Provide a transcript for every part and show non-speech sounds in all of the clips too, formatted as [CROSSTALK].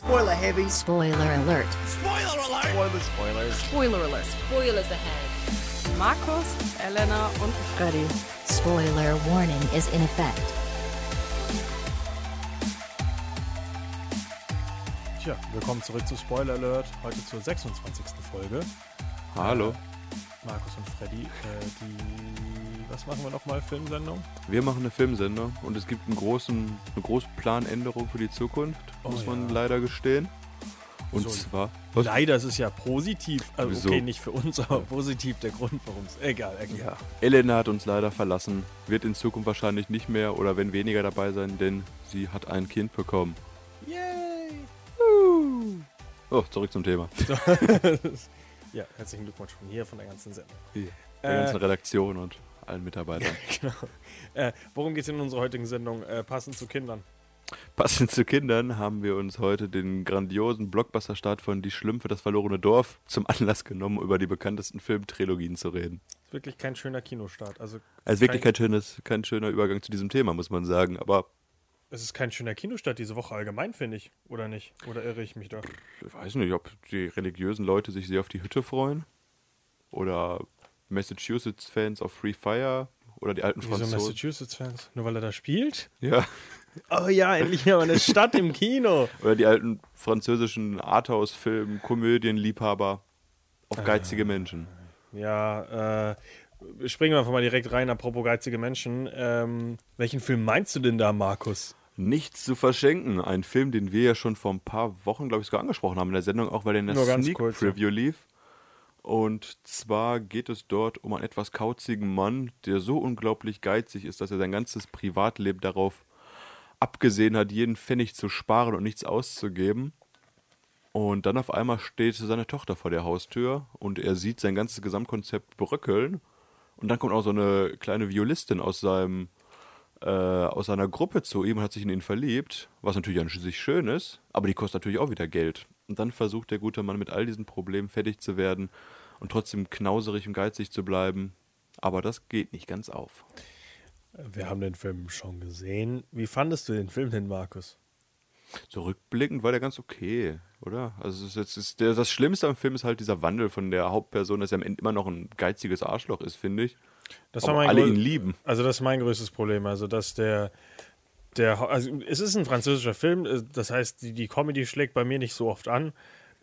Spoiler heavy. Spoiler alert. Spoiler alert. Spoilers. Spoiler alert. Spoilers ahead. Markus, Elena und Freddy. Spoiler warning is in effect. Tja, willkommen zurück zu Spoiler Alert. Heute zur 26. Folge. Hallo. Markus und Freddy, äh, die, was machen wir nochmal, Filmsendung? Wir machen eine Filmsendung und es gibt einen großen, eine große Planänderung für die Zukunft, Oh muss ja. man leider gestehen. Und So. zwar. Was? Leider ist es ja positiv, also Wieso? okay, nicht für uns, aber positiv der Grund, warum es, egal, egal. Ja. Elena hat uns leider verlassen, wird in Zukunft wahrscheinlich nicht mehr oder wenn weniger dabei sein, denn sie hat ein Kind bekommen. Yay! Oh, zurück zum Thema. [LAUGHS] ja, herzlichen Glückwunsch von hier, von der ganzen Sendung. Der Äh, ganzen Redaktion und allen Mitarbeitern. [LAUGHS] Genau. Äh, worum geht es in unserer heutigen Sendung? Äh, passend zu Kindern. Passend zu Kindern haben wir uns heute den grandiosen Blockbuster-Start von Die Schlümpfe, das verlorene Dorf zum Anlass genommen, über die bekanntesten Filmtrilogien zu reden. Ist wirklich kein schöner Kinostart. Also, Also wirklich kein, schönes, kein schöner Übergang zu diesem Thema, muss man sagen. Aber es ist kein schöner Kinostart diese Woche allgemein, finde ich. Oder nicht? Oder irre ich mich da? ich weiß nicht, ob die religiösen Leute sich sehr auf die Hütte freuen. Oder Massachusetts-Fans auf Free Fire. Oder die alten Wieso Franzosen. Massachusetts-Fans? Nur weil er da spielt? Ja. Oh ja, endlich mal eine Stadt im Kino. Oder die alten französischen Arthouse-Film, Komödienliebhaber auf geizige Menschen. Ja, äh, springen wir einfach mal direkt rein, apropos geizige Menschen. Ähm, welchen Film meinst du denn da, Markus? Nichts zu verschenken. Ein Film, den wir ja schon vor ein paar Wochen, glaube ich, sogar angesprochen haben in der Sendung, auch weil der in der Sneak kurz, ja. Preview lief. Und zwar geht es dort um einen etwas kauzigen Mann, der so unglaublich geizig ist, dass er sein ganzes Privatleben darauf abgesehen hat, jeden Pfennig zu sparen und nichts auszugeben. Und dann auf einmal steht seine Tochter vor der Haustür und er sieht sein ganzes Gesamtkonzept bröckeln. Und dann kommt auch so eine kleine Violistin aus seinem äh, aus seiner Gruppe zu ihm und hat sich in ihn verliebt, was natürlich an sich schön ist, aber die kostet natürlich auch wieder Geld. Und dann versucht der gute Mann mit all diesen Problemen fertig zu werden und trotzdem knauserig und geizig zu bleiben. Aber das geht nicht ganz auf. Wir haben den Film schon gesehen. Wie fandest du den Film denn, Markus? So rückblickend war der ganz okay, oder? Also es ist jetzt ist der, das Schlimmste am Film ist halt dieser Wandel von der Hauptperson, dass er am Ende immer noch ein geiziges Arschloch ist, finde ich. Das Aber alle grö- ihn lieben. Also das ist mein größtes Problem. Also dass der, der, also es ist ein französischer Film. Das heißt, die, die Comedy schlägt bei mir nicht so oft an,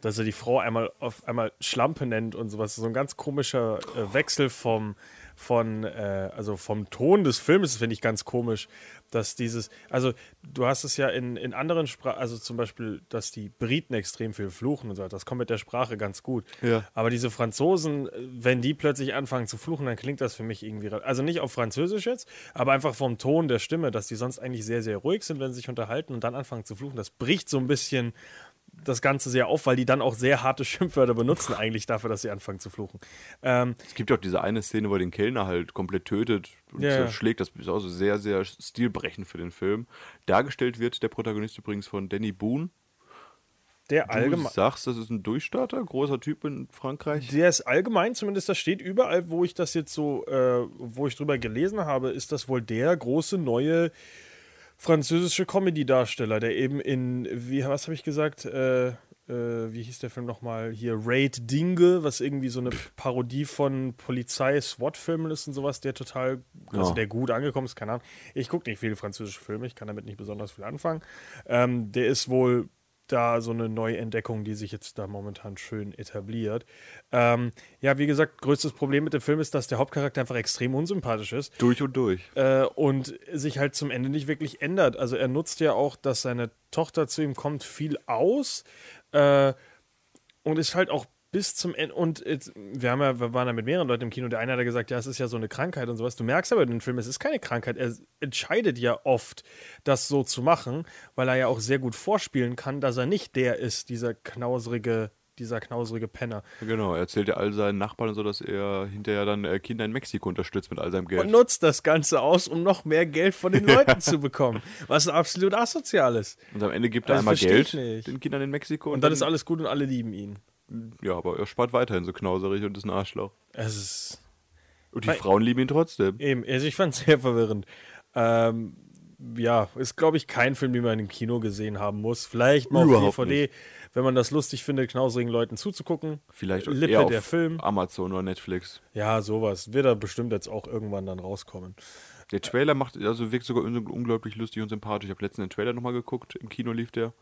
dass er die Frau einmal auf einmal Schlampe nennt und sowas. So ein ganz komischer äh, Wechsel vom, von, äh, also vom Ton des Films finde ich ganz komisch, dass dieses, also du hast es ja in, in anderen Sprachen, also zum Beispiel, dass die Briten extrem viel fluchen und so, das kommt mit der Sprache ganz gut. Ja. Aber diese Franzosen, äh, wenn die plötzlich anfangen zu fluchen, dann klingt das für mich irgendwie, also nicht auf Französisch jetzt, aber einfach vom Ton der Stimme, dass die sonst eigentlich sehr, sehr ruhig sind, wenn sie sich unterhalten und dann anfangen zu fluchen. Das bricht so ein bisschen das Ganze sehr auf, weil die dann auch sehr harte [LAUGHS] Schimpfwörter benutzen, eigentlich dafür, dass sie anfangen zu fluchen. Ähm, Es gibt ja auch diese eine Szene, wo er den Kellner halt komplett tötet und ja. zerschlägt. Das ist auch so sehr, sehr stilbrechend für den Film. Dargestellt wird der Protagonist übrigens von Danny Boone. der Du allgemein. sagst, das ist ein Durchstarter, großer Typ in Frankreich. Der ist allgemein, zumindest das steht überall, wo ich das jetzt so, äh, wo ich drüber gelesen habe, ist das wohl der große neue französische Comedy-Darsteller, der eben in, wie, was habe ich gesagt, äh, äh, wie hieß der Film nochmal hier, Raid Dinge, was irgendwie so eine Parodie von Polizei-SWAT-Filmen ist und sowas, der total, also Ja. der gut angekommen ist, keine Ahnung. Ich gucke nicht viele französische Filme, ich kann damit nicht besonders viel anfangen. Ähm, der ist wohl da so eine Neuentdeckung, die sich jetzt da momentan schön etabliert. Ähm, ja, wie gesagt, größtes Problem mit dem Film ist, dass der Hauptcharakter einfach extrem unsympathisch ist Durch und durch. äh, und sich halt zum Ende nicht wirklich ändert. Also er nutzt ja auch, dass seine Tochter zu ihm kommt, viel aus äh, und ist halt auch bis zum Ende. Und jetzt, wir, haben ja, wir waren ja mit mehreren Leuten im Kino. Der eine hat ja gesagt, ja, es ist ja so eine Krankheit und sowas. Du merkst aber in dem Film, es ist keine Krankheit. Er entscheidet ja oft, das so zu machen, weil er ja auch sehr gut vorspielen kann, dass er nicht der ist, dieser knauserige, dieser knauserige Penner. Genau, er erzählt ja all seinen Nachbarn so, dass er hinterher dann äh, Kinder in Mexiko unterstützt mit all seinem Geld. und nutzt das Ganze aus, um noch mehr Geld von den [LAUGHS] Leuten zu bekommen. Was absolut asozial ist. Und am Ende gibt er Also einmal Geld den Kindern in Mexiko. Und dann ist alles gut und alle lieben ihn. Ja, aber er spart weiterhin so knauserig und ist ein Arschloch. Es ist Und die Frauen lieben ihn trotzdem. eben, also ich fand es [LAUGHS] sehr verwirrend. Ähm, ja, ist, glaube ich, kein Film, den man im Kino gesehen haben muss. Vielleicht mal Überhaupt auf DVD, wenn man das lustig findet, knausrigen Leuten zuzugucken. Vielleicht Lippe eher auf der Film. Amazon oder Netflix. Ja, sowas. Wird da bestimmt jetzt auch irgendwann dann rauskommen. Der Trailer macht, also wirkt sogar un- unglaublich lustig und sympathisch. Ich habe letztens den Trailer nochmal geguckt. Im Kino lief der.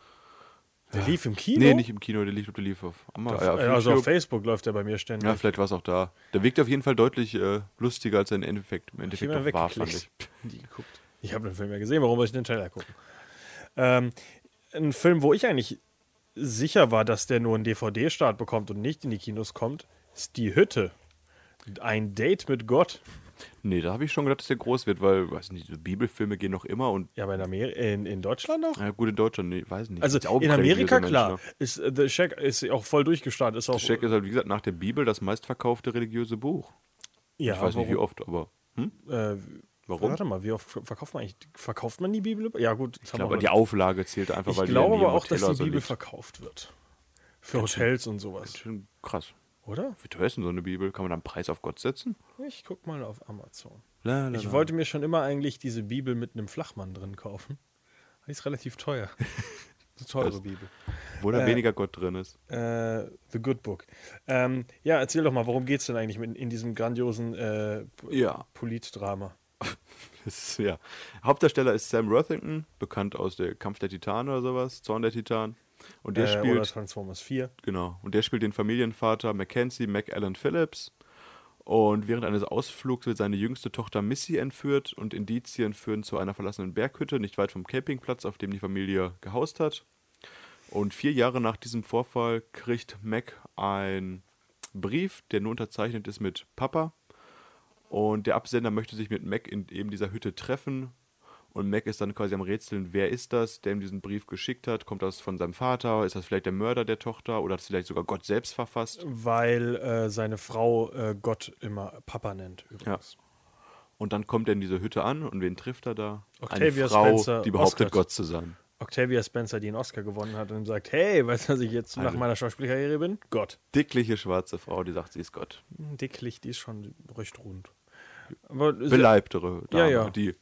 Der lief im Kino? Nee, nicht im Kino, der lief, der lief auf, Ama- Auf, ja, auf also auf. Facebook läuft der bei mir ständig. Ja, vielleicht war es auch da. Der wirkt auf jeden Fall deutlich äh, lustiger, als er im Endeffekt, im Ich Endeffekt mir war, fand ich. [LAUGHS] Geguckt. Ich habe den Film ja gesehen, warum soll ich den Trailer gucken? Ähm, ein Film, wo ich eigentlich sicher war, dass der nur einen DVD-Start bekommt und nicht in die Kinos kommt, ist Die Hütte. Ein Date mit Gott. Nee, da habe ich schon gedacht, dass der groß wird, weil, weiß nicht, diese Bibelfilme gehen noch immer und, Ja, aber in, Amer in, in Deutschland noch? na gut, in Deutschland, nee, weiß nicht. Also auch in Amerika, klar. Menschen, ne? Ist, äh, The Shack ist auch voll durchgestartet. Ist auch, Das Check ist halt, wie gesagt, nach der Bibel das meistverkaufte religiöse Buch. ja, ich weiß nicht, wie warum- oft, aber. Hm? Äh, Warum? Warte mal, wie oft verkauft man eigentlich? Verkauft man die Bibel? Ja, gut. Ich glaube, die Auflage zählt einfach, ich weil glaube ja nie aber auch, dass die so Bibel verkauft wird. Für Hotels und sowas. Krass. Oder? Wie teuer ist denn so eine Bibel? Kann man da einen Preis auf Gott setzen? Ich guck mal auf Amazon. La, la, Ich la. wollte mir schon immer eigentlich diese Bibel mit einem Flachmann drin kaufen. Die ist relativ teuer. [LAUGHS] Eine teure? Bibel. Wo da äh, weniger Gott drin ist. Äh, The Good Book. Ähm, ja, erzähl doch mal, worum geht es denn eigentlich in, in diesem grandiosen äh, Ja. Politdrama? [LAUGHS] Ist, ja. Hauptdarsteller ist Sam Worthington, bekannt aus der Kampf der Titanen oder sowas, Zorn der Titanen. Und der äh, spielt, Oder Transformers 4. genau, und der spielt den Familienvater Mackenzie McAllen Phillips. Und während eines Ausflugs wird seine jüngste Tochter Missy entführt und Indizien führen zu einer verlassenen Berghütte, nicht weit vom Campingplatz, auf dem die Familie gehaust hat. Und vier Jahre nach diesem Vorfall kriegt Mac einen Brief, der nur unterzeichnet ist mit Papa. Und der Absender möchte sich mit Mac in eben dieser Hütte treffen. Und Mac ist dann quasi am Rätseln, wer ist das, der ihm diesen Brief geschickt hat? Kommt das von seinem Vater? Ist das vielleicht der Mörder der Tochter? Oder hat es vielleicht sogar Gott selbst verfasst? Weil äh, seine Frau äh, Gott immer Papa nennt, übrigens. Und dann kommt er in diese Hütte an und wen trifft er da? Octavia Eine Frau, Spencer die behauptet, Oscars. Gott zu sein. Octavia Spencer, die einen Oscar gewonnen hat und ihm sagt, hey, weißt du, was ich jetzt nach Eine- meiner Schauspielkarriere bin? Gott. Dickliche schwarze Frau, die sagt, sie ist Gott. Dicklich, die ist schon recht rund. Aber Beleibtere Dame, Ja, ja. die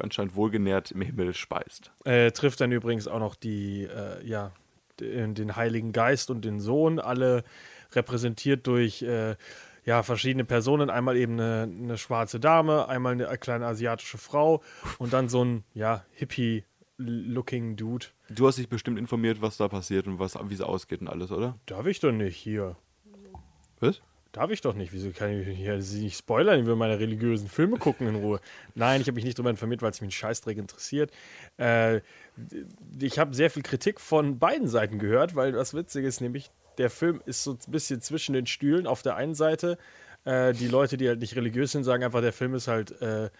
anscheinend wohlgenährt im Himmel speist. äh, trifft dann übrigens auch noch die, äh, ja, den, den Heiligen Geist und den Sohn, alle repräsentiert durch äh, ja, verschiedene Personen. Einmal eben eine, eine schwarze Dame, einmal eine kleine asiatische Frau und dann so ein, ja, Hippie-looking Dude. Du hast dich bestimmt informiert, was da passiert und was, wie es ausgeht und alles, oder? Darf ich doch nicht hier. Was? Darf ich doch nicht. Wieso kann ich hier sie nicht spoilern? Ich will meine religiösen Filme gucken in Ruhe. Nein, ich habe mich nicht darüber informiert, weil es mich einen Scheißdreck interessiert. Äh, ich habe sehr viel Kritik von beiden Seiten gehört, weil das Witzige ist nämlich, der Film ist so ein bisschen zwischen den Stühlen. Auf der einen Seite, äh, die Leute, die halt nicht religiös sind, sagen einfach, der Film ist halt äh,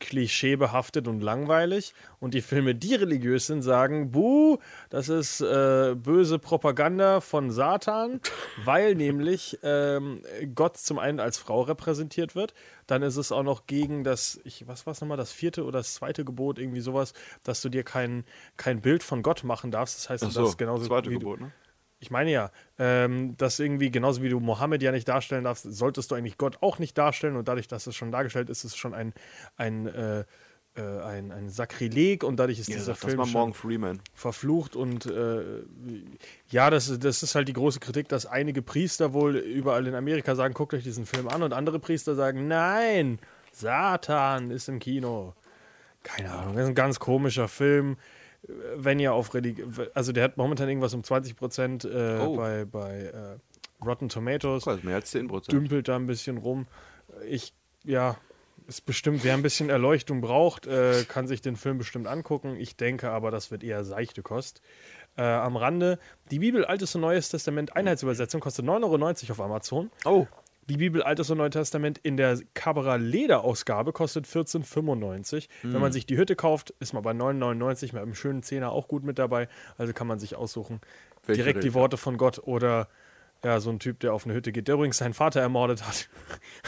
klischeebehaftet und langweilig. Und die Filme, die religiös sind, sagen, buh, das ist äh, böse Propaganda von Satan, [LAUGHS] weil nämlich ähm, Gott zum einen als Frau repräsentiert wird. Dann ist es auch noch gegen das, ich, was war es nochmal, das vierte oder das zweite Gebot, irgendwie sowas, dass du dir kein, kein Bild von Gott machen darfst. Das heißt, so, darfst genauso zweite wie du, Gebot, ne? Ich meine ja, ähm, dass irgendwie genauso wie du Mohammed ja nicht darstellen darfst, solltest du eigentlich Gott auch nicht darstellen und dadurch, dass es schon dargestellt ist, ist es schon ein, ein, äh, äh, ein, ein Sakrileg und dadurch ist Ja, dieser Film schon Freeman. verflucht und äh, ja, das, ist- das ist halt die große Kritik, dass einige Priester wohl überall in Amerika sagen, guckt euch diesen Film an und andere Priester sagen, nein, Satan ist im Kino. Keine Ahnung, das ist ein ganz komischer Film. Wenn ihr auf Religion, also der hat momentan irgendwas um 20 Prozent äh, Oh. bei, bei äh, Rotten Tomatoes Quasi mehr als 10 Prozent. dümpelt da ein bisschen rum. Ich, ja, ist bestimmt, wer ein bisschen Erleuchtung braucht, äh, kann sich den Film bestimmt angucken. Ich denke aber, das wird eher seichte Kost. Äh, am Rande, die Bibel Altes und Neues Testament Einheitsübersetzung kostet 9,90 Euro auf Amazon. Oh, Die Bibel Altes und Neues Testament in der Cabra Leder Ausgabe kostet 14,95. Wenn man sich die Hütte kauft, ist man bei 9,99 mit einem schönen Zehner auch gut mit dabei. Also kann man sich aussuchen. Welche Direkt die? Worte von Gott oder ja, so ein Typ, der auf eine Hütte geht, der übrigens seinen Vater ermordet hat.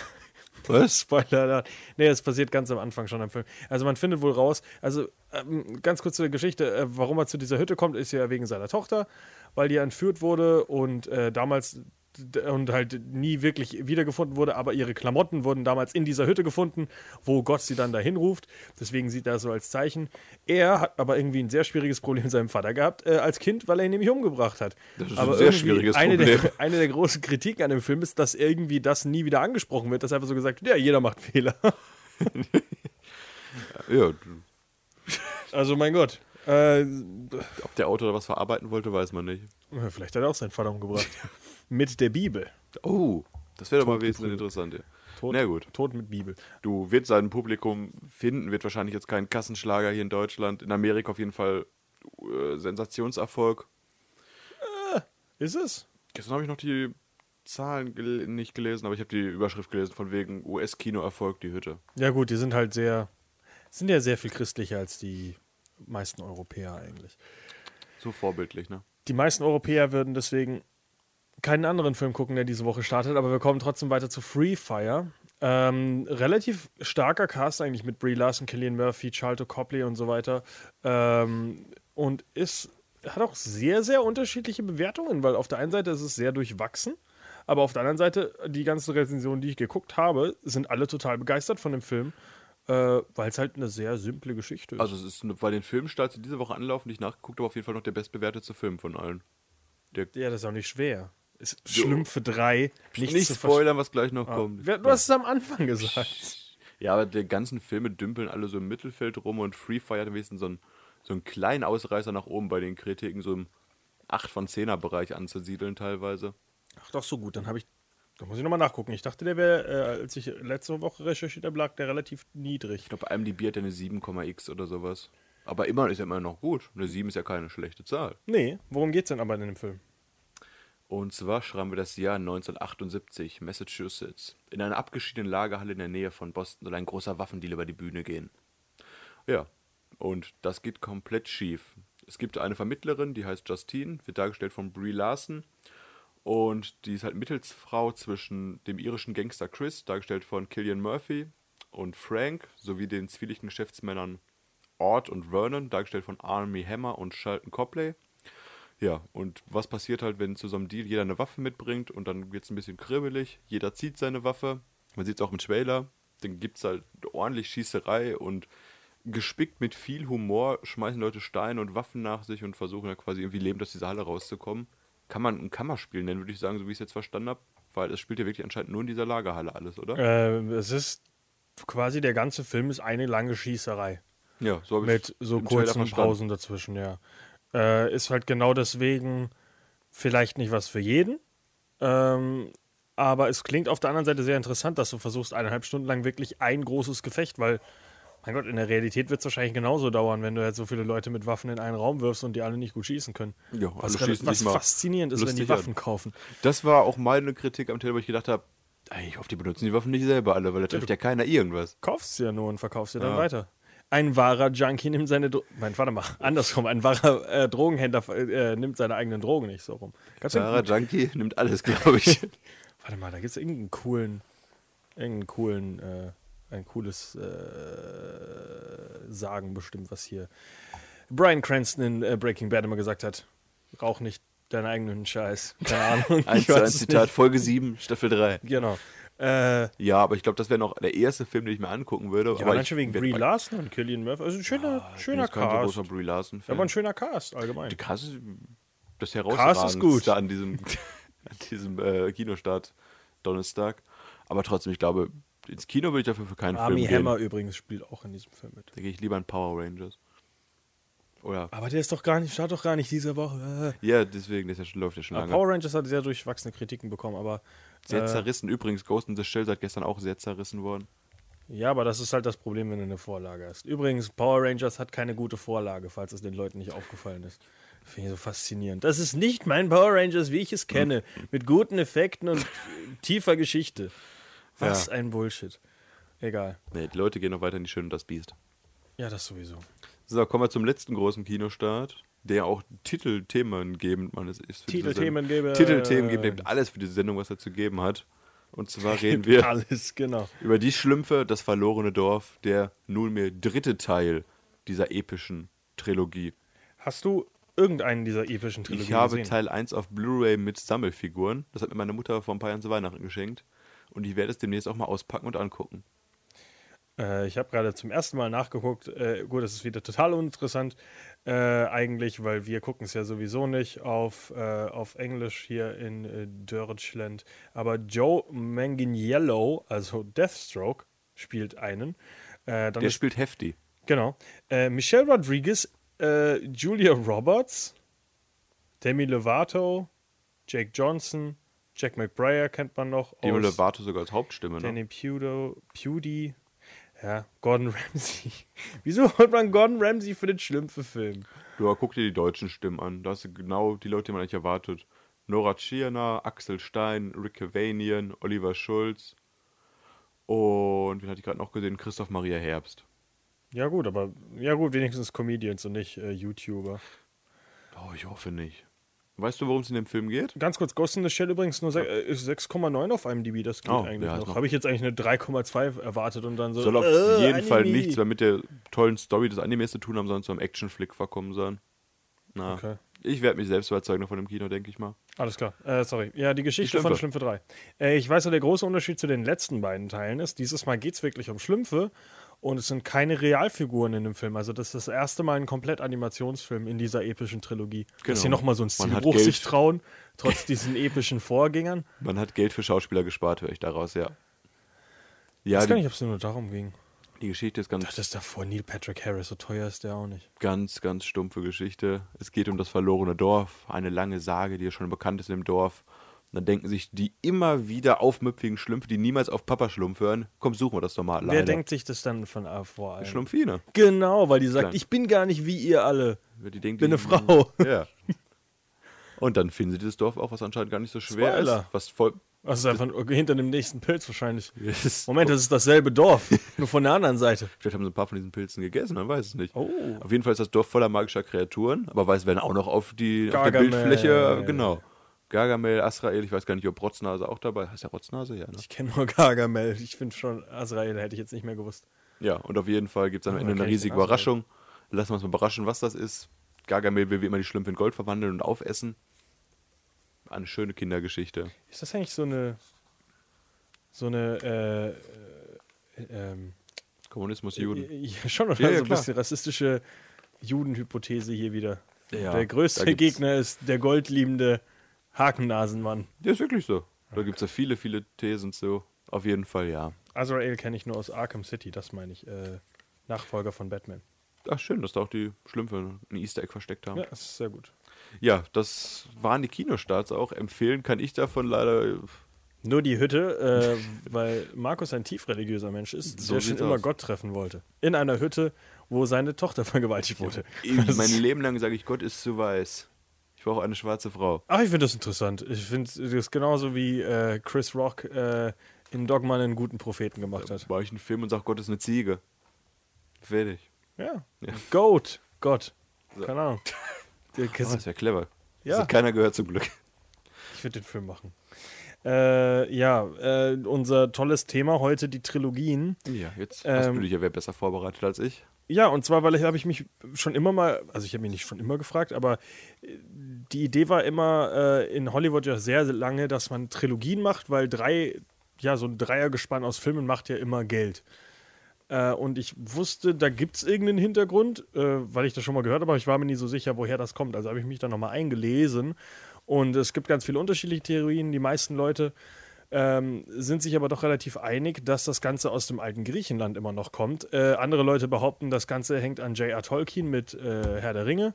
[LAUGHS] was? Spoiler da. Nee, das passiert ganz am Anfang schon am Film. Also man findet wohl raus, also ähm, ganz kurz zur Geschichte, äh, warum er zu dieser Hütte kommt, ist ja wegen seiner Tochter, weil die entführt wurde und äh, damals und halt nie wirklich wiedergefunden wurde, aber ihre Klamotten wurden damals in dieser Hütte gefunden, wo Gott sie dann dahin ruft. Deswegen sieht er das so als Zeichen. Er hat aber irgendwie ein sehr schwieriges Problem mit seinem Vater gehabt äh, als Kind, weil er ihn nämlich umgebracht hat. Das ist aber ein sehr schwieriges eine Problem. Der, [LAUGHS] eine der großen Kritiken an dem Film ist, dass irgendwie das nie wieder angesprochen wird, dass einfach so gesagt wird, ja, jeder macht Fehler. [LAUGHS] [LAUGHS] Ja, Also mein Gott. Äh, ob der Autor da was verarbeiten wollte, weiß man nicht. vielleicht hat er auch seinen Vater umgebracht. Mit der Bibel. Oh, das wäre doch mal wesentlich interessant. Ja. Tod, Na gut. Tod mit Bibel. Du wird sein Publikum finden, wird wahrscheinlich jetzt kein Kassenschlager hier in Deutschland. In Amerika auf jeden Fall äh, Sensationserfolg. Ist es? Gestern habe ich noch die Zahlen gel nicht gelesen, aber ich habe die Überschrift gelesen von wegen US-Kinoerfolg, die Hütte. Ja gut, die sind halt sehr, sind ja sehr viel christlicher als die meisten Europäer eigentlich. So vorbildlich, ne? Die meisten Europäer würden deswegen keinen anderen Film gucken, der diese Woche startet, aber wir kommen trotzdem weiter zu Free Fire. Ähm, relativ starker Cast eigentlich mit Brie Larson, Killian Murphy, Charlton Copley und so weiter. Ähm, und ist, hat auch sehr, sehr unterschiedliche Bewertungen, weil auf der einen Seite ist es sehr durchwachsen, aber auf der anderen Seite, die ganzen Rezensionen, die ich geguckt habe, sind alle total begeistert von dem Film, äh, weil es halt eine sehr simple Geschichte ist. Also es ist bei den Filmstarts, die diese Woche anlaufen, die ich nachgeguckt habe, auf jeden Fall noch der bestbewertete Film von allen. Der ja, das ist auch nicht schwer. Ist Schlümpfe 3. nicht, Nichts zu spoilern, was gleich noch verstehen. kommt. Du hast es am Anfang gesagt. Ja, aber die ganzen Filme dümpeln alle so im Mittelfeld rum und Free Fire hat wenigstens so einen, so einen kleinen Ausreißer nach oben bei den Kritiken, so im 8 von 10er Bereich anzusiedeln teilweise. Ach doch, so gut. Dann habe ich. Da muss ich nochmal nachgucken. Ich dachte, der wäre, äh, als ich letzte Woche recherchiert habe, lag der relativ niedrig. Ich glaube, bei IMDb hat er eine 7,x oder sowas. Aber immer ist er immer noch gut. Eine 7 ist ja keine schlechte Zahl. Nee, worum geht's denn aber in dem Film? Und zwar schreiben wir das Jahr 1978, Massachusetts. In einer abgeschiedenen Lagerhalle in der Nähe von Boston soll ein großer Waffendeal über die Bühne gehen. Ja, und das geht komplett schief. Es gibt eine Vermittlerin, die heißt Justine, wird dargestellt von Brie Larson. Und die ist halt Mittelsfrau zwischen dem irischen Gangster Chris, dargestellt von Killian Murphy, und Frank, sowie den zwielichtigen Geschäftsmännern Ort und Vernon, dargestellt von Army Hammer und Charlton Copley. Ja, und was passiert halt, wenn zu so einem Deal jeder eine Waffe mitbringt und dann wird es ein bisschen kribbelig, jeder zieht seine Waffe, man sieht es auch im Trailer, dann gibt es halt ordentlich Schießerei und gespickt mit viel Humor schmeißen Leute Steine und Waffen nach sich und versuchen ja quasi irgendwie lebend aus dieser Halle rauszukommen. Kann man ein Kammerspiel nennen, würde ich sagen, so wie ich es jetzt verstanden habe, weil es spielt ja wirklich anscheinend nur in dieser Lagerhalle alles, oder? Äh, es ist quasi der ganze Film ist eine lange Schießerei. Ja, so habe ich Mit so kurzen Pausen dazwischen, ja. Äh, ist halt genau deswegen vielleicht nicht was für jeden. Ähm, aber es klingt auf der anderen Seite sehr interessant, dass du versuchst, eineinhalb Stunden lang wirklich ein großes Gefecht, weil, mein Gott, in der Realität wird es wahrscheinlich genauso dauern, wenn du jetzt so viele Leute mit Waffen in einen Raum wirfst und die alle nicht gut schießen können. Ja, was alle schießen was faszinierend ist, wenn die lustig an. Waffen kaufen. Das war auch meine Kritik am Telefon, wo ich gedacht habe, ich hoffe, die benutzen die Waffen nicht selber alle, weil da trifft ja keiner irgendwas. kaufst sie ja nur und verkaufst sie dann Ja. weiter. Ein wahrer Junkie nimmt seine Dro Nein, warte mal, andersrum. Ein wahrer äh, Drogenhändler äh, nimmt seine eigenen Drogen nicht so rum. Sarah irgendeinen- Junkie nimmt alles, glaube ich. [LAUGHS] warte mal, da gibt es irgendeinen coolen, irgendeinen coolen, äh, ein cooles äh, Sagen bestimmt, was hier Brian Cranston in äh, Breaking Bad immer gesagt hat. Rauch nicht deinen eigenen Scheiß. Keine Ahnung. [LAUGHS] Eins zu eins Zitat, nicht. Folge 7, Staffel 3. Genau. Äh, Ja, aber ich glaube, das wäre noch der erste Film, den ich mir angucken würde. ja, aber ich schon wegen Brie Larson und Killian Murphy. Also ein schöner, bin schöner jetzt kein so Cast. großer Brie Larson Ja, aber ein schöner Cast allgemein. Die Cast ist das Cast ist gut. an diesem, [LAUGHS] an diesem äh, Kinostart Donnerstag. Aber trotzdem, ich glaube, ins Kino würde ich dafür für keinen Army Film Hammer gehen. übrigens spielt auch in diesem Film mit. Da gehe ich lieber in Power Rangers. Oder, Aber der ist doch gar nicht, startet doch gar nicht diese Woche. ja, deswegen, das läuft ja schon lange. Power Rangers hat sehr durchwachsene Kritiken bekommen, aber Sehr äh, zerrissen. Übrigens, Ghost in the Shell seit gestern auch sehr zerrissen worden. ja, aber das ist halt das Problem, wenn du eine Vorlage hast. Übrigens, Power Rangers hat keine gute Vorlage, falls es den Leuten nicht aufgefallen ist. Finde ich so faszinierend. Das ist nicht mein Power Rangers, wie ich es kenne, mit guten Effekten und [LAUGHS] tiefer Geschichte. Was Ja. ein Bullshit. Egal. Nee, die Leute gehen noch weiter in die Schön und das Biest. Ja, das sowieso. So, kommen wir zum letzten großen Kinostart, der auch Titelthemen geben, man ist, ist Titelthemen Sendung- gebe- Titelthemen geben, gibt alles für diese Sendung, was er zu geben hat. Und zwar [LAUGHS] reden wir Alles, genau. über die Schlümpfe, das verlorene Dorf, der nunmehr dritte Teil dieser epischen Trilogie. Hast du irgendeinen dieser epischen Trilogien Ich habe gesehen? Teil 1 auf Blu-ray mit Sammelfiguren. Das hat mir meine Mutter vor ein paar Jahren zu Weihnachten geschenkt. Und ich werde es demnächst auch mal auspacken und angucken. Äh, ich habe gerade zum ersten Mal nachgeguckt. Äh, gut, das ist wieder total uninteressant äh, eigentlich, weil wir gucken es ja sowieso nicht auf, äh, auf Englisch hier in äh, Deutschland. Aber Joe Manganiello, also Deathstroke, spielt einen. Äh, dann Der ist, spielt heftig. genau. Äh, Michelle Rodriguez, Julia Roberts, Demi Lovato, Jake Johnson, Jack McBrayer kennt man noch. Demi Lovato sogar als Hauptstimme. Ne? Danny Pudo, Pewdie, ja, Gordon [LAUGHS] Ramsay. Wieso holt man Gordon Ramsay für den Schlümpfe-Film? Du guck dir die deutschen Stimmen an. Da hast du genau die Leute, die man eigentlich erwartet. Nora Tschirner, Axel Stein, Rick Cavanian, Oliver Schulz und, wen hatte ich gerade noch gesehen? Christoph Maria Herbst. Ja, gut, aber ja, gut, wenigstens Comedians und nicht äh, YouTuber. Oh, ich hoffe nicht. Weißt du, worum es in dem Film geht? Ganz kurz, Ghost in the Shell übrigens nur se- äh, ist 6,9 auf IMDb, das geht Oh, eigentlich ja, noch. noch- Habe ich jetzt eigentlich eine 3,2 erwartet und dann so. Soll auf äh, jeden Fall Anime. nichts mehr mit der tollen Story des Animes zu tun haben, sondern zu einem Actionflick verkommen sein. Na, Okay. ich werde mich selbst überzeugen von dem Kino, denke ich mal. Alles klar. Äh, sorry. Ja, die Geschichte Die von Schlümpfe. Schlümpfe 3. Äh, ich weiß ja, der große Unterschied zu den letzten beiden Teilen ist, dieses Mal geht es wirklich um Schlümpfe und es sind keine Realfiguren in dem Film. Also das ist das erste Mal ein komplett Animationsfilm in dieser epischen Trilogie. Dass Genau. sie nochmal so einen hat Stilbruch sich trauen, trotz diesen epischen Vorgängern. Man hat Geld für Schauspieler gespart, höre ich daraus, ja. Ja, ich weiß gar nicht, ob es nur darum ging. die Geschichte ist ganz, Das ist davor Neil Patrick Harris, so teuer ist der auch nicht. ganz, ganz stumpfe Geschichte. Es geht um das verlorene Dorf, eine lange Sage, die ja schon bekannt ist im Dorf. Und dann denken sich die immer wieder aufmüpfigen Schlümpfe, die niemals auf Papa Schlumpf hören, komm, suchen wir das doch mal Wer alleine. denkt sich das dann von vor allem? Schlumpfine. Genau, weil die sagt, Klein. ich bin gar nicht wie ihr alle. Die denkt, Bin eine Frau. [LAUGHS] Ja. [LAUGHS] Und dann finden sie dieses Dorf auch, was anscheinend gar nicht so schwer Spoiler. ist. Was voll. Also einfach hinter dem nächsten Pilz wahrscheinlich. Yes. Moment, das ist dasselbe Dorf, [LAUGHS] nur von der anderen Seite. Vielleicht haben sie ein paar von diesen Pilzen gegessen, man weiß es nicht. Oh. Auf jeden Fall ist das Dorf voller magischer Kreaturen, aber weiß werden auch noch auf, die, auf der. Bildfläche, genau. Gargamel, Asrael, ich weiß gar nicht, ob Rotznase auch dabei ist. Heißt der Rotznase? Ja, ne? Ich kenne nur Gargamel. Ich finde schon, Azrael hätte ich jetzt nicht mehr gewusst. Ja, und auf jeden Fall gibt es am Ende eine riesige. Überraschung. Lassen wir uns mal überraschen, was das ist. Gargamel will wie immer die Schlümpfe in Gold verwandeln und aufessen. Eine schöne Kindergeschichte. Ist das eigentlich so eine. So eine. Äh, äh, ähm, Kommunismus, Juden. Ja, schon, oder? Ja, ja, so ein klar. bisschen rassistische Judenhypothese hier wieder. Ja, der größte Gegner ist der goldliebende Hakennasenmann. Ja, ist wirklich so. Da gibt es ja viele, viele Thesen zu. Auf jeden Fall, ja. Azrael kenne ich nur aus Arkham City, das meine ich. Äh, Nachfolger von Batman. Ach, schön, dass da auch die Schlümpfe ein Easter Egg versteckt haben. Ja, das ist sehr gut. Ja, das waren die Kinostarts auch. Empfehlen kann ich davon leider. Nur die Hütte, äh, [LAUGHS] weil Markus ein tiefreligiöser Mensch ist, So der schon immer aus. Gott treffen wollte. In einer Hütte, wo seine Tochter vergewaltigt wurde. Das mein Leben lang sage ich, Gott ist zu weiß. Ich brauche eine schwarze Frau. Ach, ich finde das interessant. Ich finde das genauso wie äh, Chris Rock äh, in Dogma einen guten Propheten gemacht hat. Mache ich einen Film und sage, Gott ist eine Ziege. Fertig. Ja. Ja. Goat. Gott. So. Keine Ahnung. [LAUGHS] Oh, das wäre clever. Ja. Das hat keiner gehört zum Glück. Ich würde den Film machen. Äh, ja, äh, unser tolles Thema heute, die Trilogien. Ja, jetzt hast Ähm, du dich ja wer besser vorbereitet als ich. Ja, und zwar, weil ich habe ich mich schon immer mal, also ich habe mich nicht schon immer gefragt, aber äh, die Idee war immer äh, in Hollywood ja sehr, sehr lange, dass man Trilogien macht, weil drei, ja, so ein Dreiergespann aus Filmen macht ja immer Geld. Äh, und ich wusste, da gibt es irgendeinen Hintergrund, äh, weil ich das schon mal gehört habe, aber ich war mir nie so sicher, woher das kommt. Also habe ich mich da nochmal eingelesen. Und es gibt ganz viele unterschiedliche Theorien. Die meisten Leute ähm, sind sich aber doch relativ einig, dass das Ganze aus dem alten Griechenland immer noch kommt. Äh, andere Leute behaupten, das Ganze hängt an J.R. Tolkien mit äh, Herr der Ringe,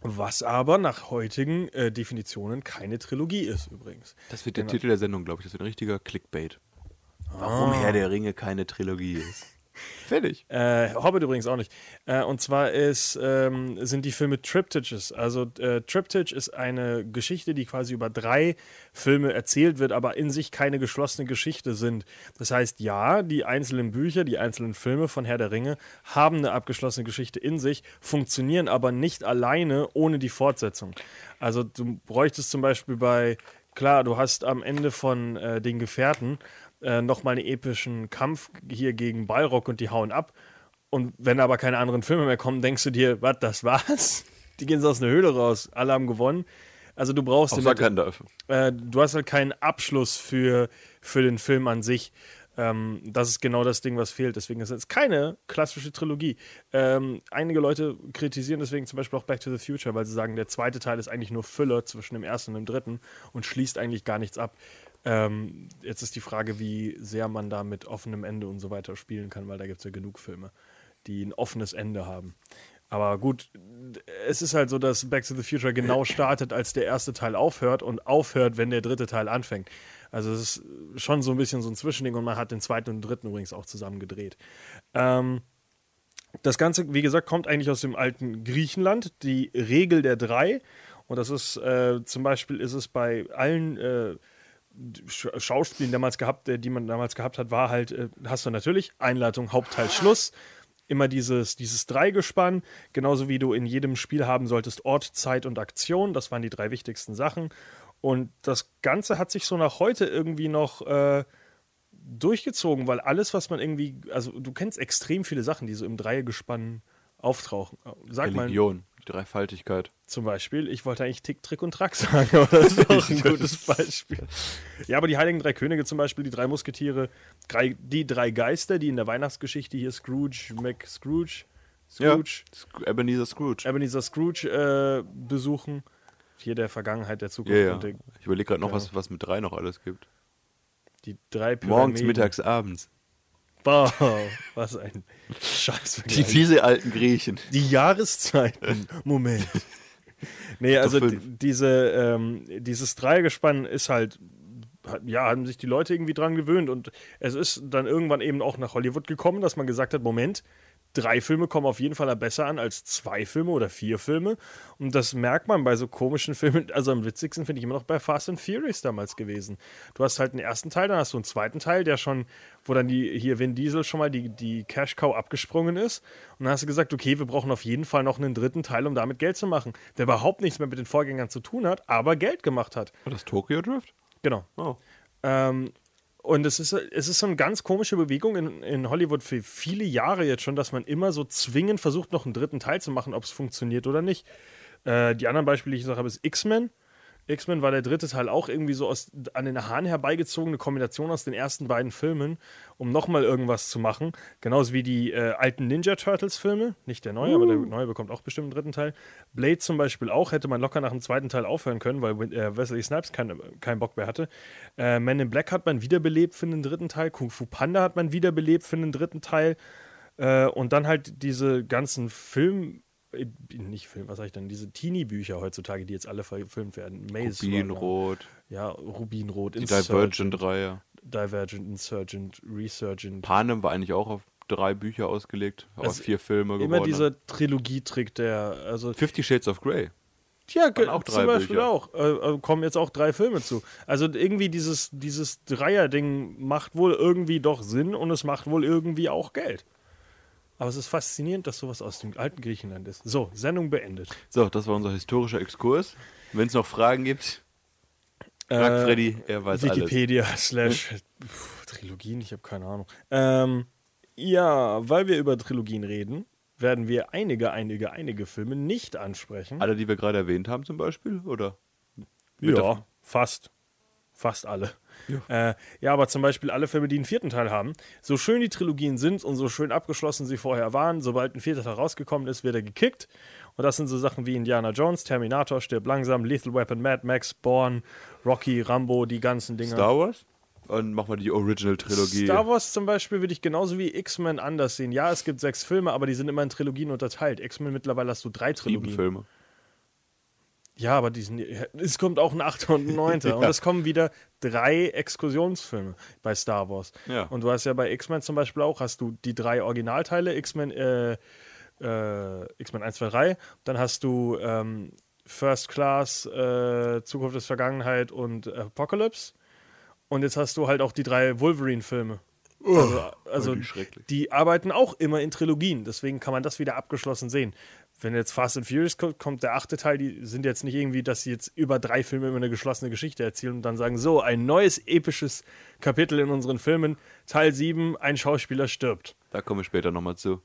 was aber nach heutigen äh, Definitionen keine Trilogie ist übrigens. Das wird der Genau. Titel der Sendung, glaube ich. Das wird ein richtiger Clickbait. Warum Herr der Ringe keine Trilogie ist. Fertig. Äh, Hobbit übrigens auch nicht. Äh, und zwar ist, ähm, sind die Filme Triptychs. Also äh, Triptych ist eine Geschichte, die quasi über drei Filme erzählt wird, aber in sich keine geschlossene Geschichte sind. Das heißt, ja, die einzelnen Bücher, die einzelnen Filme von Herr der Ringe haben eine abgeschlossene Geschichte in sich, funktionieren aber nicht alleine ohne die Fortsetzung. Also du bräuchtest zum Beispiel bei, klar, du hast am Ende von äh, den Gefährten äh, nochmal einen epischen Kampf hier gegen Balrog und die hauen ab. Und wenn aber keine anderen Filme mehr kommen, denkst du dir, was, das war's? [LAUGHS] die gehen so aus einer Höhle raus. Alle haben gewonnen. Also du brauchst Außer Gandalf. äh, du hast halt keinen Abschluss für, für den Film an sich. Ähm, das ist genau das Ding, was fehlt. Deswegen ist es keine klassische Trilogie. Ähm, einige Leute kritisieren deswegen zum Beispiel auch Back to the Future, weil sie sagen, der zweite Teil ist eigentlich nur Füller zwischen dem ersten und dem dritten und schließt eigentlich gar nichts ab. Ähm, jetzt ist die Frage, wie sehr man da mit offenem Ende und so weiter spielen kann, weil da gibt es ja genug Filme, die ein offenes Ende haben. Aber gut, es ist halt so, dass Back to the Future genau startet, als der erste Teil aufhört und aufhört, wenn der dritte Teil anfängt. Also es ist schon so ein bisschen so ein Zwischending und man hat den zweiten und dritten übrigens auch zusammen gedreht. Ähm, das Ganze, wie gesagt, kommt eigentlich aus dem alten Griechenland, die Regel der drei. Und das ist äh, zum Beispiel ist es bei allen äh, Sch Schauspielen damals gehabt, äh, die man damals gehabt hat, war halt, äh, hast du natürlich Einleitung, Hauptteil, Schluss. Immer dieses, dieses Dreigespann, genauso wie du in jedem Spiel haben solltest Ort, Zeit und Aktion. Das waren die drei wichtigsten Sachen. Und das Ganze hat sich so nach heute irgendwie noch äh, durchgezogen, weil alles, was man irgendwie, also du kennst extrem viele Sachen, die so im Dreigespann auftauchen. Sag mal Religion, die Dreifaltigkeit. zum Beispiel, ich wollte eigentlich Tick, Trick und Track [LAUGHS] sagen, aber das ist [LAUGHS] auch ein gutes Beispiel. Ja, aber die Heiligen Drei Könige zum Beispiel, die drei Musketiere, drei, die drei Geister, die in der Weihnachtsgeschichte hier Scrooge, Mac Scrooge, Scrooge, Ja, Ebenezer Scrooge. Ebenezer Scrooge äh, besuchen. Hier der Vergangenheit, der Ja, Zukunft ja. und der, Ich überlege gerade noch, Genau. was, was mit drei noch alles gibt. die drei Morgens, Pyramiden. mittags, abends. Boah, was ein Die, Scheißvergleich. diese alten Griechen. Die Jahreszeiten. Moment. Nee, also diese, ähm, dieses Dreigespann ist halt, ja, haben sich die Leute irgendwie dran gewöhnt und es ist dann irgendwann eben auch nach Hollywood gekommen, dass man gesagt hat, Moment, drei Filme kommen auf jeden Fall besser an als zwei Filme oder vier Filme und das merkt man bei so komischen Filmen, also am witzigsten finde ich immer noch bei Fast and Furious damals gewesen. Du hast halt einen ersten Teil, dann hast du einen zweiten Teil, der schon, wo dann die, hier Vin Diesel schon mal die, die Cash Cow abgesprungen ist und dann hast du gesagt, okay, wir brauchen auf jeden Fall noch einen dritten Teil, um damit Geld zu machen, der überhaupt nichts mehr mit den Vorgängern zu tun hat, aber Geld gemacht hat. War das Tokyo Drift? Genau. Oh. Ähm, und es ist, es ist so eine ganz komische Bewegung in, in Hollywood für viele Jahre jetzt schon, dass man immer so zwingend versucht, noch einen dritten Teil zu machen, ob es funktioniert oder nicht. Äh, die anderen Beispiele, die ich gesagt habe, ist X-Men. X-Men war der dritte Teil auch irgendwie so aus, an den Haaren herbeigezogene Kombination aus den ersten beiden Filmen, um nochmal irgendwas zu machen. Genauso wie die äh, alten Ninja Turtles-Filme. Nicht der neue, aber der neue bekommt auch bestimmt einen dritten Teil. Blade zum Beispiel auch, hätte man locker nach dem zweiten Teil aufhören können, weil äh, Wesley Snipes keinen keinen Bock mehr hatte. Äh, Man in Black hat man wiederbelebt für einen dritten Teil. Kung Fu Panda hat man wiederbelebt für einen dritten Teil. Äh, und dann halt diese ganzen Film, nicht Film, was sag ich denn, diese Teenie-Bücher heutzutage, die jetzt alle verfilmt werden. Maze Rubinrot, Ja, Rubinrot, die Insurgent, Divergent-Reihe. Divergent, Insurgent, Resurgent. Panem war eigentlich auch auf drei Bücher ausgelegt, aber Also vier Filme geworden. Immer dieser Trilogie-Trick, der, also Fifty Shades of Grey. Ja, auch zum drei Beispiel Bücher. auch. Äh, äh, kommen jetzt auch drei Filme zu. Also irgendwie dieses, dieses Dreier-Ding macht wohl irgendwie doch Sinn und es macht wohl irgendwie auch Geld. Aber es ist faszinierend, dass sowas aus dem alten Griechenland ist. So, Sendung beendet. So, das war unser historischer Exkurs. Wenn es noch Fragen gibt, fragt Äh, Freddy, er weiß alles. Wikipedia [LAUGHS] slash Pff, Trilogien, ich habe keine Ahnung. Ähm, ja, weil wir über Trilogien reden, werden wir einige, einige, einige Filme nicht ansprechen. Alle, die wir gerade erwähnt haben zum Beispiel, oder? Ja, fast. Fast alle. Ja. Äh, ja, aber zum Beispiel alle Filme, die einen vierten Teil haben. So schön die Trilogien sind und so schön abgeschlossen sie vorher waren, sobald ein vierter Teil rausgekommen ist, wird er gekickt. Und das sind so Sachen wie Indiana Jones, Terminator, Stirb langsam, Lethal Weapon, Mad Max, Born, Rocky, Rambo, die ganzen Dinger. Star Wars? Und machen wir die Original-Trilogie. Star Wars zum Beispiel würde ich genauso wie X-Men anders sehen. Ja, es gibt sechs Filme, aber die sind immer in Trilogien unterteilt. X-Men mittlerweile hast du drei Sieben Trilogien. Filme. Ja, aber die sind, es kommt auch ein Achter und ein Neunter. [LAUGHS] Und es kommen wieder drei Exkursionsfilme bei Star Wars. Ja. Und du hast ja bei X-Men zum Beispiel auch, hast du die drei Originalteile, X-Men, äh, äh, X-Men 1, 2, 3. Dann hast du ähm, First Class, äh, Zukunft des Vergangenheit und Apocalypse. Und jetzt hast du halt auch die drei Wolverine-Filme. Also, also die arbeiten auch immer in Trilogien, deswegen kann man das wieder abgeschlossen sehen. Wenn jetzt Fast and Furious kommt, kommt der achte Teil, die sind jetzt nicht irgendwie, dass sie jetzt über drei Filme immer eine geschlossene Geschichte erzählen und dann sagen, so, ein neues episches Kapitel in unseren Filmen, Teil 7, ein Schauspieler stirbt. Da komme ich später nochmal zu.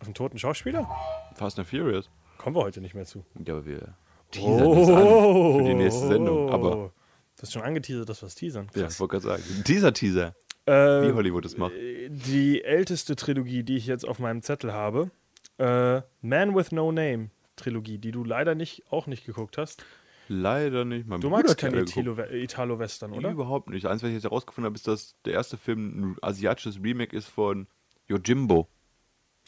Auf einen toten Schauspieler? Fast and Furious. kommen wir heute nicht mehr zu. Ja, aber wir teasern das an für die nächste Sendung. Aber Du hast schon angeteasert, dass wir es teasern. ja, Krass. ich wollte gerade sagen. Dieser Teaser, Äh, wie Hollywood es macht. die älteste Trilogie, die ich jetzt auf meinem Zettel habe, äh, Man with No Name Trilogie, die du leider nicht auch nicht geguckt hast. Leider nicht. Mein Du Bruder magst keine. Italo- Italo-Western, oder? Überhaupt nicht. Eins, was ich jetzt herausgefunden habe, ist, dass der erste Film ein asiatisches Remake ist von Yojimbo.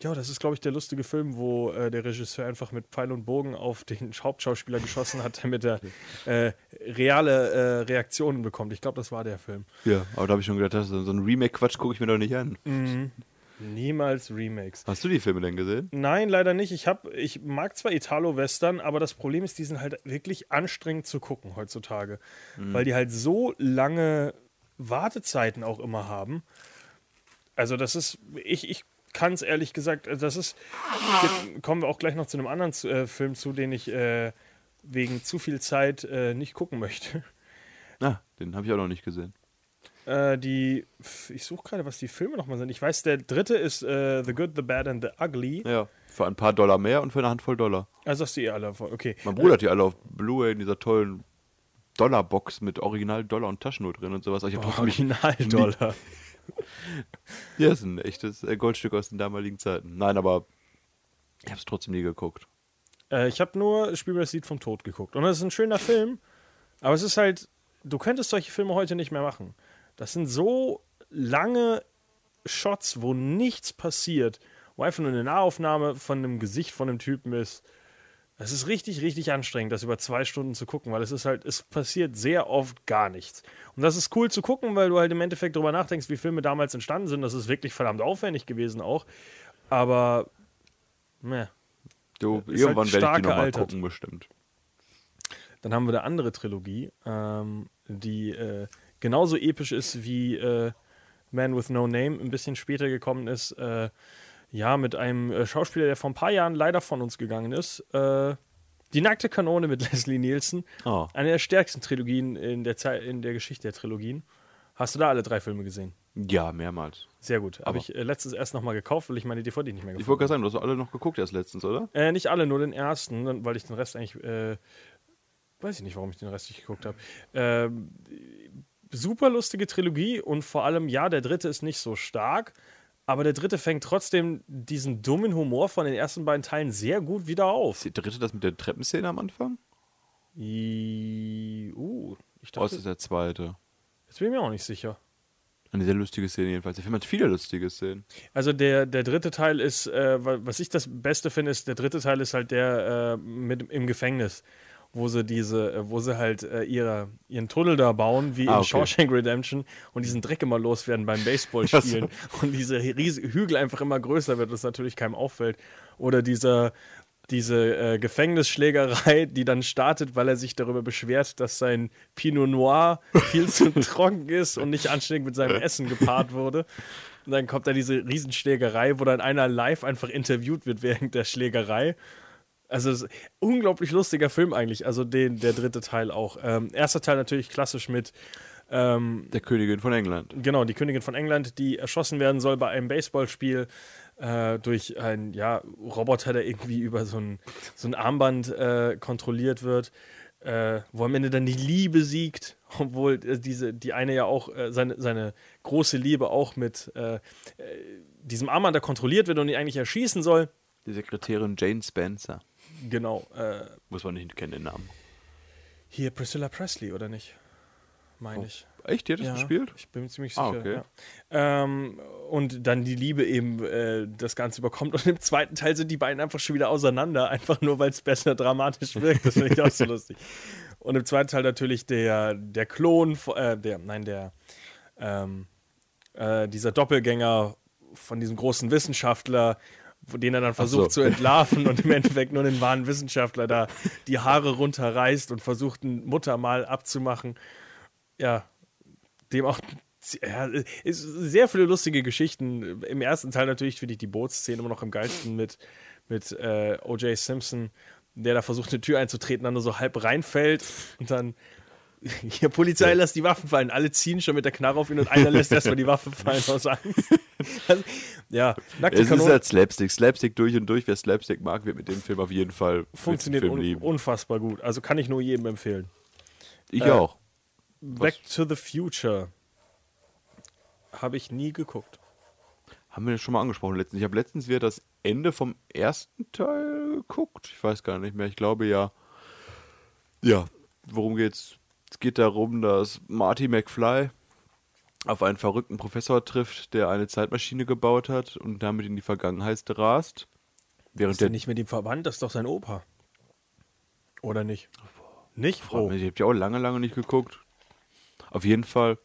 Ja, das ist, glaube ich, der lustige Film, wo äh, der Regisseur einfach mit Pfeil und Bogen auf den [LAUGHS] Hauptschauspieler geschossen hat, damit er äh, reale äh, Reaktionen bekommt. Ich glaube, das war der Film. Ja, aber da habe ich schon gedacht, so ein Remake-Quatsch gucke ich mir doch nicht an. Niemals Remakes. Hast du die Filme denn gesehen? Nein, leider nicht. Ich, hab, ich mag zwar Italo-Western, aber das Problem ist, die sind halt wirklich anstrengend zu gucken heutzutage. Weil die halt so lange Wartezeiten auch immer haben. Also, das ist, ich, ich kann es ehrlich gesagt, also das ist, kommen wir auch gleich noch zu einem anderen äh, Film zu, den ich äh, wegen zu viel Zeit äh, nicht gucken möchte. Ah, den habe ich auch noch nicht gesehen. Äh, die, ich suche gerade, was die Filme nochmal sind. Ich weiß, der dritte ist äh, The Good, The Bad and The Ugly. Ja, für ein paar Dollar mehr und für eine Handvoll Dollar. Also hast du eh alle. Okay. Mein Bruder hat die alle auf Blu-ray in dieser tollen Dollarbox mit Original Dollar und Taschenuhr drin und sowas. Nicht, Original-Dollar. [LAUGHS] [LAUGHS] ja, ist ein echtes äh, Goldstück aus den damaligen Zeiten. Nein, aber ich habe es trotzdem nie geguckt. Äh, ich habe nur Spiel das Lied vom Tod geguckt. Und das ist ein schöner Film, aber es ist halt, du könntest solche Filme heute nicht mehr machen. Das sind so lange Shots, wo nichts passiert, wo einfach nur eine Nahaufnahme von einem Gesicht von einem Typen ist. Es ist richtig, richtig anstrengend, das über zwei Stunden zu gucken, weil es ist halt, es passiert sehr oft gar nichts. Und das ist cool zu gucken, weil du halt im Endeffekt darüber nachdenkst, wie Filme damals entstanden sind. Das ist wirklich verdammt aufwendig gewesen auch. Aber, ne. Du, Ist irgendwann halt werde ich die nochmal gucken, bestimmt. Dann haben wir eine andere Trilogie, ähm, die äh, genauso episch ist wie äh, Man with No Name, ein bisschen später gekommen ist. Äh, ja, mit einem äh, Schauspieler, der vor ein paar Jahren leider von uns gegangen ist. Äh, die nackte Kanone mit [LAUGHS] Leslie Nielsen. Oh. Eine der stärksten Trilogien in der, Zei- in der Geschichte der Trilogien. Hast du da alle drei Filme gesehen? Ja, mehrmals. Sehr gut. Habe ich äh, letztens erst nochmal gekauft, weil ich meine DVD nicht mehr Ich gefunden wollte gerade sagen, du hast alle noch geguckt erst letztens, oder? äh, nicht alle, nur den ersten, weil ich den Rest eigentlich, äh, weiß ich nicht, warum ich den Rest nicht geguckt habe. Ähm, super lustige Trilogie und vor allem, ja, der dritte ist nicht so stark, aber der dritte fängt trotzdem diesen dummen Humor von den ersten beiden Teilen sehr gut wieder auf. Ist die dritte das mit der Treppenszene am Anfang? I, uh, ich ist dachte, das der zweite? jetzt bin ich mir auch nicht sicher. Eine sehr lustige Szene jedenfalls. Der Film hat viele lustige Szenen. Also der, der dritte Teil ist, äh, wa- was ich das Beste finde, ist, der dritte Teil ist halt der äh, mit im Gefängnis, wo sie diese, äh, wo sie halt äh, ihre, ihren Tunnel da bauen, wie Ah, in okay. Shawshank Redemption und diesen Dreck immer loswerden beim Baseballspielen [LAUGHS] und diese riesige Hügel einfach immer größer wird, was natürlich keinem auffällt. Oder dieser diese äh, Gefängnisschlägerei, die dann startet, weil er sich darüber beschwert, dass sein Pinot Noir viel zu [LAUGHS] trocken ist und nicht anständig mit seinem Essen gepaart wurde. Und dann kommt da diese Riesenschlägerei, wo dann einer live einfach interviewt wird während der Schlägerei. Also ist ein unglaublich lustiger Film eigentlich. Also den, der dritte Teil auch. Ähm, erster Teil natürlich klassisch mit ähm, Der Königin von England. Genau, die Königin von England, die erschossen werden soll bei einem Baseballspiel äh, durch einen ja, Roboter, der irgendwie über so ein, so ein Armband äh, kontrolliert wird, äh, wo am Ende dann die Liebe siegt, [LAUGHS] obwohl äh, diese, die eine ja auch äh, seine, seine große Liebe auch mit äh, diesem Armband da kontrolliert wird und ihn eigentlich erschießen soll. Die Sekretärin Jane Spencer. Genau. Äh, Muss man nicht kennen, den Namen. hier Priscilla Presley, oder nicht? Meine ich. Echt? Die hat das gespielt? Ich bin mir ziemlich Ah, sicher. okay. ja. ähm, und dann die Liebe eben äh, das Ganze bekommt. Und im zweiten Teil sind die beiden einfach schon wieder auseinander, [LAUGHS] einfach nur weil es besser dramatisch wirkt. Das finde ich auch so [LAUGHS] lustig. Und im zweiten Teil natürlich der, der Klon, äh, der, nein, der, ähm, äh, dieser Doppelgänger von diesem großen Wissenschaftler, den er dann versucht so. zu entlarven und im Endeffekt nur den wahren Wissenschaftler da die Haare runterreißt und versucht, ein Muttermal abzumachen. Ja, dem auch ja, ist sehr viele lustige Geschichten. Im ersten Teil natürlich finde ich die Bootsszene immer noch am geilsten mit, mit äh, O.J. Simpson, der da versucht, eine Tür einzutreten, dann nur so halb reinfällt und dann Hier, Polizei, lass die Waffen fallen. Alle ziehen schon mit der Knarre auf ihn und einer lässt erstmal die Waffe fallen aus Angst. Also, ja, nackte Es ist Kanone halt Slapstick. Slapstick durch und durch. Wer Slapstick mag, wird mit dem Film auf jeden Fall funktioniert un unfassbar gut. Also kann ich nur jedem empfehlen. Ich äh, auch. Back to the Future habe ich nie geguckt. Haben wir das schon mal angesprochen letztens. Ich habe letztens wieder das Ende vom ersten Teil geguckt. Ich weiß gar nicht mehr. Ich glaube ja. Ja, worum geht's? Es geht darum, dass Marty McFly auf einen verrückten Professor trifft, der eine Zeitmaschine gebaut hat und damit in die Vergangenheit rast. Während Ist der nicht mit ihm verwandt? Das ist doch sein Opa. Oder nicht? Nicht? Oh. Ich habe ja auch lange, lange nicht geguckt. Auf jeden Fall.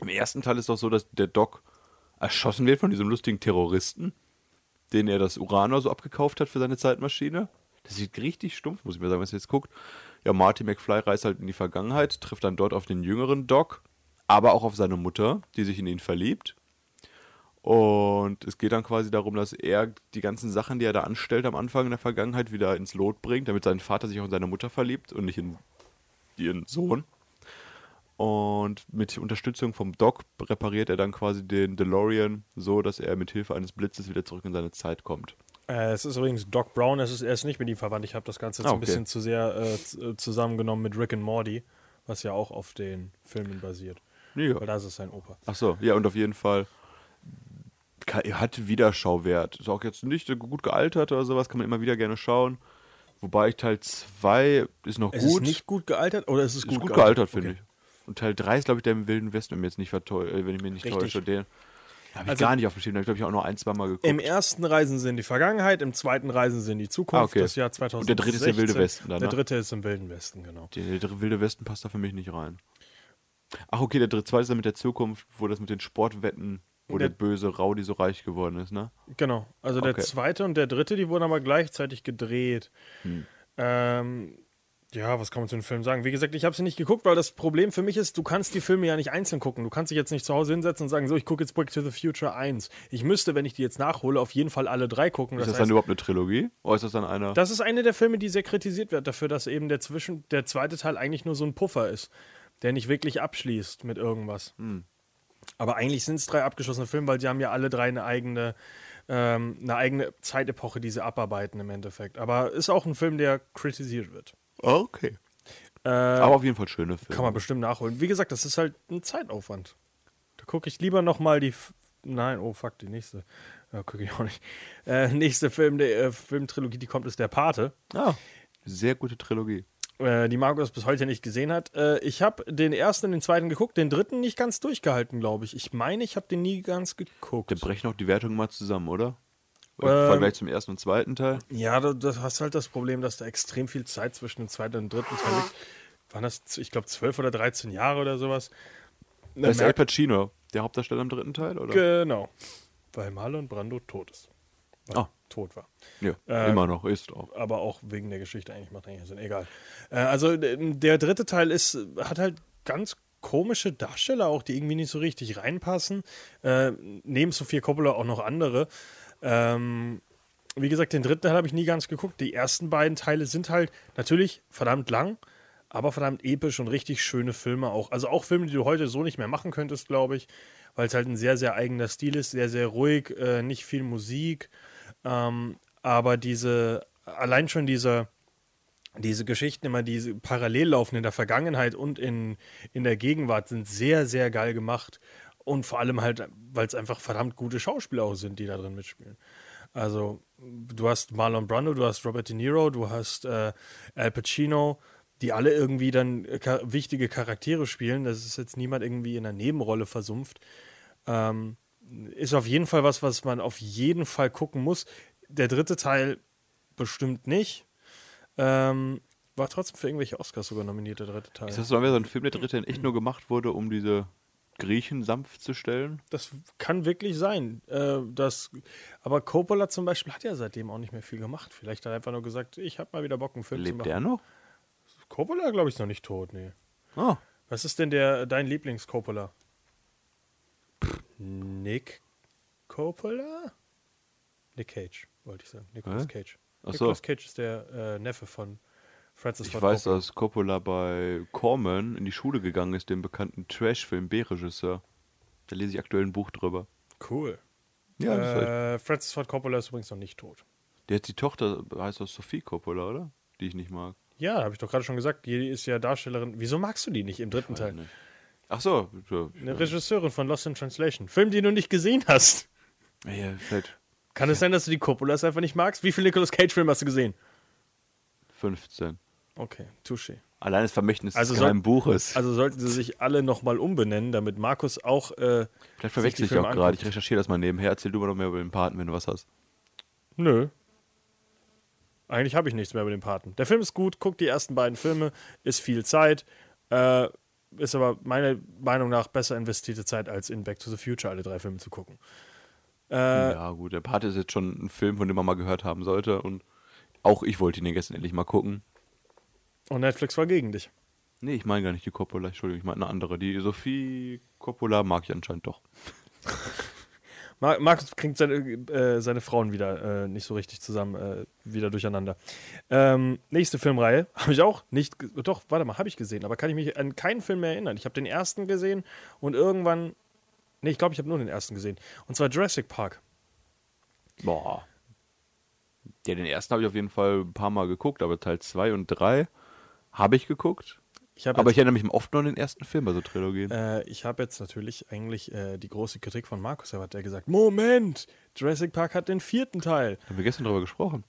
Im ersten Teil ist doch so, dass der Doc erschossen wird von diesem lustigen Terroristen, den er das Uranor so abgekauft hat für seine Zeitmaschine. Das sieht richtig stumpf, muss ich mir sagen, wenn man jetzt guckt. Ja, Marty McFly reist halt in die Vergangenheit, trifft dann dort auf den jüngeren Doc, aber auch auf seine Mutter, die sich in ihn verliebt. Und es geht dann quasi darum, dass er die ganzen Sachen, die er da anstellt am Anfang in der Vergangenheit, wieder ins Lot bringt, damit sein Vater sich auch in seine Mutter verliebt und nicht in ihren Sohn. Und mit Unterstützung vom Doc repariert er dann quasi den DeLorean so, dass er mit Hilfe eines Blitzes wieder zurück in seine Zeit kommt. Äh, es ist übrigens Doc Brown, es ist, er ist nicht mit ihm verwandt. Ich habe das Ganze jetzt Ah, ein okay. bisschen zu sehr äh, äh, zusammengenommen mit Rick and Morty, was ja auch auf den Filmen basiert. Ja. Weil da ist sein Opa. Ach so, ja, und auf jeden Fall ka- hat Wiederschauwert. Ist auch jetzt nicht so gut gealtert oder sowas, kann man immer wieder gerne schauen. Wobei ich Teil 2 ist noch Es gut. ist nicht gut gealtert oder ist es ist gut, gut, gealtert, finde Okay. ich. Und Teil 3 ist, glaube ich, der im Wilden Westen, wenn, jetzt nicht äh, wenn ich mich nicht Richtig. täusche. Den habe ich Also- gar nicht auf dem Schirm. Da habe ich, glaube ich, auch nur ein, zwei Mal geguckt. Im ersten Reisen in die Vergangenheit, im zweiten Reisen in die Zukunft, Ah, okay. das Jahr Und 2016. der dritte ist der Wilde Westen dann, Der ne? dritte ist im Wilden Westen, genau. Der, der Wilde Westen passt da für mich nicht rein. Ach, okay, der dritte, zweite ist dann mit der Zukunft, wo das mit den Sportwetten, wo der, Der- böse Raudi so reich geworden ist, ne? Genau. Also der Okay. zweite und der dritte, die wurden aber gleichzeitig gedreht. Hm. Ähm, ja, was kann man zu dem Film sagen? Wie gesagt, ich habe sie nicht geguckt, weil das Problem für mich ist, du kannst die Filme ja nicht einzeln gucken. Du kannst dich jetzt nicht zu Hause hinsetzen und sagen, so, ich gucke jetzt Back to the Future 1. Ich müsste, wenn ich die jetzt nachhole, auf jeden Fall alle drei gucken. Ist Das das dann heißt, überhaupt eine Trilogie? Oder ist das dann einer? das ist eine der Filme, die sehr kritisiert wird, dafür, dass eben der, zwischen, der zweite Teil eigentlich nur so ein Puffer ist, der nicht wirklich abschließt mit irgendwas. Aber eigentlich sind es drei abgeschlossene Filme, weil sie haben ja alle drei eine eigene, ähm, eine eigene Zeitepoche, die sie abarbeiten im Endeffekt. Aber ist auch ein Film, der kritisiert wird. Okay. Äh, Aber auf jeden Fall schöne Filme. kann man bestimmt nachholen. Wie gesagt, das ist halt ein Zeitaufwand. Da gucke ich lieber noch mal die. F Nein, oh fuck, die nächste. Ja, gucke ich auch nicht. Äh, nächste Film, der äh, Filmtrilogie, die kommt, ist Der Pate. Ah, sehr gute Trilogie. äh, die Markus bis heute nicht gesehen hat. Äh, ich habe den ersten und den zweiten geguckt, den dritten nicht ganz durchgehalten, glaube ich. Ich meine, ich habe den nie ganz geguckt. Dann brechen auch die Wertungen mal zusammen, oder? Im Ähm, Vergleich zum ersten und zweiten Teil. Ja, du, du hast halt das Problem, dass da extrem viel Zeit zwischen dem zweiten und dritten Teil liegt. Waren das, ich glaube, 12 oder 13 Jahre oder sowas? Dann Das ist Al Pacino, der Hauptdarsteller im dritten Teil, oder? Genau. Weil Marlon Brando tot ist. Weil Ah. Tot war. ja, Äh, immer noch, ist auch. aber auch wegen der Geschichte eigentlich macht eigentlich Sinn. Egal. Äh, also der dritte Teil ist, hat halt ganz komische Darsteller auch, die irgendwie nicht so richtig reinpassen. Äh, neben Sophia Coppola auch noch andere. Ähm, wie gesagt, den dritten Teil habe ich nie ganz geguckt. Die ersten beiden Teile sind halt natürlich verdammt lang, aber verdammt episch und richtig schöne Filme auch. Also auch Filme, die du heute so nicht mehr machen könntest, glaube ich, weil es halt ein sehr, sehr eigener Stil ist, sehr, sehr ruhig, äh, nicht viel Musik. Ähm, aber diese, allein schon diese, diese Geschichten immer, die parallel laufen in der Vergangenheit und in, in der Gegenwart, sind sehr, sehr geil gemacht. Und vor allem halt, weil es einfach verdammt gute Schauspieler auch sind, die da drin mitspielen. Also, du hast Marlon Brando, du hast Robert De Niro, du hast äh, Al Pacino, die alle irgendwie dann äh, ka wichtige Charaktere spielen. Das ist jetzt niemand irgendwie in einer Nebenrolle versumpft. Ähm, ist auf jeden Fall was, was man auf jeden Fall gucken muss. Der dritte Teil bestimmt nicht. Ähm, war trotzdem für irgendwelche Oscars sogar nominiert, der dritte Teil. Ist das so ein Film, der dritte, echt nur gemacht wurde, um diese Griechen sanft zu stellen? Das kann wirklich sein. Äh, das, aber Coppola zum Beispiel hat ja seitdem auch nicht mehr viel gemacht. Vielleicht hat er einfach nur gesagt, ich habe mal wieder Bock, einen Film zu Lebt machen. der noch? Coppola, glaube ich, ist noch nicht tot, nee. Ah, Was ist denn der dein Lieblings-Coppola? Nick Coppola? Nick Cage, wollte ich sagen. Nicolas Hä? Cage. Ach so. Nicolas Cage ist der äh, Neffe von, Francis Ich Ford weiß, Coppola. dass Coppola bei Corman in die Schule gegangen ist, dem bekannten Trash-Film B-Regisseur. Da lese ich aktuell ein Buch drüber. Cool. Ja, halt, Äh, Francis Ford Coppola ist übrigens noch nicht tot. der hat die Tochter, heißt das Sophie Coppola, oder? Die ich nicht mag. Ja, habe ich doch gerade schon gesagt. Die ist ja Darstellerin. Wieso magst du die nicht im dritten Teil? nicht. Ach so. Eine Regisseurin von Lost in Translation. Film, den du nicht gesehen hast. ja, fällt Kann es sein, dass du die Coppolas einfach nicht magst? Wie viele Nicolas Cage-Filme hast du gesehen? 15. Okay, touché. Allein das Vermächtnis Also des soll- Buches. Also sollten sie sich alle nochmal umbenennen, damit Markus auch. Äh, Vielleicht verwechsel ich auch gerade. Ich recherchiere das mal nebenher. Erzähl du mal noch mehr über den Paten, wenn du was hast. Nö. Eigentlich habe ich nichts mehr über den Paten. Der Film ist gut, guckt die ersten beiden Filme, ist viel Zeit, äh, ist aber meiner Meinung nach besser investierte Zeit, als in Back to the Future alle drei Filme zu gucken. Äh, ja, gut. Der Pate ist jetzt schon ein Film, von dem man mal gehört haben sollte. Und auch ich wollte ihn ja gestern endlich mal gucken. Und Netflix war gegen dich. Nee, ich meine gar nicht die Coppola. Entschuldigung, ich meine eine andere. Die Sophie Coppola mag ich anscheinend doch. [LAUGHS] Mar Markus kriegt seine, äh, seine Frauen wieder äh, nicht so richtig zusammen, äh, wieder durcheinander. Ähm, nächste Filmreihe [LAUGHS] habe ich auch nicht, doch, warte mal, habe ich gesehen, aber kann ich mich an keinen Film mehr erinnern. Ich habe den ersten gesehen und irgendwann, nee, ich glaube, ich habe nur den ersten gesehen. Und zwar Jurassic Park. Boah. Ja, den ersten habe ich auf jeden Fall ein paar Mal geguckt, aber Teil 2 und 3 habe ich geguckt. Ich habe Aber ich jetzt, erinnere mich oft nur an den ersten Film bei so Trilogien. äh, ich hab jetzt natürlich eigentlich äh, die große Kritik von Markus erwartet, der gesagt, Moment, Jurassic Park hat den vierten Teil. haben wir gestern drüber gesprochen.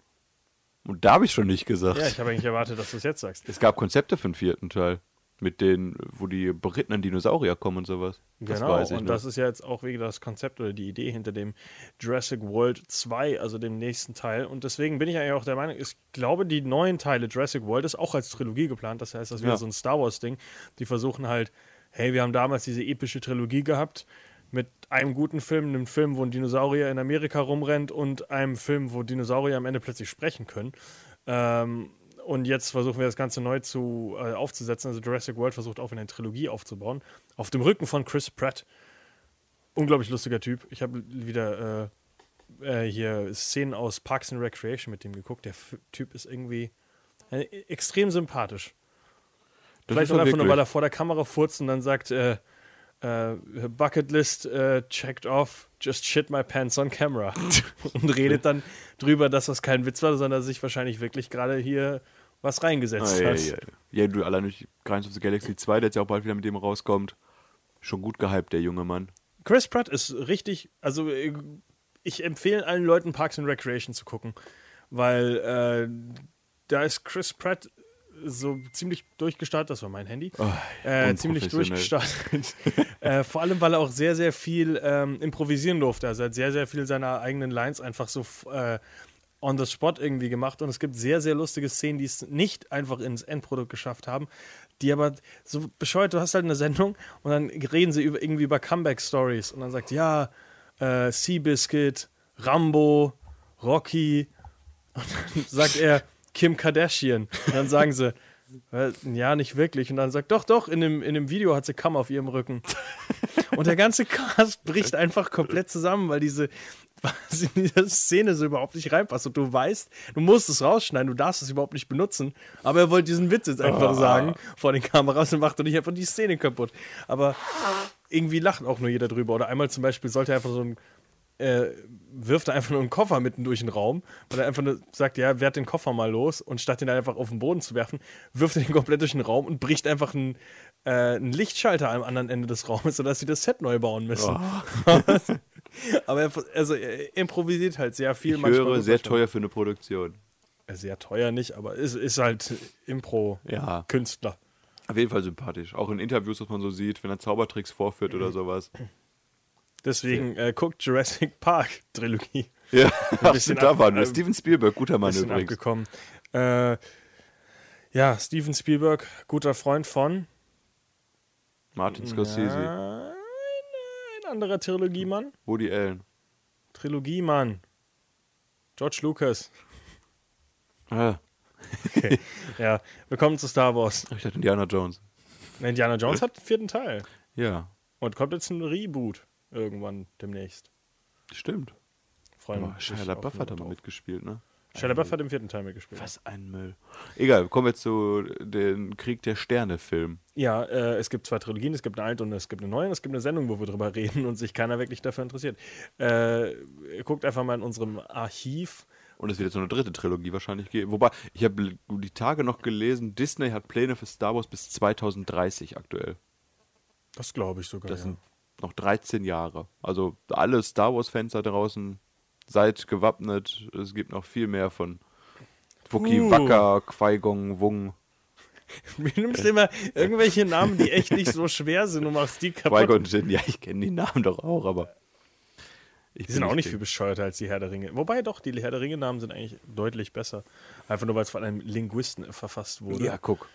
Und da habe ich schon nicht gesagt. Ja, ich habe eigentlich erwartet, dass du es jetzt sagst. es gab Konzepte für den vierten Teil. Mit denen, wo die berittenen Dinosaurier kommen und sowas. Das genau, weiß ich und noch. das ist ja jetzt auch wieder das Konzept oder die Idee hinter dem Jurassic World 2, also dem nächsten Teil. Und deswegen bin ich eigentlich auch der Meinung, ich glaube, die neuen Teile Jurassic World ist auch als Trilogie geplant. Das heißt, das ist wieder Ja. so ein Star Wars-Ding. Die versuchen halt, hey, wir haben damals diese epische Trilogie gehabt mit einem guten Film, einem Film, wo ein Dinosaurier in Amerika rumrennt und einem Film, wo Dinosaurier am Ende plötzlich sprechen können. Ähm, und jetzt versuchen wir das Ganze neu zu, äh, aufzusetzen. Also Jurassic World versucht auch wieder eine Trilogie aufzubauen. Auf dem Rücken von Chris Pratt. Unglaublich lustiger Typ. Ich habe wieder äh, äh, hier Szenen aus Parks and Recreation mit dem geguckt. Der F Typ ist irgendwie äh, extrem sympathisch. Das Vielleicht auch er einfach nur, weil er vor der Kamera furzt und dann sagt, äh, äh, Bucketlist checked off, just shit my pants on camera. [LAUGHS] und redet dann drüber, dass das kein Witz war, sondern sich wahrscheinlich wirklich gerade hier was reingesetzt Ah, ja, hat. ja, ja. ja, du allein durch Guardians of the Galaxy 2, der jetzt ja auch bald wieder mit dem rauskommt. Schon gut gehypt, der junge Mann. Chris Pratt ist richtig, also äh, ich empfehle allen Leuten Parks and Recreation zu gucken, weil äh, da ist Chris Pratt so ziemlich durchgestartet, das war mein Handy, äh, ziemlich durchgestartet. [LAUGHS] äh, vor allem, weil er auch sehr, sehr viel ähm, improvisieren durfte. Also er hat sehr, sehr viel seiner eigenen Lines einfach so äh, on the spot irgendwie gemacht und es gibt sehr, sehr lustige Szenen, die es nicht einfach ins Endprodukt geschafft haben, die aber so bescheuert, du hast halt eine Sendung und dann reden sie über, irgendwie über Comeback-Stories und dann sagt, ja, äh, Seabiscuit, Rambo, Rocky und dann sagt er Kim Kardashian und dann sagen sie, äh, ja, nicht wirklich. Und dann sagt, doch, doch, in dem, in dem Video hat sie Kamm auf ihrem Rücken. Und der ganze Cast bricht einfach komplett zusammen, weil diese, was in diese Szene so überhaupt nicht reinpasst. Und du weißt, du musst es rausschneiden, du darfst es überhaupt nicht benutzen. Aber er wollte diesen Witz jetzt einfach sagen vor den Kameras und macht doch nicht einfach die Szene kaputt. Aber irgendwie lacht auch nur jeder drüber. Oder einmal zum Beispiel sollte er einfach so ein äh, wirft er einfach nur einen Koffer mitten durch den Raum, weil er einfach nur sagt, ja, werd den Koffer mal los und statt ihn einfach auf den Boden zu werfen, wirft er den komplett durch den Raum und bricht einfach einen, äh, einen Lichtschalter am anderen Ende des Raumes, sodass sie das Set neu bauen müssen. [LAUGHS] Aber er, also, er improvisiert halt sehr viel. Ich höre, sehr manchmal- teuer für eine Produktion. Äh, Sehr teuer nicht, aber ist, ist halt Impro-Künstler. Ja, auf jeden Fall sympathisch. Auch in Interviews, was man so sieht, wenn er Zaubertricks vorführt oder sowas. Deswegen äh, guckt Jurassic Park Trilogie. Ja, Ein bisschen da waren wir. äh, Steven Spielberg, guter Mann übrigens. abgekommen. Äh, ja, Steven Spielberg, guter Freund von Martin Scorsese, Ja, ein, anderer Trilogiemann. Woody Allen. Trilogiemann. George Lucas. Ah, [LAUGHS] Ja, wir kommen zu Star Wars. ich dachte Indiana Jones. Indiana Jones hat den vierten Teil. Ja, Und kommt jetzt ein Reboot irgendwann demnächst. stimmt. Freuen Aber mich Shia LaBeouf hat da mal mitgespielt, ne? Shia LaBeouf hat im vierten Teil mitgespielt. Was ein Müll. Egal, kommen wir zu den Krieg der Sterne-Film. Ja, äh, es gibt zwei Trilogien, es gibt eine alte und es gibt eine neue und es gibt eine Sendung, wo wir drüber [LAUGHS] reden und sich keiner wirklich dafür interessiert. Äh, guckt einfach mal in unserem Archiv. Und es wird jetzt so eine dritte Trilogie wahrscheinlich geben. Wobei, ich habe die Tage noch gelesen, Disney hat Pläne für Star Wars bis 2030 aktuell. Das glaube ich sogar. Das ja. sind noch 13 Jahre. Also alle Star Wars-Fans da draußen, seid gewappnet. Es gibt noch viel mehr von Wookie, Uh. Wacker, Qui-Gong, Wung. [LAUGHS] Du nimmst immer irgendwelche Namen, die echt nicht so schwer sind und machst die kaputt. Qui-Gon Jinn, ja, ich kenne die Namen doch auch, aber. Ich Die sind auch nicht viel bescheuerter als die Herr der Ringe. Wobei doch, die Herr der Ringe-Namen sind eigentlich deutlich besser. Einfach nur, weil es von einem Linguisten verfasst wurde. Ja, guck.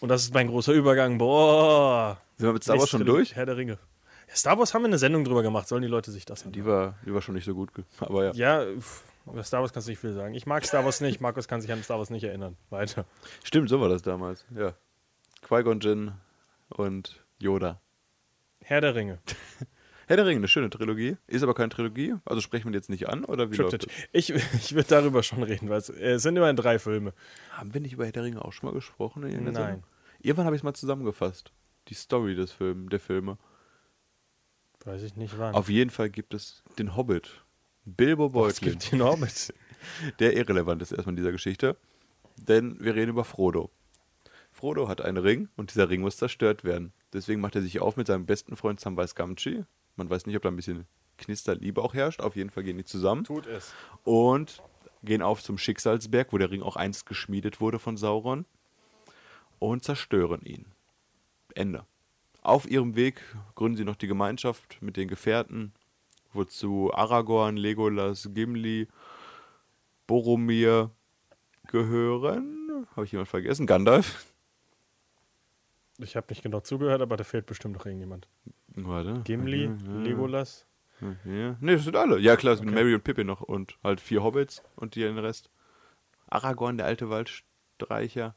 Und das ist mein großer Übergang. Boah. Sind wir mit Star Wars Nächste schon durch? Herr der Ringe. Star Wars haben wir eine Sendung drüber gemacht. Sollen die Leute sich das Die war, die war schon nicht so gut. Aber ja. Ja, über Star Wars kannst du nicht viel sagen. Ich mag Star Wars nicht. Markus kann sich an Star Wars nicht erinnern. Weiter. Stimmt, so war das damals. Ja. Qui-Gon Jinn und Yoda. Herr der Ringe. [LAUGHS] Herr der Ringe, eine schöne Trilogie. Ist aber keine Trilogie. Also sprechen wir die jetzt nicht an, oder wie läuft das? Ich, ich würde darüber schon reden, weil es, äh, es sind immerhin drei Filme. Haben wir nicht über Herr der Ringe auch schon mal gesprochen? in der Nein. Sendung? Irgendwann habe ich es mal zusammengefasst. Die Story des Film, der Filme. Weiß ich nicht wann. Auf jeden Fall gibt es den Hobbit. Bilbo es Beutlin. gibt den Hobbit. [LAUGHS] der irrelevant ist erstmal in dieser Geschichte. Denn wir reden über Frodo. Frodo hat einen Ring und dieser Ring muss zerstört werden. Deswegen macht er sich auf mit seinem besten Freund Samwise Gamgee. Man weiß nicht, ob da ein bisschen Knisterliebe auch herrscht. Auf jeden Fall gehen die zusammen Tut es. und gehen auf zum Schicksalsberg, wo der Ring auch einst geschmiedet wurde von Sauron und zerstören ihn. Ende. Auf ihrem Weg gründen sie noch die Gemeinschaft mit den Gefährten, wozu Aragorn, Legolas, Gimli, Boromir gehören. Habe ich jemand vergessen? Gandalf? Ich habe nicht genau zugehört, aber da fehlt bestimmt noch irgendjemand. Warte. Gimli, Ja, Legolas. Ja. Nee, das sind alle. Ja, klar, es sind Mary und Pippin noch und halt vier Hobbits und die den Rest. Aragorn, der alte Waldstreicher.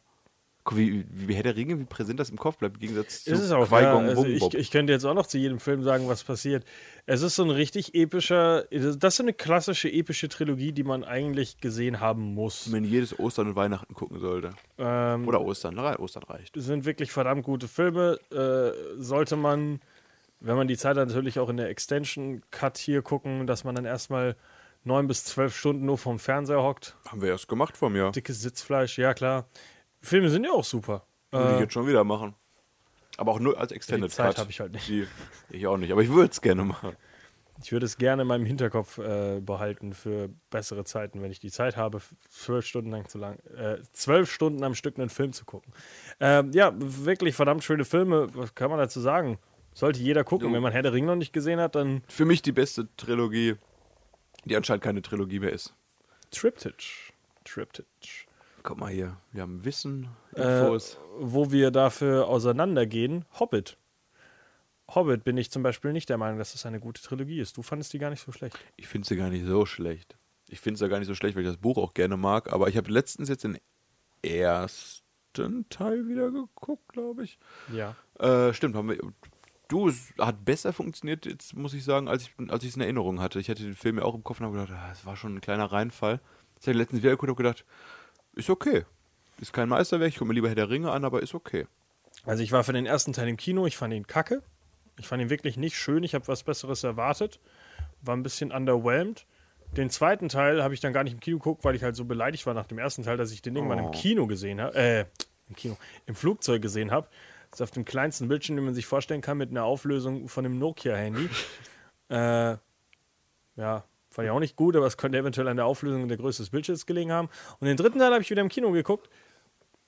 Guck, wie, wie Herr der Ringe, wie präsent das im Kopf bleibt, im Gegensatz zu Ist es auch, ja, also ich, ich könnte jetzt auch noch zu jedem Film sagen, was passiert. Es ist so ein richtig epischer, das ist eine klassische epische Trilogie, die man eigentlich gesehen haben muss. man jedes Ostern und Weihnachten gucken sollte. Ähm, Oder Ostern, Ostern reicht. sind wirklich verdammt gute Filme. Äh, sollte man, wenn man die Zeit hat, natürlich auch in der Extension Cut hier gucken, dass man dann erstmal neun bis zwölf Stunden nur vorm Fernseher hockt. Haben wir erst gemacht vom Jahr. Dickes Sitzfleisch, ja klar. Filme sind ja auch super. Würde ich Äh, jetzt schon wieder machen. Aber auch nur als Extended die Zeit habe ich halt nicht. Die, ich auch nicht, aber ich würde es gerne machen. Ich würde es gerne in meinem Hinterkopf äh, behalten für bessere Zeiten, wenn ich die Zeit habe, zwölf Stunden lang zu lang, äh, zwölf Stunden am Stück einen Film zu gucken. Ähm, ja, wirklich verdammt schöne Filme. Was kann man dazu sagen? Sollte jeder gucken. Du- Wenn man Herr der Ringe noch nicht gesehen hat, dann Für mich die beste Trilogie, die anscheinend keine Trilogie mehr ist. Triptych. Triptych. Guck mal hier, wir haben Wissen, Äh, Infos. wo wir dafür auseinandergehen, Hobbit. Hobbit bin ich zum Beispiel nicht der Meinung, dass das eine gute Trilogie ist. Du fandest die gar nicht so schlecht. Ich finde sie gar nicht so schlecht. Ich finde sie ja gar nicht so schlecht, weil ich das Buch auch gerne mag. Aber ich habe letztens jetzt den ersten Teil wieder geguckt, glaube ich. Ja. Äh, stimmt, haben wir. Du, es hat besser funktioniert, jetzt muss ich sagen, als ich als ich es in Erinnerung hatte. Ich hatte den Film ja auch im Kopf und habe gedacht, ah, es war schon ein kleiner Reinfall. Ich habe letztens wieder geguckt und habe gedacht, ist okay. Ist kein Meisterwerk, ich gucke mir lieber Herr der Ringe an, aber ist okay. Also ich war für den ersten Teil im Kino, ich fand ihn kacke. Ich fand ihn wirklich nicht schön, ich habe was Besseres erwartet. War ein bisschen underwhelmed. Den zweiten Teil habe ich dann gar nicht im Kino geguckt, weil ich halt so beleidigt war nach dem ersten Teil, dass ich den irgendwann Oh. im Kino gesehen habe. Äh, im Kino, im Flugzeug gesehen habe. Das ist auf dem kleinsten Bildschirm, den man sich vorstellen kann, mit einer Auflösung von einem Nokia-Handy. [LAUGHS] äh, ja, fand ich auch nicht gut, aber es könnte eventuell an der Auflösung der Größe des Bildschirms gelegen haben. Und den dritten Teil habe ich wieder im Kino geguckt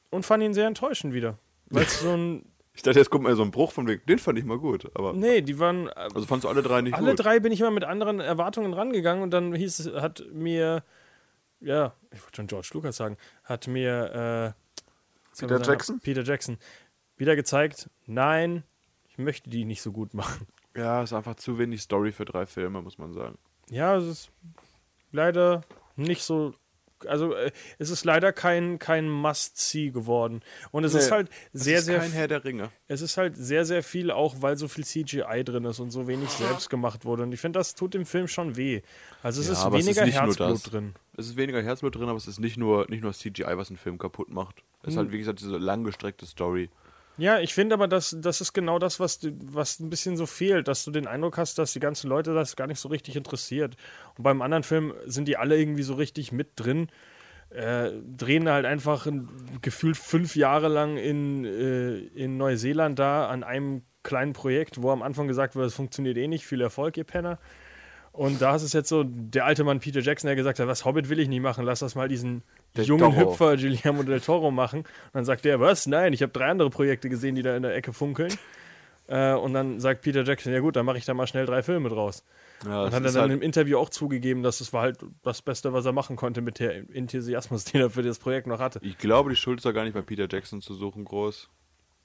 und fand ihn sehr enttäuschend wieder. Weil es so ein [LAUGHS] Ich dachte, jetzt kommt mal so ein Bruch von wegen, den fand ich mal gut. Aber Nee, die waren. äh, also fandst du alle drei nicht alle gut? drei bin ich immer mit anderen Erwartungen rangegangen und dann hieß es, hat mir, ja, ich wollte schon George Lucas sagen, hat mir äh, Peter sagen, Jackson? Peter Jackson wieder gezeigt, nein, ich möchte die nicht so gut machen. Ja, ist einfach zu wenig Story für drei Filme, muss man sagen. Ja, es ist leider nicht so also äh, es ist leider kein, kein Must-See geworden. Und es ist Nee, halt Es sehr, ist sehr kein Herr der Ringe. es ist halt sehr, sehr viel, auch weil so viel CGI drin ist und so wenig selbst gemacht wurde. Und ich finde, das tut dem Film schon weh. Also es Ja, ist aber es ist weniger Herzblut drin. Es ist weniger Herzblut drin, aber es ist nicht nur, nicht nur CGI, was einen Film kaputt macht. Es Hm. ist halt, wie gesagt, diese langgestreckte Story. Ja, ich finde aber, das, das ist genau das, was, was ein bisschen so fehlt, dass du den Eindruck hast, dass die ganzen Leute das gar nicht so richtig interessiert. Und beim anderen Film sind die alle irgendwie so richtig mit drin, äh, drehen halt einfach ein, gefühlt fünf Jahre lang in, äh, in Neuseeland da an einem kleinen Projekt, wo am Anfang gesagt wurde, es funktioniert eh nicht, viel Erfolg, ihr Penner. Und da ist es jetzt so, der alte Mann Peter Jackson, der gesagt hat, was Hobbit will ich nicht machen, lass das mal diesen Del jungen Toro. Hüpfer Guillermo del Toro machen. Und dann sagt der, was? Nein, ich habe drei andere Projekte gesehen, die da in der Ecke funkeln. [LAUGHS] Äh, und dann sagt Peter Jackson, ja gut, dann mache ich da mal schnell drei Filme draus. Ja, Und hat er dann halt, im Interview auch zugegeben, dass es war halt das Beste, was er machen konnte mit der Enthusiasmus, [LAUGHS] den er für das Projekt noch hatte. ich glaube, die Schuld ist da gar nicht bei Peter Jackson zu suchen, groß.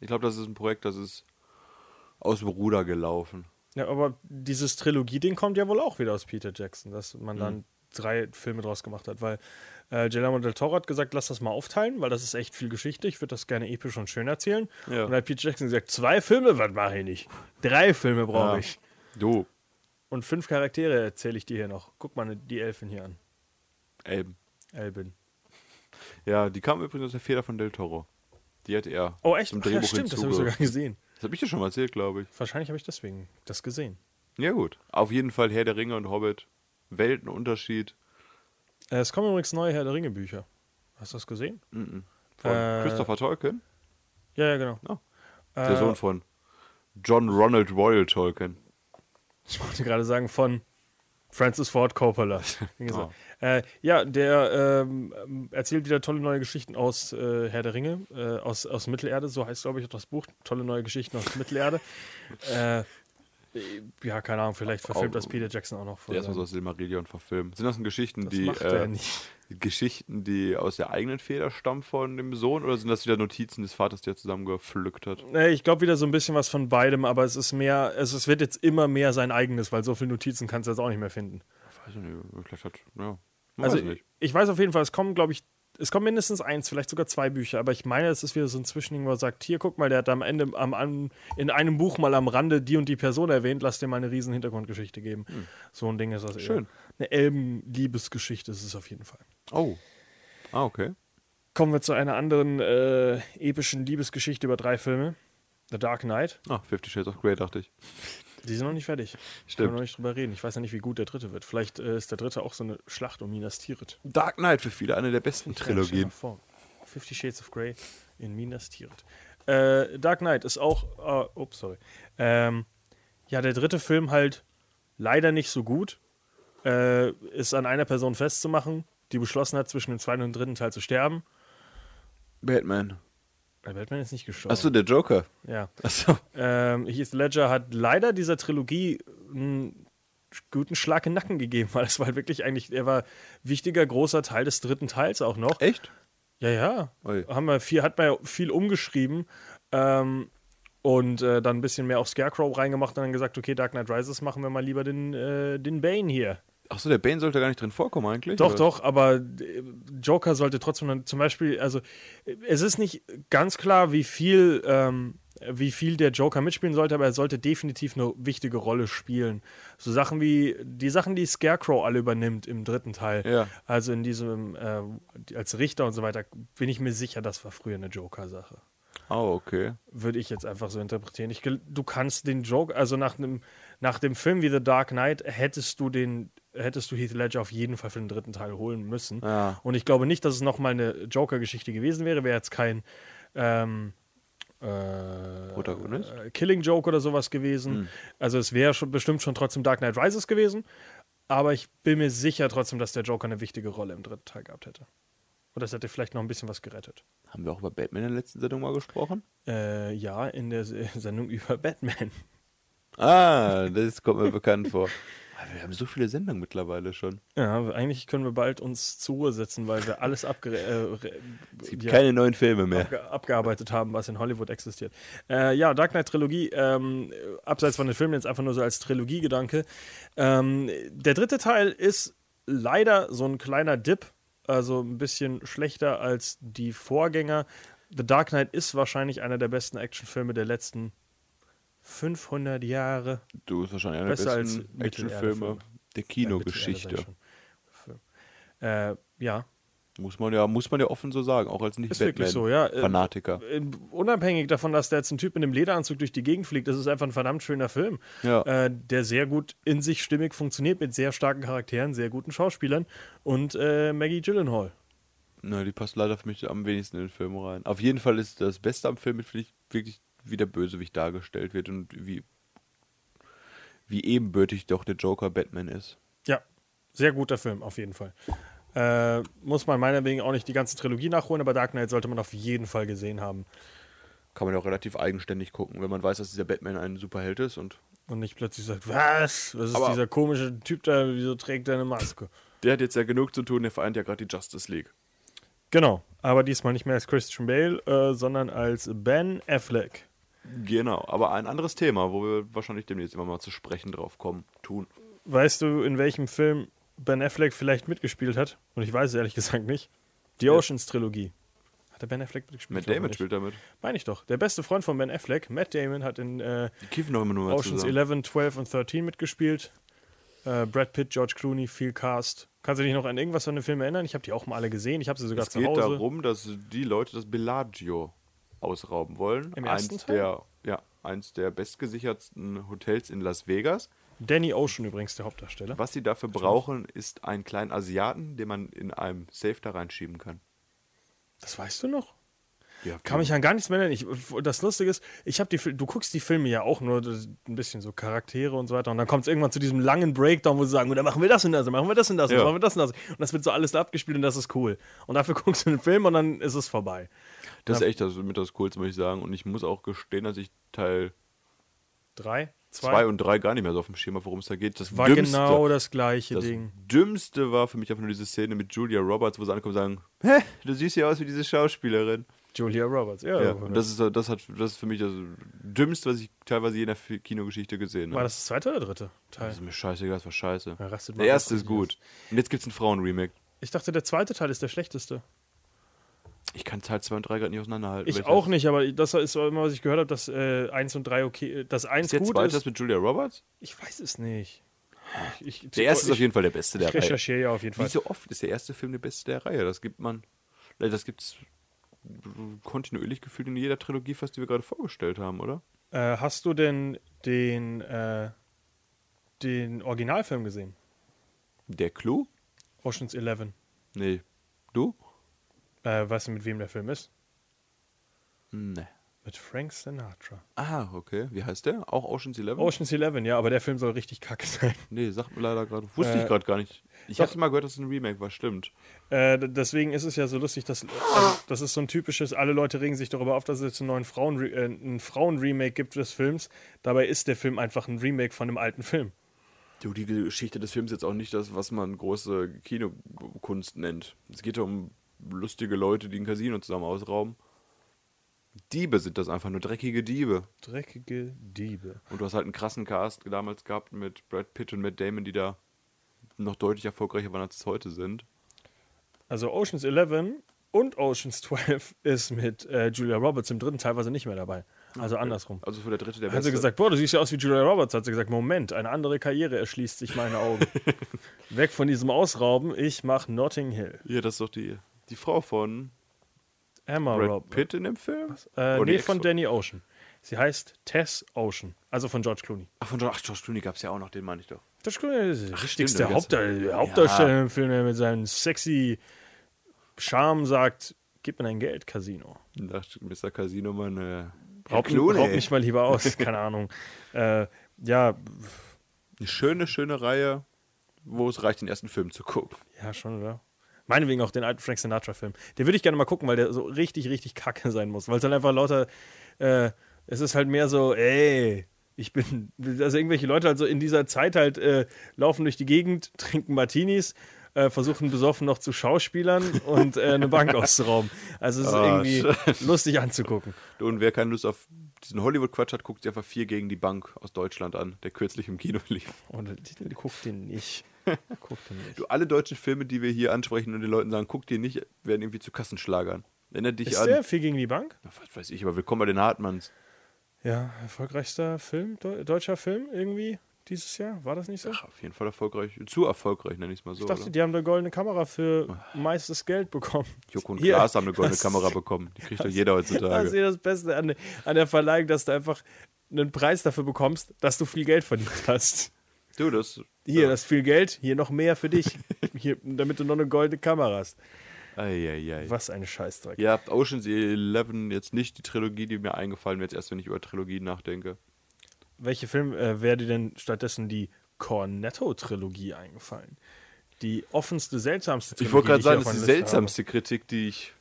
Ich glaube, das ist ein Projekt, das ist aus dem Ruder gelaufen. Ja, aber dieses Trilogie-Ding kommt ja wohl auch wieder aus Peter Jackson, dass man Mhm. dann drei Filme draus gemacht hat, weil äh, Guillermo del Toro hat gesagt, lass das mal aufteilen, weil das ist echt viel Geschichte, ich würde das gerne episch und schön erzählen. Ja. Und dann hat Peter Jackson gesagt, zwei Filme, was mache ich nicht? Drei Filme brauche Ja. ich. Du, Und fünf Charaktere erzähle ich dir hier noch. Guck mal die Elfen hier an. Elben. Elben. Ja, die kam übrigens aus der Feder von Del Toro. Die hat er Oh, echt? zum Ach, ja, stimmt, das habe ich sogar gesehen. Das habe ich dir schon mal erzählt, glaube ich. Wahrscheinlich habe ich deswegen das gesehen. Ja gut. Auf jeden Fall Herr der Ringe und Hobbit. Weltenunterschied. Äh, es kommen übrigens neue Herr der Ringe Bücher. Hast du das gesehen? Von Äh, Christopher Tolkien, Ja, ja, genau. Oh. der Äh, Sohn von John Ronald Royal Tolkien. Ich wollte gerade sagen von Francis Ford Coppola. [LAUGHS] Oh. Äh, ja, der ähm, erzählt wieder tolle neue Geschichten aus äh, Herr der Ringe, äh, aus, aus Mittelerde, so heißt glaube ich auch das Buch. Tolle neue Geschichten aus Mittelerde. [LAUGHS] äh, ja, keine Ahnung, vielleicht verfilmt das Peter Jackson auch noch vor. Erstmal so aus Silmarillion verfilmt. Sind das denn Geschichten, das die äh. Geschichten, die aus der eigenen Feder stammen von dem Sohn oder sind das wieder Notizen des Vaters, die er zusammengepflückt hat? Nee, ich glaube wieder so ein bisschen was von beidem, aber es ist mehr, es, es wird jetzt immer mehr sein eigenes, weil so viele Notizen kannst du jetzt auch nicht mehr finden. Weiß ich nicht, vielleicht hat, ja. Weiß Also nicht. ich weiß auf jeden Fall, es kommen, glaube ich, es kommen mindestens eins, vielleicht sogar zwei Bücher, aber ich meine, es ist wieder so ein Zwischending, wo er sagt, hier, guck mal, der hat am Ende am, am, in einem Buch mal am Rande die und die Person erwähnt, lass dir mal eine riesen Hintergrundgeschichte geben. So ein Ding ist das eher. Schön. Eine Elben-Liebesgeschichte ist es auf jeden Fall. Oh. Ah, okay. Kommen wir zu einer anderen äh, epischen Liebesgeschichte über drei Filme. The Dark Knight. Ah, Fifty Shades of Grey, dachte ich. Die sind noch nicht fertig. Stimmt. Können wir noch nicht drüber reden. Ich weiß ja nicht, wie gut der dritte wird. Vielleicht äh, ist der dritte auch so eine Schlacht um Minas Tirith. Dark Knight für viele eine der besten Trilogien. Fifty Shades of Grey in Minas Tirith. Äh, Dark Knight ist auch, äh, ups, sorry. Ähm, ja, der dritte Film halt leider nicht so gut. Äh, ist an einer Person festzumachen, die beschlossen hat, zwischen dem zweiten und dritten Teil zu sterben. Batman. Batman ist nicht gestorben. Achso, der Joker. Ja. Achso. Ähm, Heath Ledger hat leider dieser Trilogie einen guten Schlag in den Nacken gegeben, [LAUGHS] weil es war halt wirklich eigentlich, er war wichtiger, großer Teil des dritten Teils auch noch. Echt? Ja, ja. Haben wir viel, hat man ja viel umgeschrieben ähm, und äh, dann ein bisschen mehr auf Scarecrow reingemacht und dann gesagt, okay, Dark Knight Rises machen wir mal lieber den, äh, den Bane hier. Achso, der Bane sollte gar nicht drin vorkommen eigentlich? Doch, oder? doch, aber äh, Joker sollte trotzdem dann zum Beispiel, also äh, es ist nicht ganz klar, wie viel, ähm, wie viel der Joker mitspielen sollte, aber er sollte definitiv eine wichtige Rolle spielen. So Sachen wie die Sachen, die Scarecrow alle übernimmt im dritten Teil. Ja. Also in diesem, äh, als Richter und so weiter, bin ich mir sicher, das war früher eine Joker-Sache. Oh, okay. Würde ich jetzt einfach so interpretieren. Ich, du kannst den Joker, also nach einem, nach dem Film wie The Dark Knight hättest du den, hättest du Heath Ledger auf jeden Fall für den dritten Teil holen müssen. Ja. Und ich glaube nicht, dass es nochmal eine Joker-Geschichte gewesen wäre. Wäre jetzt kein ähm, äh, Protagonist? äh, Killing Joke oder sowas gewesen. Hm. Also es wäre schon bestimmt schon trotzdem Dark Knight Rises gewesen. Aber ich bin mir sicher trotzdem, dass der Joker eine wichtige Rolle im dritten Teil gehabt hätte. Und das hätte vielleicht noch ein bisschen was gerettet. Haben wir auch über Batman in der letzten Sendung mal gesprochen? Äh, ja, in der Se- [LAUGHS] Sendung über Batman. Ah, das kommt mir bekannt vor. [LAUGHS] Wir haben so viele Sendungen mittlerweile schon. Ja, eigentlich können wir bald uns zur Ruhe setzen, weil wir alles abge äh, re- Es gibt ja, keine neuen Filme mehr. abge abgearbeitet haben, was in Hollywood existiert. Äh, ja, Dark Knight Trilogie, ähm, abseits von den Filmen jetzt einfach nur so als Trilogiegedanke. Ähm, der dritte Teil ist leider so ein kleiner Dip. also ein bisschen schlechter als die Vorgänger. The Dark Knight ist wahrscheinlich einer der besten Actionfilme der letzten 500 Jahre. Du bist wahrscheinlich einer der Besser als besten Actionfilme der Kinogeschichte. Äh, ja, Muss man ja, muss man ja offen so sagen, auch als nicht ist wirklich so, ja. Äh, Fanatiker. äh, unabhängig davon, dass da jetzt ein Typ in einem Lederanzug durch die Gegend fliegt, das ist einfach ein verdammt schöner Film, Ja. äh, der sehr gut in sich stimmig funktioniert, mit sehr starken Charakteren, sehr guten Schauspielern und äh, Maggie Gyllenhaal. Na, die passt leider für mich am wenigsten in den Film rein. Auf jeden Fall ist das Beste am Film, finde ich, wirklich, wie der Bösewicht dargestellt wird und wie, wie ebenbürtig doch der Joker Batman ist. Ja, sehr guter Film, auf jeden Fall. Äh, muss man meinetwegen auch nicht die ganze Trilogie nachholen, aber Dark Knight sollte man auf jeden Fall gesehen haben. Kann man ja auch relativ eigenständig gucken, wenn man weiß, dass dieser Batman ein Superheld ist und Und nicht plötzlich sagt, was? Was ist Aber- dieser komische Typ da? Wieso trägt er eine Maske? der hat jetzt ja genug zu tun, der vereint ja gerade die Justice League. Genau, aber diesmal nicht mehr als Christian Bale, äh, sondern als Ben Affleck. Genau, aber ein anderes Thema, wo wir wahrscheinlich demnächst immer mal zu sprechen drauf kommen, tun. Weißt du, in welchem Film Ben Affleck vielleicht mitgespielt hat? Und ich weiß es ehrlich gesagt nicht. Die Oceans-Trilogie. Hat der Ben Affleck mitgespielt? Matt Damon spielt damit. Meine ich doch. Der beste Freund von Ben Affleck, Matt Damon, hat in äh, Oceans zusammen. 11, 12 und 13 mitgespielt. Äh, Brad Pitt, George Clooney, viel Cast. Kannst du dich noch an irgendwas von den Filmen erinnern? Ich habe die auch mal alle gesehen. Ich habe sie sogar Es zu geht Hause. darum, dass die Leute das Bellagio ausrauben wollen. Im ersten eins Teil? der, ja, eins der bestgesichertsten Hotels in Las Vegas. Danny Ocean übrigens, der Hauptdarsteller. Was sie dafür brauchen, ist einen kleinen Asiaten, den man in einem Safe da reinschieben kann. Das weißt du noch? Ja, Kann mich an gar nichts mehr erinnern. Ich, das Lustige ist, ich habe die, du guckst die Filme ja auch nur ein bisschen so Charaktere und so weiter. Und dann kommt es irgendwann zu diesem langen Breakdown, wo sie sagen, dann machen wir das und das, machen wir das und das, und Ja. machen wir das und das. Und das wird so alles abgespielt und das ist cool. Und dafür [LAUGHS] guckst du den Film und dann ist es vorbei. Das ist echt das, mit das Coolste, muss ich sagen. Und ich muss auch gestehen, dass ich Teil Drei, 2 und 3 gar nicht mehr so auf dem Schirm habe, worum es da geht. Das war Dümmste, genau das gleiche das Ding. Dümmste war für mich einfach nur diese Szene mit Julia Roberts, wo sie ankommen und sagen, hä, du siehst ja aus wie diese Schauspielerin. Julia Roberts, ja. Ja, und das ist, das, hat, das ist für mich das Dümmste, was ich teilweise je in der Kinogeschichte gesehen war habe. das das zweite oder dritte Das Teil? ist mir scheißegal, das war scheiße. Ja, Der erste ist gut. Und jetzt gibt es ein Frauen-Remake. Ich dachte, der zweite Teil ist der schlechteste. Ich kann Teil 2 und 3 gerade nicht auseinanderhalten. Ich auch nicht, aber das ist immer, was ich gehört habe, dass äh, 1 und 3 okay, dass 1 Ist der gut zweite ist. das mit Julia Roberts? Ich weiß es nicht. Ich, ich, Der erste ist auf ich, jeden Fall der beste der Ich Reihe. recherchiere ja auf jeden Wie Fall. so oft ist der erste Film der beste der Reihe. Das gibt man. äh, Das gibt's kontinuierlich gefühlt in jeder Trilogie fast, die wir gerade vorgestellt haben, oder? Äh, hast du denn den, äh, den Originalfilm gesehen? Der Clou? Oceans 11. Nee. Du? Äh, weißt du, mit wem der Film ist? Nee. Mit Frank Sinatra. Ah, okay. Wie heißt der? Auch Ocean's Eleven? Oceans 11, ja, aber der Film soll richtig kacke sein. [LAUGHS] nee, sagt mir leider gerade. Wusste Äh, ich gerade gar nicht. Ich doch. hatte mal gehört, dass es ein Remake war, stimmt. Äh, deswegen ist es ja so lustig, dass also, das ist so ein typisches, alle Leute regen sich darüber auf, dass es jetzt einen neuen Frauen äh, ein Frauen-Remake gibt des Films. Dabei ist der Film einfach ein Remake von einem alten Film. Du, die Geschichte des Films ist jetzt auch nicht das, was man große Kinokunst nennt. Es geht ja um lustige Leute, die ein Casino zusammen ausrauben. Diebe sind das einfach nur dreckige Diebe. Dreckige Diebe. Und du hast halt einen krassen Cast damals gehabt mit Brad Pitt und Matt Damon, die da noch deutlich erfolgreicher waren, als es heute sind. Also Oceans 11 und Oceans 12 [LAUGHS] ist mit äh, Julia Roberts im dritten teilweise nicht mehr dabei. Also andersrum. Also für der dritte der Hat sie gesagt, boah, du siehst ja aus wie Julia Roberts. Hat sie gesagt, Moment, eine andere Karriere erschließt sich meine Augen. [LAUGHS] Weg von diesem Ausrauben, ich mach Notting Hill. Ja, das ist doch die, die Frau von Emma Brad Roberts. Pitt in dem Film? Äh, nee, von Danny Ocean. Sie heißt Tess Ocean, also von George Clooney. Ach, von George, ach, George Clooney gab es ja auch noch, den meine ich doch. George Clooney ist der stimmt, der Hauptdarsteller, Hauptdarsteller im Film, der mit seinem sexy Charme sagt, gib mir dein Geld, Casino. Dachte Mr. Casino mal eine. Raub, raub mich mal lieber aus, [LAUGHS] keine Ahnung. Äh, ja, Eine schöne, schöne Reihe, wo es reicht, den ersten Film zu gucken. ja, schon, oder? Meinetwegen auch den alten Frank Sinatra-Film. Den würde ich gerne mal gucken, weil der so richtig, richtig kacke sein muss. Weil es halt einfach lauter, äh, es ist halt mehr so, ey, ich bin, also irgendwelche Leute halt so in dieser Zeit halt äh, laufen durch die Gegend, trinken Martinis, äh, versuchen besoffen noch zu Schauspielern und äh, eine Bank [LAUGHS] auszurauben. Also es ist Ah, irgendwie lustig anzugucken. Und wer keine Lust auf diesen Hollywood-Quatsch hat, guckt sich einfach vier gegen die Bank aus Deutschland an, der kürzlich im Kino lief. Und die, die guckt den nicht. [LAUGHS] Guck den nicht. Du, alle deutschen Filme, die wir hier ansprechen und den Leuten sagen, guck dir nicht, werden irgendwie zu Kassenschlagern. Erinnert dich Ist an. der viel gegen die Bank? Na, was weiß ich, aber willkommen bei den Hartmanns. Ja, erfolgreichster Film, deu- deutscher Film irgendwie dieses Jahr. War das nicht so? Ach, auf jeden Fall erfolgreich. Zu erfolgreich, nenne ich es mal so. ich dachte, oder? die haben eine goldene Kamera für meistes Geld bekommen. Joko und Hier, Klaas haben eine goldene das- Kamera bekommen. Die kriegt doch jeder Das ist heutzutage. ja das Beste an, an der Verleihung, dass du einfach einen Preis dafür bekommst, dass du viel Geld verdient hast. Du, das. Hier, ja. das ist viel Geld, hier noch mehr für dich, [LAUGHS] hier, damit du noch eine goldene Kamera hast. Eieiei. Was ein Scheißdreck. Ja, Ocean's 11 jetzt nicht die Trilogie, die mir eingefallen wäre, jetzt erst, wenn ich über Trilogien nachdenke. Welche Film äh, wäre dir denn stattdessen die Cornetto-Trilogie eingefallen? Die offenste, seltsamste Trilogie. Ich wollte gerade sagen, das ist die seltsamste Kritik, die ich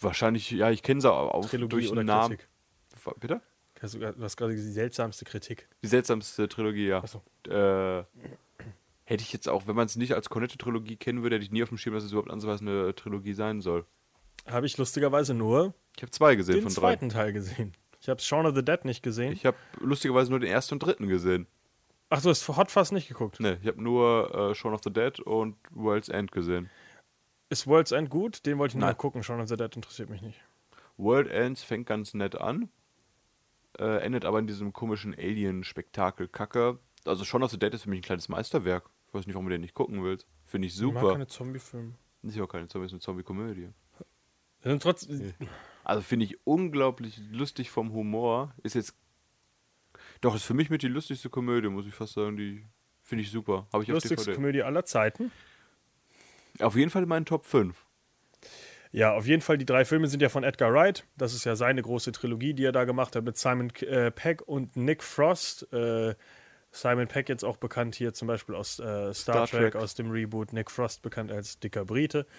wahrscheinlich, ja, ich kenne sie auch habe. Trilogie durch den Namen. Kritik. Bitte? Hast Du hast gerade die seltsamste Kritik. Die seltsamste Trilogie, ja. Ach so. Äh, hätte ich jetzt auch, wenn man es nicht als Cornetto-Trilogie kennen würde, hätte ich nie auf dem Schirm, dass es überhaupt ansatzweise eine Trilogie sein soll. Habe ich lustigerweise nur Ich habe zwei gesehen den von drei. zweiten Teil gesehen. Ich habe Shaun of the Dead nicht gesehen. Ich habe lustigerweise nur den ersten und dritten gesehen. Ach, du hast Hot Fuzz nicht geguckt. Ne, ich habe nur äh, Shaun of the Dead und World's End gesehen. Ist World's End gut? Den wollte ich Nein. noch gucken. Shaun of the Dead interessiert mich nicht. World Ends fängt ganz nett an, äh, endet aber in diesem komischen Alien-Spektakel-Kacke. Also Shaun of the Dead ist für mich ein kleines Meisterwerk. Ich weiß nicht, warum du den nicht gucken willst. Finde ich Ich mag super. keine Zombie-Filme. Nicht auch keine Zombie, ist eine Zombie-Komödie. Trotzdem. Also finde ich unglaublich lustig vom Humor. Ist jetzt. Doch, ist für mich mit die lustigste Komödie, muss ich fast sagen. Die finde ich super. Habe ich auf Lustigste DVD. Komödie aller Zeiten. Auf jeden Fall in meinen Top 5. Ja, auf jeden Fall, die drei Filme sind ja von Edgar Wright. Das ist ja seine große Trilogie, die er da gemacht hat mit Simon äh, Peck und Nick Frost. Äh, Simon Peck jetzt auch bekannt hier zum Beispiel aus äh, Star, Star Trek, Trek. aus dem Reboot. Nick Frost bekannt als dicker Brite. [LAUGHS]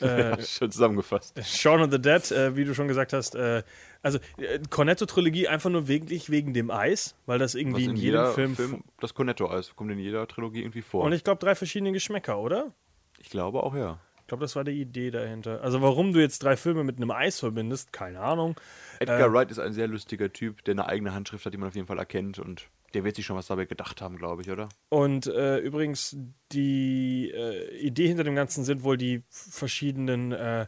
Äh, Schön zusammengefasst. Shaun of the Dead, äh, wie du schon gesagt hast. Äh, also äh, Cornetto-Trilogie einfach nur wirklich wegen dem Eis, weil das irgendwie Was in, jedem Film... das Cornetto-Eis kommt in jeder Trilogie irgendwie vor. und ich glaube, drei verschiedene Geschmäcker, oder? ich glaube auch, ja. Ich glaube, das war die Idee dahinter. Also warum du jetzt drei Filme mit einem Eis verbindest, keine Ahnung. Edgar Äh, Wright ist ein sehr lustiger Typ, der eine eigene Handschrift hat, die man auf jeden Fall erkennt. Und der wird sich schon was dabei gedacht haben, glaube ich, oder? Und äh, übrigens, die äh, Idee hinter dem Ganzen sind wohl die verschiedenen äh,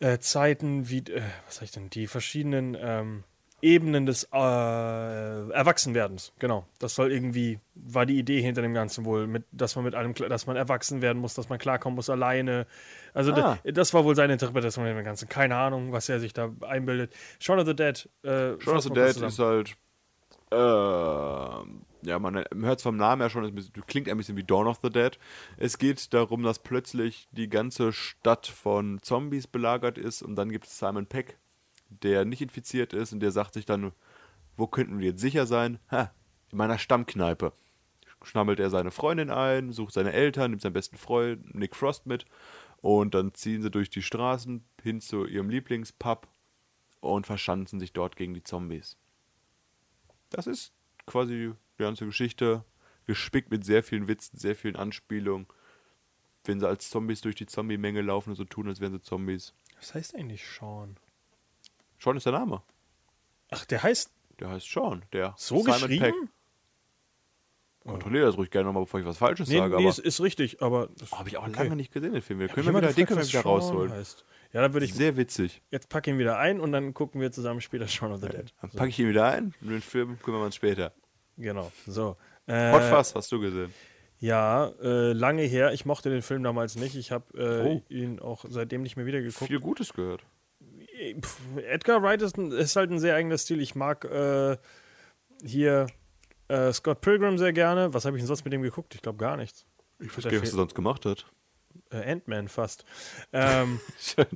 äh, Zeiten, wie, äh, was sag ich denn, die verschiedenen ähm, Ebenen des äh, Erwachsenwerdens. Genau. Das soll irgendwie, war die Idee hinter dem Ganzen wohl, mit, dass man mit allem, kla- dass man erwachsen werden muss, dass man klarkommen muss alleine. Also Ah. da, das war wohl seine Interpretation dem Ganzen. Keine Ahnung, was er sich da einbildet. Shaun of the Dead. Äh, Shaun of the Dead zusammen. ist halt. Äh, ja, man hört es vom Namen her schon, es klingt ein bisschen wie Dawn of the Dead. Es geht darum, dass plötzlich die ganze Stadt von Zombies belagert ist und dann gibt es Simon Peck, der nicht infiziert ist und der sagt sich dann, wo könnten wir jetzt sicher sein? Ha, in meiner Stammkneipe. Schnammelt er seine Freundin ein, sucht seine Eltern, nimmt seinen besten Freund Nick Frost mit und dann ziehen sie durch die Straßen hin zu ihrem Lieblingspub und verschanzen sich dort gegen die Zombies. Das ist quasi die ganze Geschichte, gespickt mit sehr vielen Witzen, sehr vielen Anspielungen. Wenn sie als Zombies durch die Zombie-Menge laufen und so tun, als wären sie Zombies. Was heißt eigentlich Sean? Sean ist der Name. Ach, der heißt Der heißt Sean. Der so geschrieben? Kontrolliere das ruhig gerne nochmal, bevor ich was Falsches Nee, sage. nee ist, ist richtig, aber. habe ich auch okay. lange nicht gesehen, den Film. Wir Hab können ich wir wieder, den wieder Sean rausholen. Heißt. Ja, dann würde ich. Sehr witzig. Jetzt pack ihn wieder ein und dann gucken wir zusammen später Shaun of the Dead. Dann packe ich ihn wieder ein und den Film kümmern wir uns später. Genau. So. Äh, Hot Fuzz hast du gesehen. Ja, äh, lange her. Ich mochte den Film damals nicht. Ich habe äh, Oh. ihn auch seitdem nicht mehr wieder geguckt. Viel Gutes gehört. Edgar Wright ist, ist halt ein sehr eigener Stil. Ich mag äh, hier äh, Scott Pilgrim sehr gerne. Was habe ich denn sonst mit dem geguckt? Ich glaube gar nichts. Ich weiß gar nicht, was er sonst gemacht hat. Äh, Ant-Man fast. [LAUGHS] Ähm, Schön.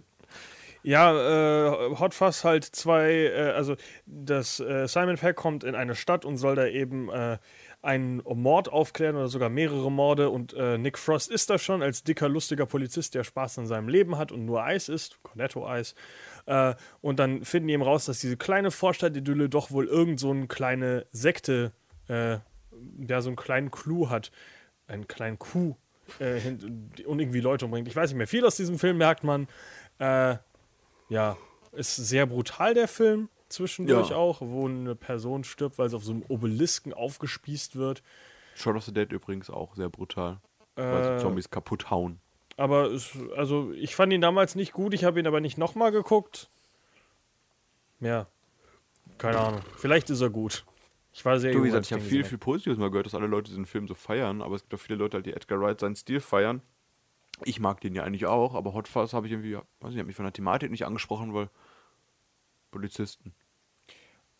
Ja, äh, Hot Fuzz halt zwei, äh, also das äh, Simon Peck kommt in eine Stadt und soll da eben äh, einen Mord aufklären oder sogar mehrere Morde und äh, Nick Frost ist da schon als dicker, lustiger Polizist, der Spaß an seinem Leben hat und nur Eis isst, Cornetto-Eis. Äh, und dann finden die eben raus, dass diese kleine Vorstadt-Idylle doch wohl irgend so eine kleine Sekte, äh, der so einen kleinen Clou hat, einen kleinen Coup äh, und irgendwie Leute umbringt. Ich weiß nicht mehr. Viel aus diesem Film merkt man. Äh, ja, ist sehr brutal der Film zwischendurch Ja. auch, wo eine Person stirbt, weil sie auf so einem Obelisken aufgespießt wird. Shaun of the Dead übrigens auch sehr brutal. Weil Äh, sie Zombies kaputt hauen. aber es, also ich fand ihn damals nicht gut, ich habe ihn aber nicht nochmal geguckt. Ja, keine Ahnung. Vielleicht ist er gut. Ich war sehr Du, wie gesagt, ich habe viel, viel Positives mal gehört, dass alle Leute diesen Film so feiern, aber es gibt auch viele Leute, halt, die Edgar Wright seinen Stil feiern. Ich mag den ja eigentlich auch, aber Hot Fuzz habe ich irgendwie, weiß nicht, hat mich von der Thematik nicht angesprochen, weil Polizisten.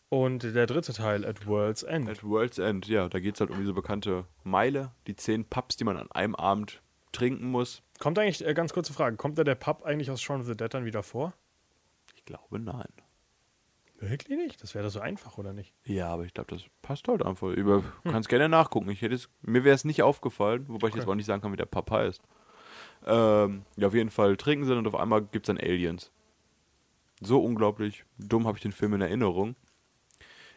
Und der dritte Teil, At World's End. At World's End, ja, da geht es halt um diese bekannte Meile, die zehn Pubs, die man an einem Abend trinken muss. Kommt eigentlich, äh, ganz kurze Frage, kommt da der Pub eigentlich aus Shaun of the Dead dann wieder vor? Ich glaube, nein. Wirklich nicht? Das wäre doch so einfach, oder nicht? Ja, aber ich glaube, das passt halt einfach. Über, kannst gerne nachgucken. Ich hätte es, mir wäre es nicht aufgefallen, wobei ich Okay. jetzt auch nicht sagen kann, wie der Pub heißt. Ähm, ja, auf jeden Fall trinken sie und auf einmal gibt es dann Aliens. So unglaublich dumm habe ich den Film in Erinnerung.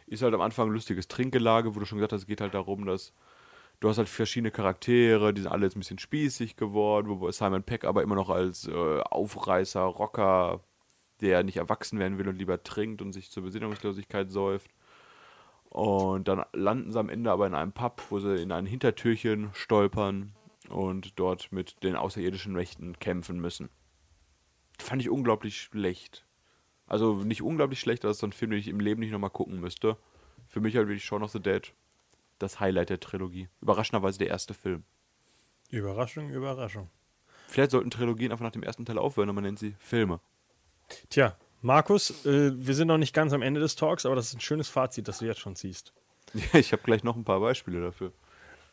Ist halt am Anfang ein lustiges Trinkgelage, wo du schon gesagt hast, es geht halt darum, dass du hast halt verschiedene Charaktere, die sind alle jetzt ein bisschen spießig geworden, wobei Simon Peck aber immer noch als äh, Aufreißer, Rocker, der nicht erwachsen werden will und lieber trinkt und sich zur Besinnungslosigkeit säuft. Und dann landen sie am Ende aber in einem Pub, wo sie in ein Hintertürchen stolpern und dort mit den außerirdischen Mächten kämpfen müssen. Fand ich unglaublich schlecht. Also nicht unglaublich schlecht, aber das ist so ein Film, den ich im Leben nicht nochmal gucken müsste. Für mich halt wirklich Shaun of the Dead das Highlight der Trilogie. Überraschenderweise der erste Film. Überraschung, Überraschung. Vielleicht sollten Trilogien einfach nach dem ersten Teil aufhören und man nennt sie Filme. Tja, Markus, äh, wir sind noch nicht ganz am Ende des Talks, aber das ist ein schönes Fazit, das du jetzt schon ziehst. [LAUGHS] Ja, ich habe gleich noch ein paar Beispiele dafür.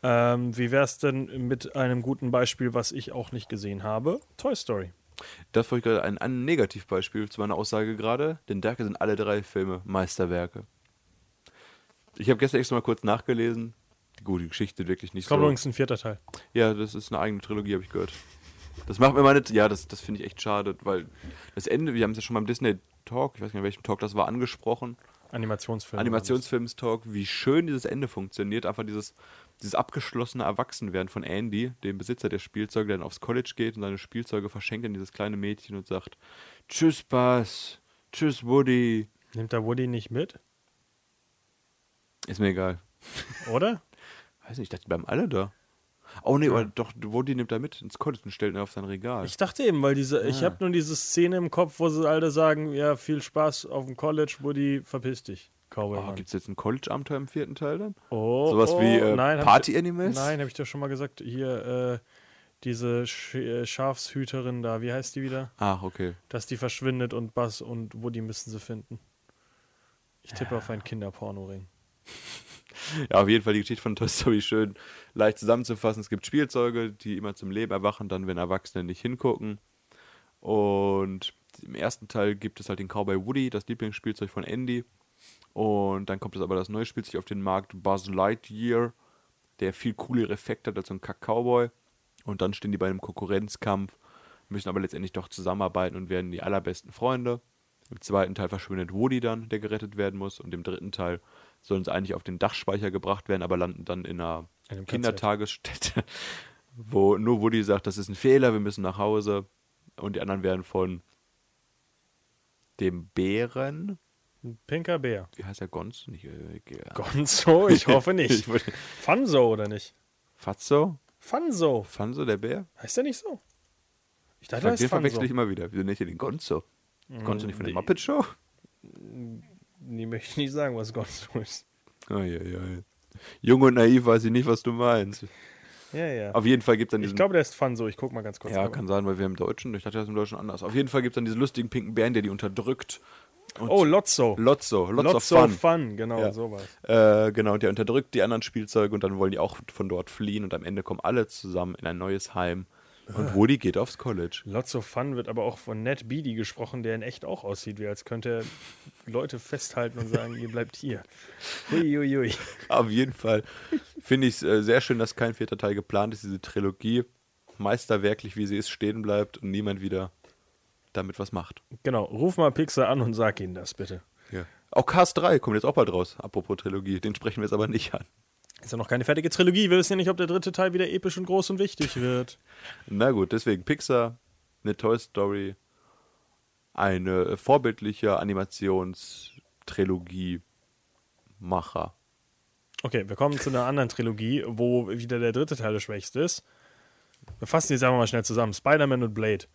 Ähm, wie wär's denn mit einem guten Beispiel, was ich auch nicht gesehen habe? Toy Story. Das war ich gerade ein, ein Negativbeispiel zu meiner Aussage gerade, denn da sind alle drei Filme Meisterwerke. Ich habe gestern extra mal kurz nachgelesen. Gut, die Geschichte wirklich nicht Es kommt so. übrigens ein vierter Teil. Ja, das ist eine eigene Trilogie, habe ich gehört. Das macht mir meine. Ja, das, das finde ich echt schade, weil das Ende, wir haben es ja schon beim Disney Talk, ich weiß nicht, in welchem Talk das war, angesprochen. Animationsfilm. Animationsfilms-Talk, wie schön dieses Ende funktioniert. Einfach dieses, dieses abgeschlossene Erwachsenwerden von Andy, dem Besitzer der Spielzeuge, der dann aufs College geht und seine Spielzeuge verschenkt an dieses kleine Mädchen und sagt: Tschüss, Buzz. Tschüss, Woody. Nimmt da Woody nicht mit? Ist mir egal. Oder? [LAUGHS] Weiß nicht, ich dachte, die bleiben alle da. Oh nee, oder doch, Woody nimmt da mit ins College und stellt ihn auf sein Regal. Ich dachte eben, weil diese, ich Ah. habe nur diese Szene im Kopf, wo sie alle sagen, ja, viel Spaß auf dem College, Woody, verpiss dich. Cowboy oh. Gibt es jetzt ein College-Abenteuer im vierten Teil dann? Oh, Sowas oh, wie äh, nein, hab Party ich, Animals? Nein, habe ich doch schon mal gesagt, hier, äh, diese Sch äh, Schafshüterin da, wie heißt die wieder? Ach, okay. Dass die verschwindet und Buzz und Woody müssen sie finden. Ich tippe auf einen Kinderpornoring. [LAUGHS] Ja, auf jeden Fall die Geschichte von Toy Story schön leicht zusammenzufassen. Es gibt Spielzeuge, die immer zum Leben erwachen, dann, wenn Erwachsene nicht hingucken. Und im ersten Teil gibt es halt den Cowboy Woody, das Lieblingsspielzeug von Andy. Und dann kommt es aber das neue Spielzeug auf den Markt, Buzz Lightyear, der viel coolere Effekte hat als so ein Kack-Cowboy. Und dann stehen die bei einem Konkurrenzkampf, müssen aber letztendlich doch zusammenarbeiten und werden die allerbesten Freunde. Im zweiten Teil verschwindet Woody dann, der gerettet werden muss. Und im dritten Teil sollen sie eigentlich auf den Dachspeicher gebracht werden, aber landen dann in einer In einem. Kindertagesstätte, [LAUGHS] wo nur Woody sagt, das ist ein Fehler, wir müssen nach Hause. Und die anderen werden von dem Bären, Ein pinker Bär. wie heißt der Gonzo? Nicht, äh. [LAUGHS] Gonzo? Ich hoffe nicht. [LAUGHS] Ich Fanzo oder nicht? Fatso? Fanzo. Fanso, der Bär? Heißt der nicht so? Ich dachte, Den der heißt verwechsel Fanzo. ich immer wieder. Wieso nicht den Gonzo? Gonzo nicht von der die- Muppet Show? Nee, möchte ich nicht sagen, was Gonzo ist. Oh, ja, ja. Jung und naiv weiß ich nicht, was du meinst. Ja, ja. Auf jeden Fall gibt es dann Ich diesen glaube, der ist Fanzo. Ich guck mal ganz kurz. Ja, kann sein, weil wir im Deutschen, ich dachte, das ist im Deutschen anders. Auf jeden Fall gibt es dann diesen lustigen pinken Bären, der die unterdrückt. Und Oh, Lotso. Lotso, Lots Lotso of Fun. Fun, genau, Ja. sowas. Äh, genau, der unterdrückt die anderen Spielzeuge und dann wollen die auch von dort fliehen und am Ende kommen alle zusammen in ein neues Heim. Und Woody geht aufs College. Lotso Fun wird aber auch von Ned Beatty gesprochen, der in echt auch aussieht, wie als könnte er Leute festhalten und sagen, ihr bleibt hier. Hui, hui, hui. Auf jeden Fall finde ich es äh, sehr schön, dass kein vierter Teil geplant ist, diese Trilogie meisterwerklich, wie sie ist, stehen bleibt und niemand wieder damit was macht. Genau, ruf mal Pixar an und sag ihnen das bitte. Ja. Auch Cast 3 kommt jetzt auch bald raus, apropos Trilogie. Den sprechen wir jetzt aber nicht an. Ist ja noch keine fertige Trilogie. Wir wissen ja nicht, ob der dritte Teil wieder episch und groß und wichtig wird. [LAUGHS] Na gut, deswegen Pixar, eine Toy Story, eine vorbildliche Animationstrilogie Macher. Okay, wir kommen zu einer anderen Trilogie, wo wieder der dritte Teil der schwächste ist. Wir fassen die sagen wir mal schnell zusammen. Spider-Man und Blade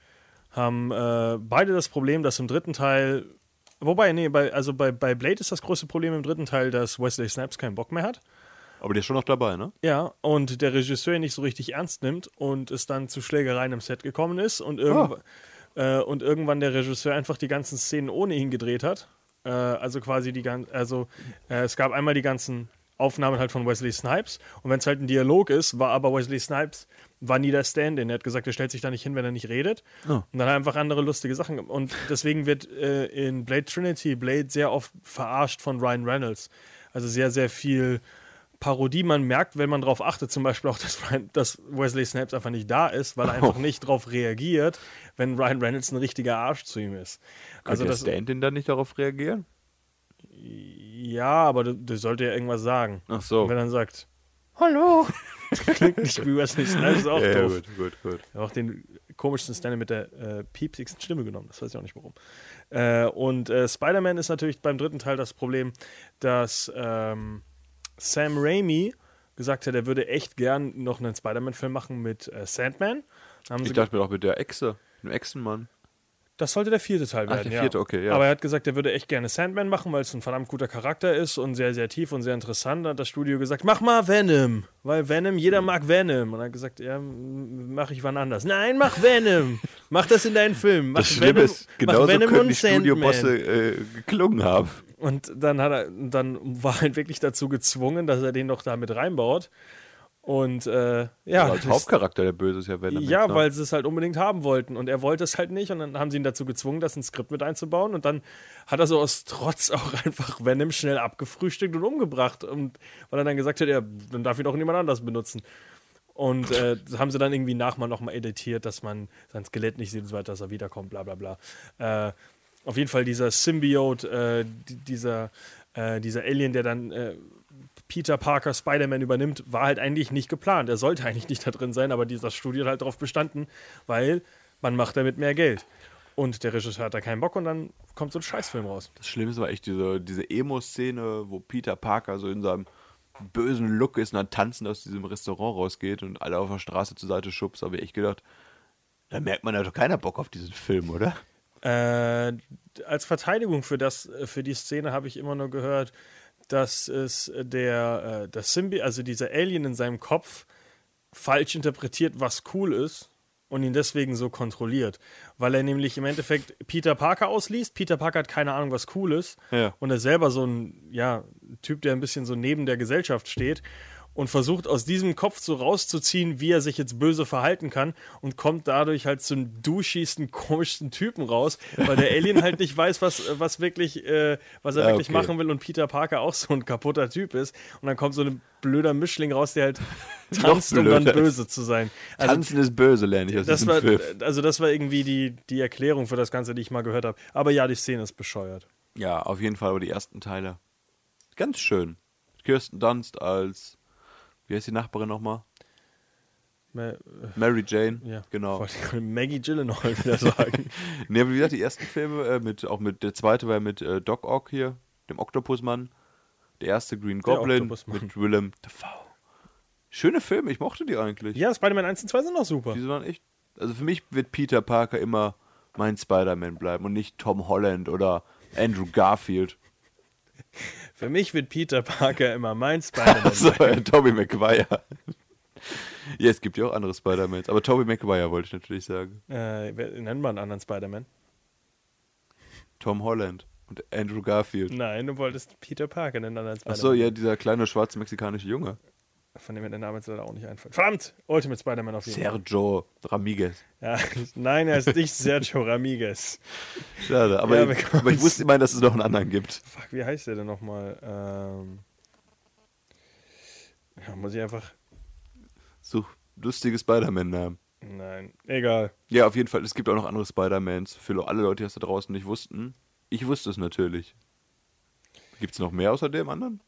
haben äh, beide das Problem, dass im dritten Teil, wobei, nee, bei, also bei, bei Blade ist das größte Problem im dritten Teil, dass Wesley Snipes keinen Bock mehr hat. Aber der ist schon noch dabei, ne? Ja, und der Regisseur ihn nicht so richtig ernst nimmt und es dann zu Schlägereien im Set gekommen ist und, irgendw äh, und irgendwann der Regisseur einfach die ganzen Szenen ohne ihn gedreht hat. Äh, also quasi die ganzen, also äh, es gab einmal die ganzen Aufnahmen halt von Wesley Snipes und wenn es halt ein Dialog ist, war aber Wesley Snipes war nie der Stand-in. Er hat gesagt, er stellt sich da nicht hin, wenn er nicht redet. Oh. Und dann hat er einfach andere lustige Sachen. gemacht. Und deswegen wird äh, in Blade Trinity Blade sehr oft verarscht von Ryan Reynolds. Also sehr, sehr viel Parodie. Man merkt, wenn man darauf achtet, zum Beispiel auch, [LAUGHS] dass, Ryan, dass Wesley Snipes einfach nicht da ist, weil er einfach nicht darauf reagiert, wenn Ryan Reynolds ein richtiger Arsch zu ihm ist. Also Also der das, Stand-in dann nicht darauf reagieren? ja, aber das, das sollte ja irgendwas sagen. Ach so. Und wenn er dann sagt, Hallo, [LAUGHS] klingt nicht wie Wesley Snipes, ist auch ja, doof. gut, gut, gut. Er hat auch den komischsten Stanley mit der äh, piepsigsten Stimme genommen. Das weiß ich auch nicht warum. Äh, und äh, Spider-Man ist natürlich beim dritten Teil das Problem, dass ähm, Sam Raimi gesagt hat, er würde echt gern noch einen Spider-Man-Film machen mit äh, Sandman. Ich dachte mir auch mit der Echse, dem Echsenmann. Das sollte der vierte Teil Ach, werden. der vierte, ja. okay, ja. Aber er hat gesagt, er würde echt gerne Sandman machen, weil es ein verdammt guter Charakter ist und sehr, sehr tief und sehr interessant. Da hat das Studio gesagt, mach mal Venom. Weil Venom, jeder mag Venom. Und er hat gesagt, ja, mach ich wann anders. Nein, mach Venom. [LAUGHS] mach das in deinen Film. Mach Das Schlimme Venom, ist, mach genauso Venom können und die. Studiobosse äh, geklungen haben. Und dann hat er, dann war er halt wirklich dazu gezwungen, dass er den doch da mit reinbaut. Und äh, ja, Aber als Hauptcharakter der Böse ist ja Venom. ja, ne? weil sie es halt unbedingt haben wollten. Und er wollte es halt nicht. Und dann haben sie ihn dazu gezwungen, das ins Skript mit einzubauen. Und dann hat er so aus Trotz [LAUGHS] auch einfach Venom schnell abgefrühstückt und umgebracht. Und weil er dann gesagt hat, ja, dann darf ihn auch niemand anders benutzen. Und äh, das haben sie dann irgendwie nachher nochmal editiert, dass man sein Skelett nicht sieht und so weiter, dass er wiederkommt, bla bla bla. Äh, auf jeden Fall dieser Symbiote, äh, di- dieser, äh, dieser Alien, der dann äh, Peter Parker Spider-Man übernimmt, war halt eigentlich nicht geplant. Er sollte eigentlich nicht da drin sein, aber dieser Studio hat halt darauf bestanden, weil man macht damit mehr Geld. Und der Regisseur hat da keinen Bock und dann kommt so ein Scheißfilm raus. Das Schlimmste war echt diese, diese Emo-Szene, wo Peter Parker so in seinem bösen Look ist und dann tanzend aus diesem Restaurant rausgeht und alle auf der Straße zur Seite schubst. Aber ich gedacht, da merkt man ja doch keiner Bock auf diesen Film, oder? Äh, als Verteidigung für, das, äh, für die Szene habe ich immer nur gehört, dass es der, äh, der Symbi, also dieser Alien in seinem Kopf, falsch interpretiert, was cool ist und ihn deswegen so kontrolliert. Weil er nämlich im Endeffekt Peter Parker ausliest. Peter Parker hat keine Ahnung, was cool ist. Ja. Und er selber so ein ja, Typ, der ein bisschen so neben der Gesellschaft steht und versucht aus diesem Kopf so rauszuziehen, wie er sich jetzt böse verhalten kann und kommt dadurch halt zum duschigsten, [LAUGHS] komischsten Typen raus, weil der Alien halt nicht weiß, was, was wirklich, äh, was er Ja, wirklich okay. machen will und Peter Parker auch so ein kaputter Typ ist. Und dann kommt so ein blöder Mischling raus, der halt [LAUGHS] tanzt, um dann böse zu sein. Also, Tanzen ist böse, lerne ich aus das war, Film. also das war irgendwie die, die Erklärung für das Ganze, die ich mal gehört habe. Aber ja, die Szene ist bescheuert. Ja, auf jeden Fall, aber die ersten Teile. Ganz schön. Kirsten Dunst als, wie heißt die Nachbarin nochmal? Ma- Mary Jane. Ja, Genau. Maggie Gyllenhaal wieder sagen. [LAUGHS] Ne, aber wie gesagt, die ersten Filme, äh, mit, auch mit, der zweite war mit äh, Doc Ock hier, dem Oktopusmann. Der erste Green Goblin mit Willem Dafoe. Schöne Filme, ich mochte die eigentlich. ja, Spider-Man 1 und 2 sind auch super. Die waren echt. Also für mich wird Peter Parker immer mein Spider-Man bleiben und nicht Tom Holland oder Andrew Garfield. [LAUGHS] Für mich wird Peter Parker immer mein Spider-Man. Sein. äh, Tobey Maguire. ja, es gibt ja auch andere Spider-Mans, aber Tobey Maguire wollte ich natürlich sagen. äh, wer nennt man einen anderen Spider-Man? Tom Holland und Andrew Garfield. Nein, du wolltest Peter Parker nennen, einen anderen Spider-Man. Achso, ja, dieser kleine schwarze mexikanische Junge. Von dem mir der Name jetzt leider auch nicht einfällt. Verdammt! Ultimate Spider-Man auf jeden Fall. Sergio Ramiguez. Ja, [LAUGHS] nein, er ist nicht Sergio Ramiguez. Schade, aber, Ja, ich, aber ich wusste immerhin, dass es noch einen anderen gibt. Fuck, wie heißt der denn nochmal? Ähm, ja, muss ich einfach. So lustige Spider-Man-Namen. Nein, egal. Ja, auf jeden Fall, es gibt auch noch andere Spider-Mans. Für alle Leute, die das da draußen nicht wussten. Ich wusste es natürlich. Gibt es noch mehr außer dem anderen?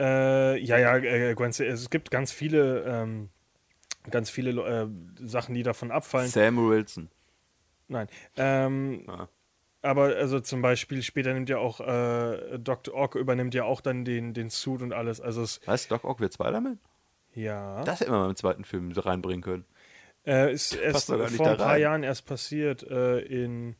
Äh, ja, ja, äh, Gwen, es gibt ganz viele, ähm, ganz viele äh, Sachen, die davon abfallen. Sam Wilson. Nein. Ähm, Ah. aber also zum Beispiel später nimmt ja auch äh, Dr. Ock übernimmt ja auch dann den, den Suit und alles. Also es, Was? Doc Ock wird Spider-Man? ja. Das hätten wir mal im zweiten Film reinbringen können. Äh, ist erst vor ein paar. Jahren erst passiert äh, in.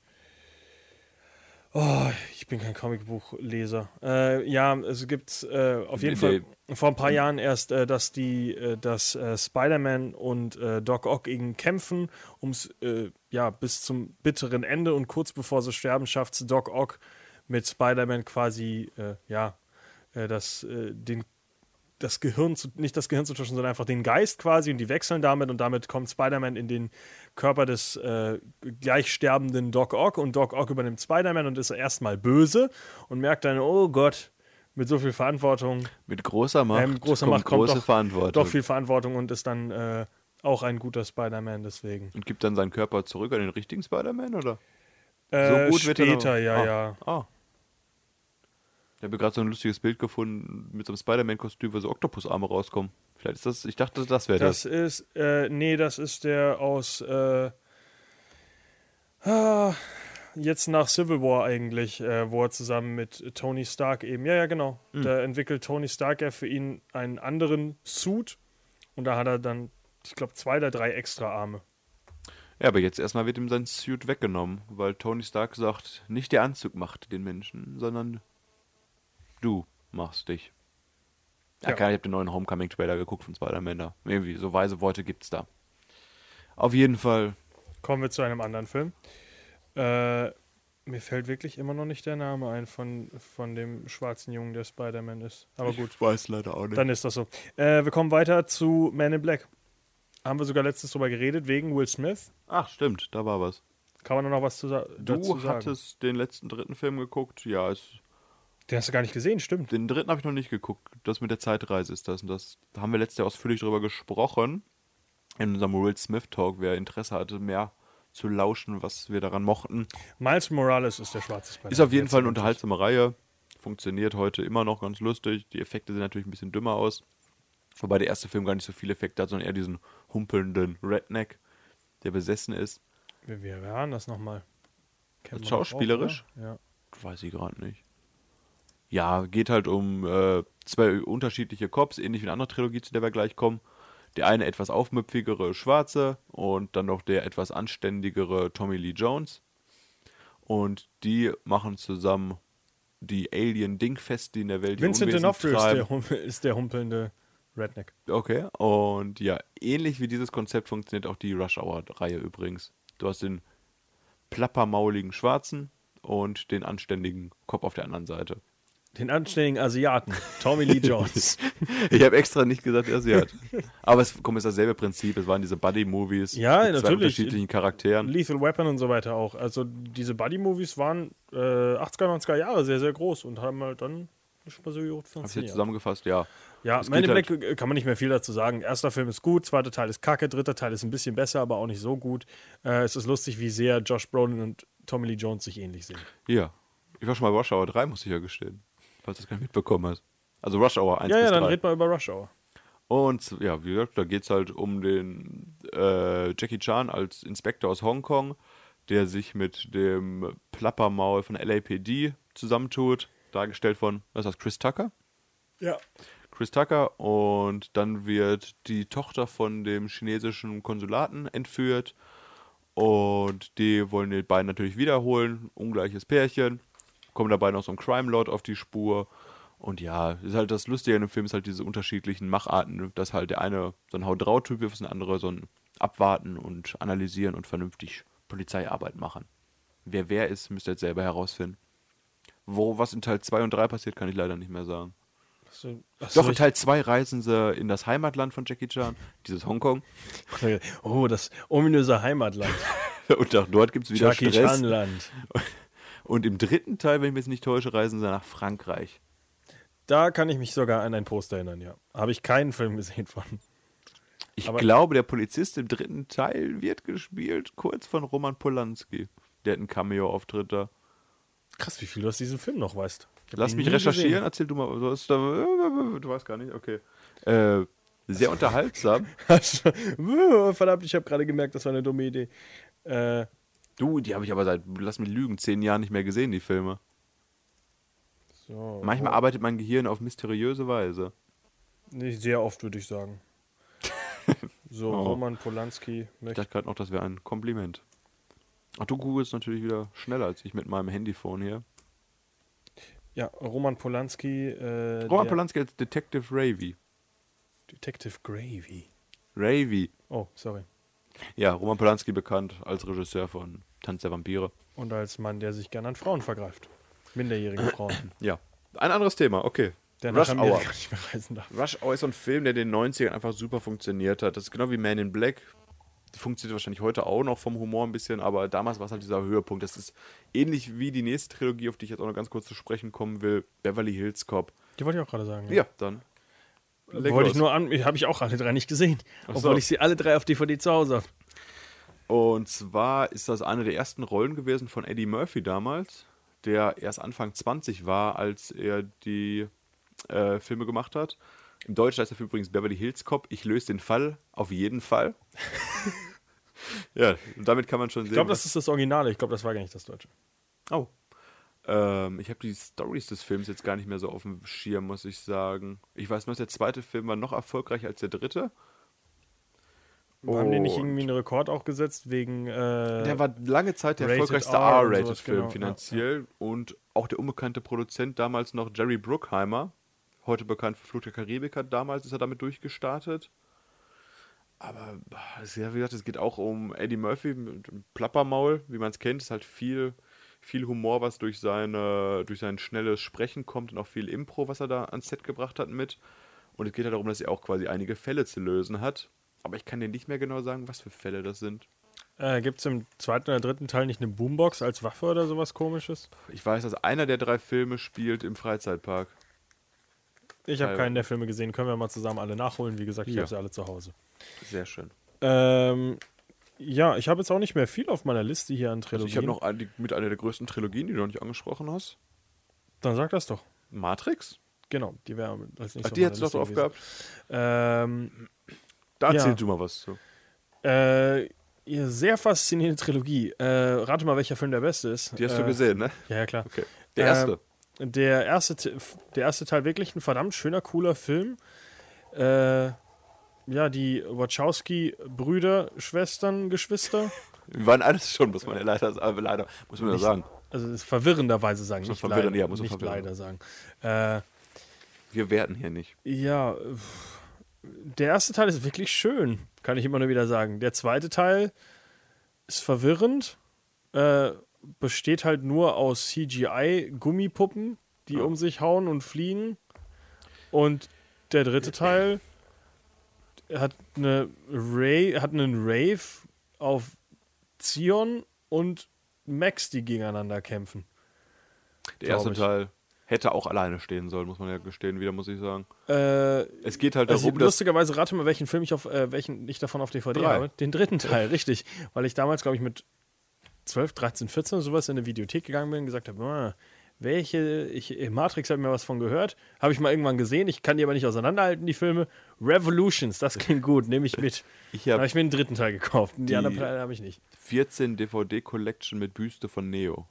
Oh, ich bin kein Comicbuchleser. Äh, ja, es gibt äh, auf jeden Nee, Fall vor ein paar Jahren erst, äh, dass die, äh, dass äh, Spider-Man und äh, Doc Ock gegen kämpfen, ums ja bis zum bitteren Ende und kurz bevor sie sterben, schafft es Doc Ock mit Spider-Man quasi ja das äh, den das Gehirn zu, nicht das Gehirn zu tauschen, sondern einfach den Geist quasi und die wechseln damit und damit kommt Spider-Man in den Körper des äh, gleich sterbenden Doc Ock und Doc Ock übernimmt Spider-Man und ist erstmal böse und merkt dann, oh Gott, mit so viel Verantwortung, Mit großer Macht, äh, mit großer kommt Macht kommt große doch, Verantwortung. doch viel Verantwortung und ist dann äh, auch ein guter Spider-Man deswegen. Und gibt dann seinen Körper zurück an den richtigen Spider-Man, oder? Äh, gut wird er später, noch- ja, ah. ja. Ah. Ich habe gerade so ein lustiges Bild gefunden mit so einem Spider-Man-Kostüm, wo so Oktopusarme rauskommen. Vielleicht ist das, ich dachte, das wäre das. Das ist, äh, nee, das ist der aus, äh, ah, jetzt nach Civil War eigentlich, äh, wo er zusammen mit Tony Stark eben, ja, ja, genau, da entwickelt Tony Stark ja für ihn einen anderen Suit und da hat er dann, ich glaube, zwei oder drei extra Arme. Ja, aber jetzt erstmal wird ihm sein Suit weggenommen, weil Tony Stark sagt, nicht der Anzug macht den Menschen, sondern du machst dich. Ja, Ja. klar, ich habe den neuen Homecoming-Trailer geguckt von Spider-Man da. Irgendwie, so weise Worte gibt's da. Auf jeden Fall, Kommen wir zu einem anderen Film. Äh, mir fällt wirklich immer noch nicht der Name ein von, von dem schwarzen Jungen, der Spider-Man ist. Aber gut. ich weiß leider auch nicht. Dann ist das so. Äh, wir kommen weiter zu Man in Black. Haben wir sogar letztens drüber geredet, wegen Will Smith. Ach, stimmt, da war was. Kann man noch was zu dazu Du sagen? hattest den letzten dritten Film geguckt, ja, es, Den hast du gar nicht gesehen, stimmt. den dritten habe ich noch nicht geguckt. Das mit der Zeitreise ist das und das. Da haben wir letztes Jahr ausführlich drüber gesprochen. In unserem Will Smith Talk, wer Interesse hatte, mehr zu lauschen, was wir daran mochten. Miles Morales ist der schwarze Spider-Man. Ist auf jeden Fall eine unterhaltsame Reihe. Funktioniert heute immer noch ganz lustig. Die Effekte sehen natürlich ein bisschen dümmer aus. Wobei der erste Film gar nicht so viele Effekte hat, sondern eher diesen humpelnden Redneck, der besessen ist. Wie, wie waren das nochmal? Schauspielerisch? Auch, ja. Weiß ich gerade nicht. Ja, geht halt um äh, zwei unterschiedliche Cops, ähnlich wie eine andere Trilogie, zu der wir gleich kommen. Der eine etwas aufmüpfigere Schwarze und dann noch der etwas anständigere Tommy Lee Jones. Und die machen zusammen die Alien-Dingfeste in der Welt. die Vincent D'Onofrio ist der, ist der humpelnde Redneck. Okay, und ja, ähnlich wie dieses Konzept funktioniert auch die Rush Hour-Reihe übrigens. Du hast den plappermauligen Schwarzen und den anständigen Cop auf der anderen Seite. Den anständigen Asiaten, Tommy Lee Jones. [LAUGHS] Ich habe extra nicht gesagt, er sie hat. Aber es kommt ist dasselbe Prinzip. Es waren diese Buddy-Movies Ja, mit zwei natürlich. unterschiedlichen Charakteren. Lethal Weapon und so weiter auch. Also diese Buddy-Movies waren äh, 80er, 90er Jahre sehr, sehr groß und haben halt dann nicht mal so gut Habe ich jetzt funktioniert. zusammengefasst, ja. Ja, geht Black äh, kann man nicht mehr viel dazu sagen. Erster Film ist gut, zweiter Teil ist kacke, dritter Teil ist ein bisschen besser, aber auch nicht so gut. Äh, es ist lustig, wie sehr Josh Brolin und Tommy Lee Jones sich ähnlich sehen. Ja. Ich war schon mal Rush Hour 3, muss ich ja gestehen. Falls du das gar nicht mitbekommen hast. Also Rush Hour 1 Ja, bis ja, dann 3. red mal über Rush Hour. Und ja, wie gesagt, da geht es halt um den äh, Jackie Chan als Inspektor aus Hongkong, der sich mit dem Plappermaul von LAPD zusammentut, dargestellt von, was ist das, Chris Tucker? Ja. Chris Tucker und dann wird die Tochter von dem chinesischen Konsulaten entführt und die wollen die beiden natürlich wiederholen, ungleiches Pärchen, kommen dabei noch so ein Crime Lord auf die Spur und ja, ist halt das Lustige an dem Film ist halt diese unterschiedlichen Macharten, dass halt der eine so ein Haut drauf Typ ist, der andere so ein Abwarten und analysieren und vernünftig Polizeiarbeit machen. Wer wer ist, müsst ihr jetzt selber herausfinden. Wo was in Teil 2 und 3 passiert, kann ich leider nicht mehr sagen. So, Doch, in Teil 2 reisen sie in das Heimatland von Jackie Chan, dieses Hongkong. [LAUGHS] Oh, das ominöse Heimatland. [LAUGHS] Und auch dort gibt es wieder Jackie Stress. Chan-Land. [LAUGHS] Und im dritten Teil, wenn ich mich jetzt nicht täusche, reisen sie nach Frankreich. Da kann ich mich sogar an ein Poster erinnern, ja. Habe ich keinen Film gesehen von. Ich Aber- glaube, der Polizist im dritten Teil wird gespielt, kurz von Roman Polanski. Der hat einen Cameo-Auftritt da. Krass, wie viel du aus diesem Film noch weißt. Lass mich recherchieren, gesehen. erzähl du mal. Du, hast da, du weißt gar nicht, okay. Äh, sehr unterhaltsam. [LAUGHS] Verdammt, ich habe gerade gemerkt, das war eine dumme Idee. Äh, Du, die habe ich aber seit, lass mich lügen, zehn Jahren nicht mehr gesehen, die Filme. So, Manchmal Ro- arbeitet mein Gehirn auf mysteriöse Weise. Nicht sehr oft, würde ich sagen. [LAUGHS] So, Oh. Roman Polanski Ich möchte. dachte gerade noch, das wäre ein Kompliment. Ach, du googelst natürlich wieder schneller als ich mit meinem Handyphone hier. Ja, Roman Polanski. Äh, Roman Polanski als Detective Ravy. Detective Gravy. Ravy. Oh, sorry. Ja, Roman Polanski bekannt als Regisseur von Tanz der Vampire. Und als Mann, der sich gerne an Frauen vergreift. Minderjährige Frauen. [CLEARS THROAT] Ja. Ein anderes Thema, okay. Der Rush Hour. Amerika nicht mehr reisen darf. Rush Hour ist so ein Film, der in den 90ern einfach super funktioniert hat. Das ist genau wie Man in Black. Funktioniert wahrscheinlich heute auch noch vom Humor ein bisschen, aber damals war es halt dieser Höhepunkt. Das ist ähnlich wie die nächste Trilogie, auf die ich jetzt auch noch ganz kurz zu sprechen kommen will. Beverly Hills Cop. Die wollte ich auch gerade sagen. Ja, dann. Leg Wollte ich los. nur an, habe ich auch alle drei nicht gesehen. Ach Obwohl so. ich sie alle drei auf DVD zu Hause habe. Und zwar ist das eine der ersten Rollen gewesen von Eddie Murphy damals, der erst Anfang 20 war, als er die äh, Filme gemacht hat. Im Deutschen heißt der Film übrigens Beverly Hills Cop. Ich löse den Fall auf jeden Fall. [LAUGHS] ja, und damit kann man schon sehen. Ich glaube, das ist das Originale. Ich glaube, das war gar nicht das Deutsche. Oh. Ähm, ich habe die Stories des Films jetzt gar nicht mehr so auf dem Schirm, muss ich sagen. Ich weiß nur, der zweite Film war noch erfolgreicher als der dritte. Haben die nicht Und- irgendwie einen Rekord auch gesetzt wegen. Äh, Der war lange Zeit der erfolgreichste R und R-Rated sowas, Film genau, finanziell und auch der unbekannte Produzent damals noch Jerry Bruckheimer, heute bekannt für Fluch der Karibik, hat damals ist er damit durchgestartet. Aber ja, wie gesagt, es geht auch um Eddie Murphy mit Plappermaul, wie man es kennt. Ist halt viel, viel Humor, was durch, seine, durch sein schnelles Sprechen kommt und auch viel Impro, was er da ans Set gebracht hat mit. Und es geht halt darum, dass er auch quasi einige Fälle zu lösen hat. Aber ich kann dir nicht mehr genau sagen, was für Fälle das sind. äh, Gibt es im zweiten oder dritten Teil nicht eine Boombox als Waffe oder sowas komisches? Ich weiß, dass einer der drei Filme spielt im Freizeitpark. Ich habe keinen der Filme gesehen. Können wir mal zusammen alle nachholen. Wie gesagt, ich Ja. habe sie alle zu Hause. Sehr schön. Ähm, ja, ich habe jetzt auch nicht mehr viel auf meiner Liste hier an Also Trilogien. ich habe noch ein- die- mit einer der größten Trilogien, die du noch nicht angesprochen hast. Dann sag das doch. Matrix? Genau, die wäre als nächstes Ach, die hättest du doch drauf gehabt. Ähm, Da Ja. erzähl du mal was zu. äh, ihr sehr faszinierende Trilogie. Äh, rate mal, welcher Film der beste ist. Die hast äh, du gesehen, ne? Ja, ja, klar. Okay. Der Ähm, erste. Der erste, Te- der erste Teil wirklich ein verdammt schöner, cooler Film. Äh, ja, die Wachowski-Brüder, Schwestern, Geschwister. [LAUGHS] Wir waren alles schon, muss man ja leider, leider muss man ja Nicht- sagen. Also ist verwirrenderweise sagen, Muss nicht verwirren, leider, ja, muss nicht leider sagen. Äh, Wir werten hier nicht. ja, der erste Teil ist wirklich schön, kann ich immer nur wieder sagen. Der zweite Teil ist verwirrend, äh, besteht halt nur aus CGI-Gummipuppen, die Ja. um sich hauen und fliegen. Und der dritte Teil hat eine Ray, hat einen Rave auf Zion und Max, die gegeneinander kämpfen. Der erste ich. Teil hätte auch alleine stehen sollen, muss man ja gestehen, wieder muss ich sagen. Äh, Es geht halt also darum, dass lustigerweise rate mal, welchen Film ich auf, äh, welchen ich davon auf DVD Drei. habe. Den dritten Teil, richtig. Weil ich damals, glaube ich, mit 12, 13, 14 oder sowas in eine Videothek gegangen bin und gesagt habe, ah, welche, ich, Matrix habe ich mir was von gehört, habe ich mal irgendwann gesehen, ich kann die aber nicht auseinanderhalten, die Filme. Revolutions, das klingt gut, nehme ich mit. ich Da habe habe ich mir den dritten Teil gekauft. Die, Die- anderen Teile habe ich nicht. 14 DVD-Collection mit Büste von Neo.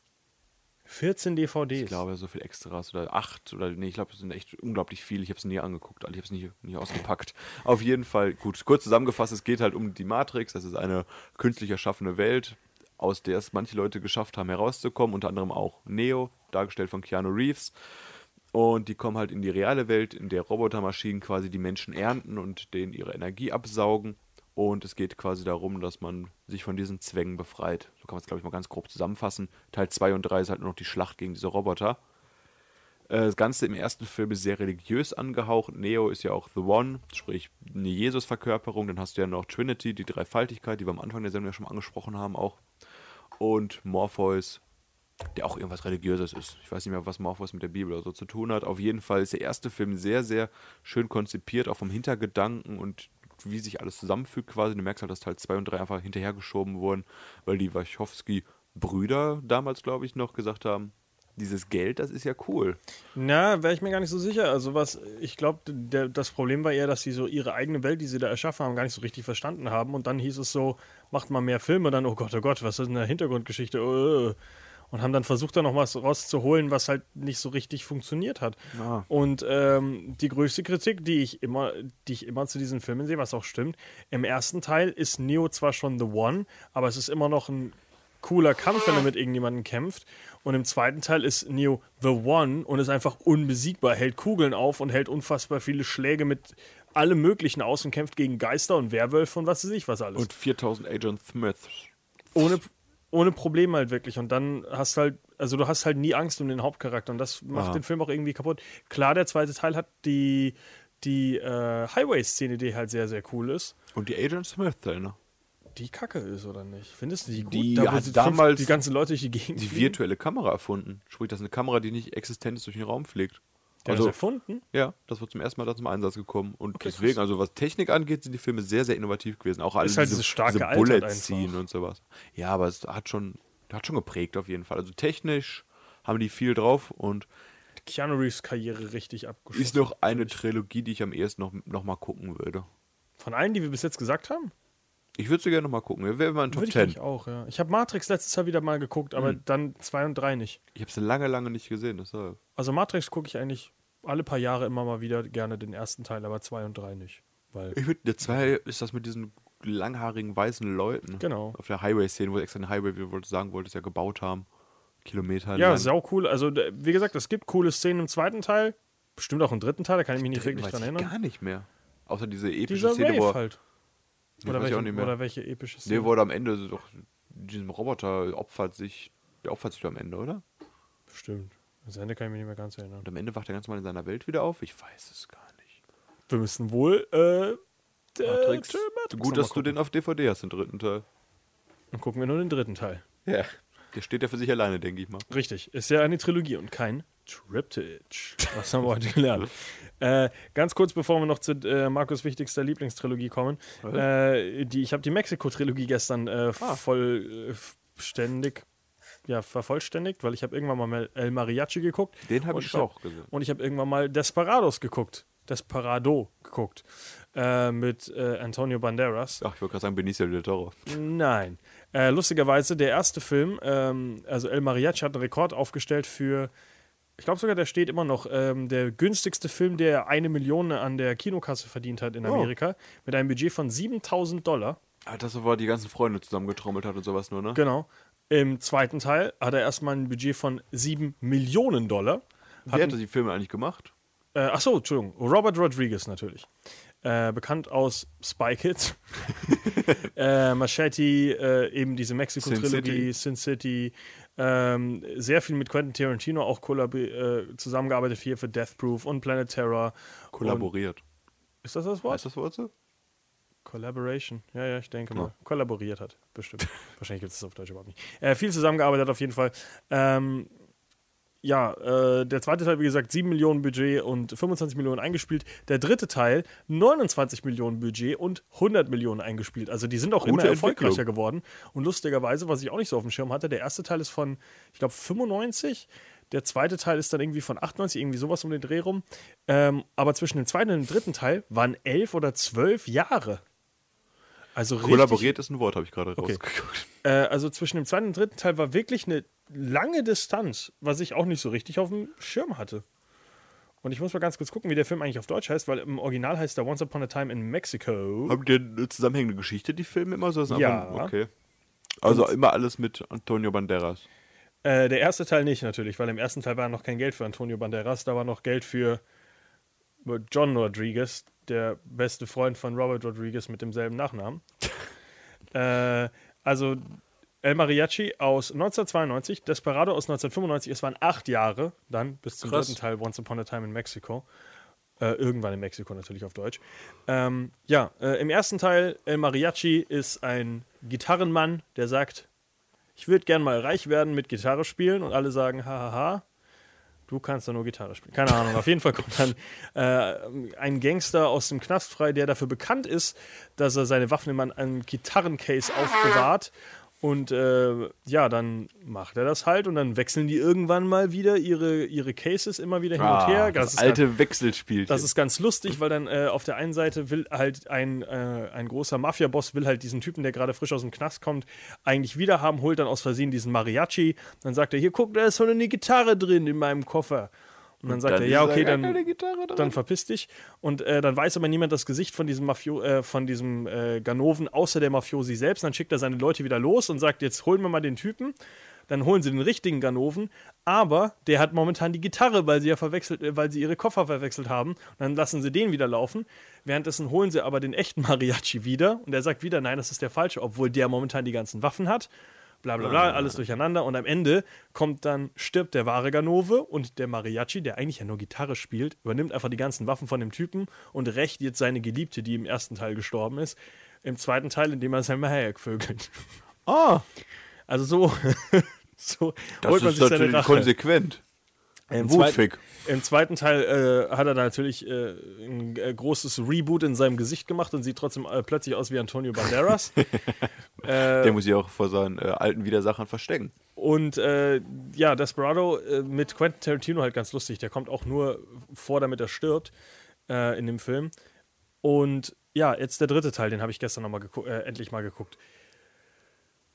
14 DVDs. Ich glaube, so viel Extras oder acht oder nee, ich glaube, es sind echt unglaublich viele. Ich habe es nie angeguckt, ich habe es nie, nie ausgepackt. Auf jeden Fall, gut, kurz zusammengefasst, es geht halt um die Matrix. Das ist eine künstlich erschaffene Welt, aus der es manche Leute geschafft haben, herauszukommen, unter anderem auch Neo, dargestellt von Keanu Reeves. Und die kommen halt in die reale Welt, in der Robotermaschinen quasi die Menschen ernten und denen ihre Energie absaugen. Und es geht quasi darum, dass man sich von diesen Zwängen befreit. So kann man es, glaube ich, mal ganz grob zusammenfassen. Teil 2 und 3 ist halt nur noch die Schlacht gegen diese Roboter. Äh, Das Ganze im ersten Film ist sehr religiös angehaucht. Neo ist ja auch The One, sprich eine Jesus-Verkörperung. Dann hast du ja noch Trinity, die Dreifaltigkeit, die wir am Anfang der Sendung ja schon angesprochen haben auch. Und Morpheus, der auch irgendwas Religiöses ist. Ich weiß nicht mehr, was Morpheus mit der Bibel oder so zu tun hat. Auf jeden Fall ist der erste Film sehr, sehr schön konzipiert, auch vom Hintergedanken und wie sich alles zusammenfügt quasi. Du merkst halt, dass Teil 2 und 3 einfach hinterhergeschoben wurden, weil die Wachowski-Brüder damals, glaube ich, noch gesagt haben, dieses Geld, das ist ja cool. Na, wäre ich mir gar nicht so sicher. Also was, ich glaube, das Problem war eher, dass sie so ihre eigene Welt, die sie da erschaffen haben, gar nicht so richtig verstanden haben. Und dann hieß es so, macht mal mehr Filme, dann, oh Gott, oh Gott, was ist denn eine Hintergrundgeschichte? Äh. Und haben dann versucht, da noch was rauszuholen, was halt nicht so richtig funktioniert hat. Ah. Und ähm, die größte Kritik, die ich immer, die ich immer zu diesen Filmen sehe, was auch stimmt, im ersten Teil ist Neo zwar schon The One, aber es ist immer noch ein cooler Kampf, wenn er mit irgendjemandem kämpft. Und im zweiten Teil ist Neo The One und ist einfach unbesiegbar, hält Kugeln auf und hält unfassbar viele Schläge mit allem Möglichen aus und kämpft gegen Geister und Werwölfe und was weiß ich was alles. Und 4000 Agent Smiths. ohne, ohne Probleme halt wirklich. Und dann hast halt, also du hast halt nie Angst um den Hauptcharakter und das macht Aha. den Film auch irgendwie kaputt. Klar, der zweite Teil hat die, die äh, Highway-Szene, die halt sehr, sehr cool ist. Und die Agent Smith-Szene. Die Kacke ist, oder nicht? Findest du die gut? Die wo hat damals die ganzen Leute durch die Gegend Die virtuelle Kamera erfunden. Sprich, das ist eine Kamera, die nicht existent ist, durch den Raum fliegt. Der also, erfunden? ja, das wird zum ersten Mal da zum Einsatz gekommen. Und Okay, deswegen, krass. also was Technik angeht, sind die Filme sehr, sehr innovativ gewesen. Auch alle Ist halt diese, dieses starke diese Bullet ziehen und sowas. Ja, aber es hat schon, hat schon geprägt auf jeden Fall. Also technisch haben die viel drauf und Keanu Reeves Karriere richtig abgeschossen. ist noch eine Trilogie, die ich am ehesten noch, noch mal gucken würde. Von allen, die wir bis jetzt gesagt haben? Ich würde sie gerne noch mal gucken. Wir wären mal in Top Würde ich 10. eigentlich auch, ja. Ich habe Matrix letztes Jahr wieder mal geguckt, aber dann zwei und drei nicht. Ich habe sie lange, lange nicht gesehen. Deshalb. Also Matrix gucke ich eigentlich alle paar Jahre immer mal wieder gerne den ersten Teil, aber zwei und drei nicht. Weil, Ich würde, der zwei ist das mit diesen langhaarigen weißen Leuten. Genau. Auf der Highway-Szene, wo extra den Highway, wie du sagen wolltest, ja gebaut haben. Kilometer ja, lang. sau cool. Also, wie gesagt, es gibt coole Szenen im zweiten Teil. Bestimmt auch im dritten Teil, da kann ich mich nicht wirklich dran ich erinnern. gar nicht mehr. Außer diese epische Dieser Szene, wo Rave er, halt. Oder welche, oder welche epische Szene. Nee, wo er am Ende so doch diesem Roboter opfert sich, der opfert sich doch am Ende, oder? Bestimmt. Das Ende kann ich mich nicht mehr ganz erinnern. Und am Ende wacht er ganz mal in seiner Welt wieder auf? Ich weiß es gar nicht. Wir müssen wohl äh, der- Matrix. Matrix Gut, dass du den auf DVD hast, den dritten Teil. Dann gucken wir nur den dritten Teil. Ja. Der steht ja für sich alleine, denke ich mal. Richtig, ist ja eine Trilogie und kein Triptych. [LAUGHS] Was haben wir heute gelernt? äh, ganz kurz, bevor wir noch zu äh, Markus' wichtigster Lieblingstrilogie kommen. Äh, die, ich habe die Mexiko-Trilogie gestern äh, Ah. vollständig ja, vervollständigt, weil ich habe irgendwann mal El Mariachi geguckt. Den habe ich hab- auch gesehen. Und ich habe irgendwann mal Desperados geguckt. Desperado geguckt. Äh, mit äh, Antonio Banderas. Ach, ich wollte gerade sagen, Benicio del Toro. Nein. Äh, lustigerweise, der erste Film, ähm, also El Mariachi hat einen Rekord aufgestellt für, ich glaube sogar, der steht immer noch, ähm, der günstigste Film, der eine Million an der Kinokasse verdient hat in Oh. Amerika, mit einem Budget von 7000 Dollar. Ah, das war die ganzen Freunde zusammengetrommelt hat und sowas nur, ne? Genau. Im zweiten Teil hat er erstmal ein Budget von 7 Millionen Dollar. Wer hat die Filme eigentlich gemacht? Äh, ach so, Entschuldigung. Robert Rodriguez natürlich. Äh, bekannt aus Spy Kids. [LAUGHS] äh, Machete, äh, eben diese Mexiko-Trilogie, Sin City. Ähm, sehr viel mit Quentin Tarantino auch äh, zusammengearbeitet hier für Death Proof und Planet Terror. Kollaboriert. Und, ist das das Wort? Heißt das Wort so? Collaboration. Ja, ja, ich denke Ja. mal. Kollaboriert hat, bestimmt. [LAUGHS] Wahrscheinlich gibt es das auf Deutsch überhaupt nicht. Äh, viel zusammengearbeitet auf jeden Fall. Ähm, ja, äh, der zweite Teil, wie gesagt, 7 Millionen Budget und 25 Millionen eingespielt. Der dritte Teil, 29 Millionen Budget und 100 Millionen eingespielt. Also die sind auch Gute immer erfolgreicher geworden. Und lustigerweise, was ich auch nicht so auf dem Schirm hatte, der erste Teil ist von, ich glaube, 95. Der zweite Teil ist dann irgendwie von 98, irgendwie sowas um den Dreh rum. Ähm, aber zwischen dem zweiten und dem dritten Teil waren elf oder zwölf Jahre. Also richtig, Kollaboriert ist ein Wort, habe ich gerade Okay. rausgeguckt. äh, also zwischen dem zweiten und dritten Teil war wirklich eine lange Distanz, was ich auch nicht so richtig auf dem Schirm hatte. Und ich muss mal ganz kurz gucken, wie der Film eigentlich auf Deutsch heißt, weil im Original heißt er Once Upon a Time in Mexico. Haben die eine zusammenhängende Geschichte, die Filme immer? So Ja. einfach- Okay. Also immer alles mit Antonio Banderas. Äh, der erste Teil nicht natürlich, weil im ersten Teil war noch kein Geld für Antonio Banderas, da war noch Geld für John Rodriguez, der beste Freund von Robert Rodriguez mit demselben Nachnamen. [LAUGHS] äh, also El Mariachi aus 1992, Desperado aus 1995, es waren acht Jahre dann bis zum Krass. dritten Teil Once Upon a Time in Mexico. Äh, irgendwann in Mexiko natürlich auf Deutsch. Ähm, ja, äh, im ersten Teil El Mariachi ist ein Gitarrenmann, der sagt, ich würde gern mal reich werden mit Gitarre spielen und alle sagen, hahaha, du kannst doch nur Gitarre spielen. Keine Ahnung, auf jeden Fall kommt dann äh, ein Gangster aus dem Knast frei, der dafür bekannt ist, dass er seine Waffen immer in einem Gitarrencase aufbewahrt Und äh, ja, dann macht er das halt und dann wechseln die irgendwann mal wieder ihre, ihre Cases immer wieder hin und her. Ah, das, ist alte Wechselspiel. das ist ganz lustig, weil dann äh, auf der einen Seite will halt ein, äh, ein großer Mafia-Boss will halt diesen Typen, der gerade frisch aus dem Knast kommt, eigentlich wieder haben, holt dann aus Versehen diesen Mariachi. Dann sagt er, hier guck, da ist so eine Gitarre drin in meinem Koffer. Und dann sagt dann er, ja, okay, dann, dann verpiss dich. Und äh, dann weiß aber niemand das Gesicht von diesem Mafio äh, von diesem äh, Ganoven, außer der Mafiosi selbst. Dann schickt er seine Leute wieder los und sagt, jetzt holen wir mal den Typen. Dann holen sie den richtigen Ganoven, aber der hat momentan die Gitarre, weil sie ja verwechselt, äh, weil sie ihre Koffer verwechselt haben. Und dann lassen sie den wieder laufen. Währenddessen holen sie aber den echten Mariachi wieder und er sagt wieder, nein, das ist der falsche, obwohl der momentan die ganzen Waffen hat. Bla bla bla, alles durcheinander. Und am Ende kommt dann, stirbt der wahre Ganove und der Mariachi, der eigentlich ja nur Gitarre spielt, übernimmt einfach die ganzen Waffen von dem Typen und rächt jetzt seine Geliebte, die im ersten Teil gestorben ist, im zweiten Teil, indem er sein Mahayek vögelt. ah, Also so, [LAUGHS] so das holt man ist sich seine Rache. konsequent. Im zweiten, Im zweiten Teil äh, hat er da natürlich äh, ein äh, großes Reboot in seinem Gesicht gemacht und sieht trotzdem äh, plötzlich aus wie Antonio Banderas. [LAUGHS] Der muss sich auch vor seinen äh, alten Widersachern verstecken. Und äh, ja, Desperado äh, mit Quentin Tarantino halt ganz lustig. Der kommt auch nur vor, damit er stirbt äh, in dem Film. Und ja, jetzt der dritte Teil, den habe ich gestern noch mal gegu- äh, endlich mal geguckt.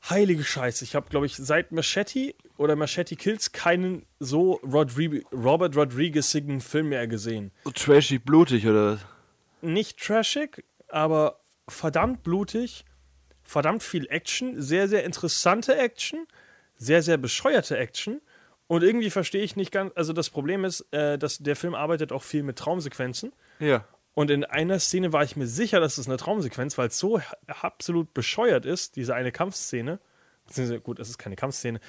Heilige Scheiße, ich habe, glaube ich, seit Machete oder Machete Kills keinen so Rodri Robert Rodriguez-igen Film mehr gesehen. So trashig, blutig oder? Nicht trashig, aber verdammt blutig, verdammt viel Action, sehr, sehr interessante Action, sehr, sehr bescheuerte Action. Und irgendwie verstehe ich nicht ganz, also das Problem ist, äh, dass der Film arbeitet auch viel mit Traumsequenzen. Ja. Und in einer Szene war ich mir sicher, dass es eine Traumsequenz, weil es so absolut bescheuert ist, diese eine Kampfszene. Beziehungsweise, gut, es ist keine Kampfszene.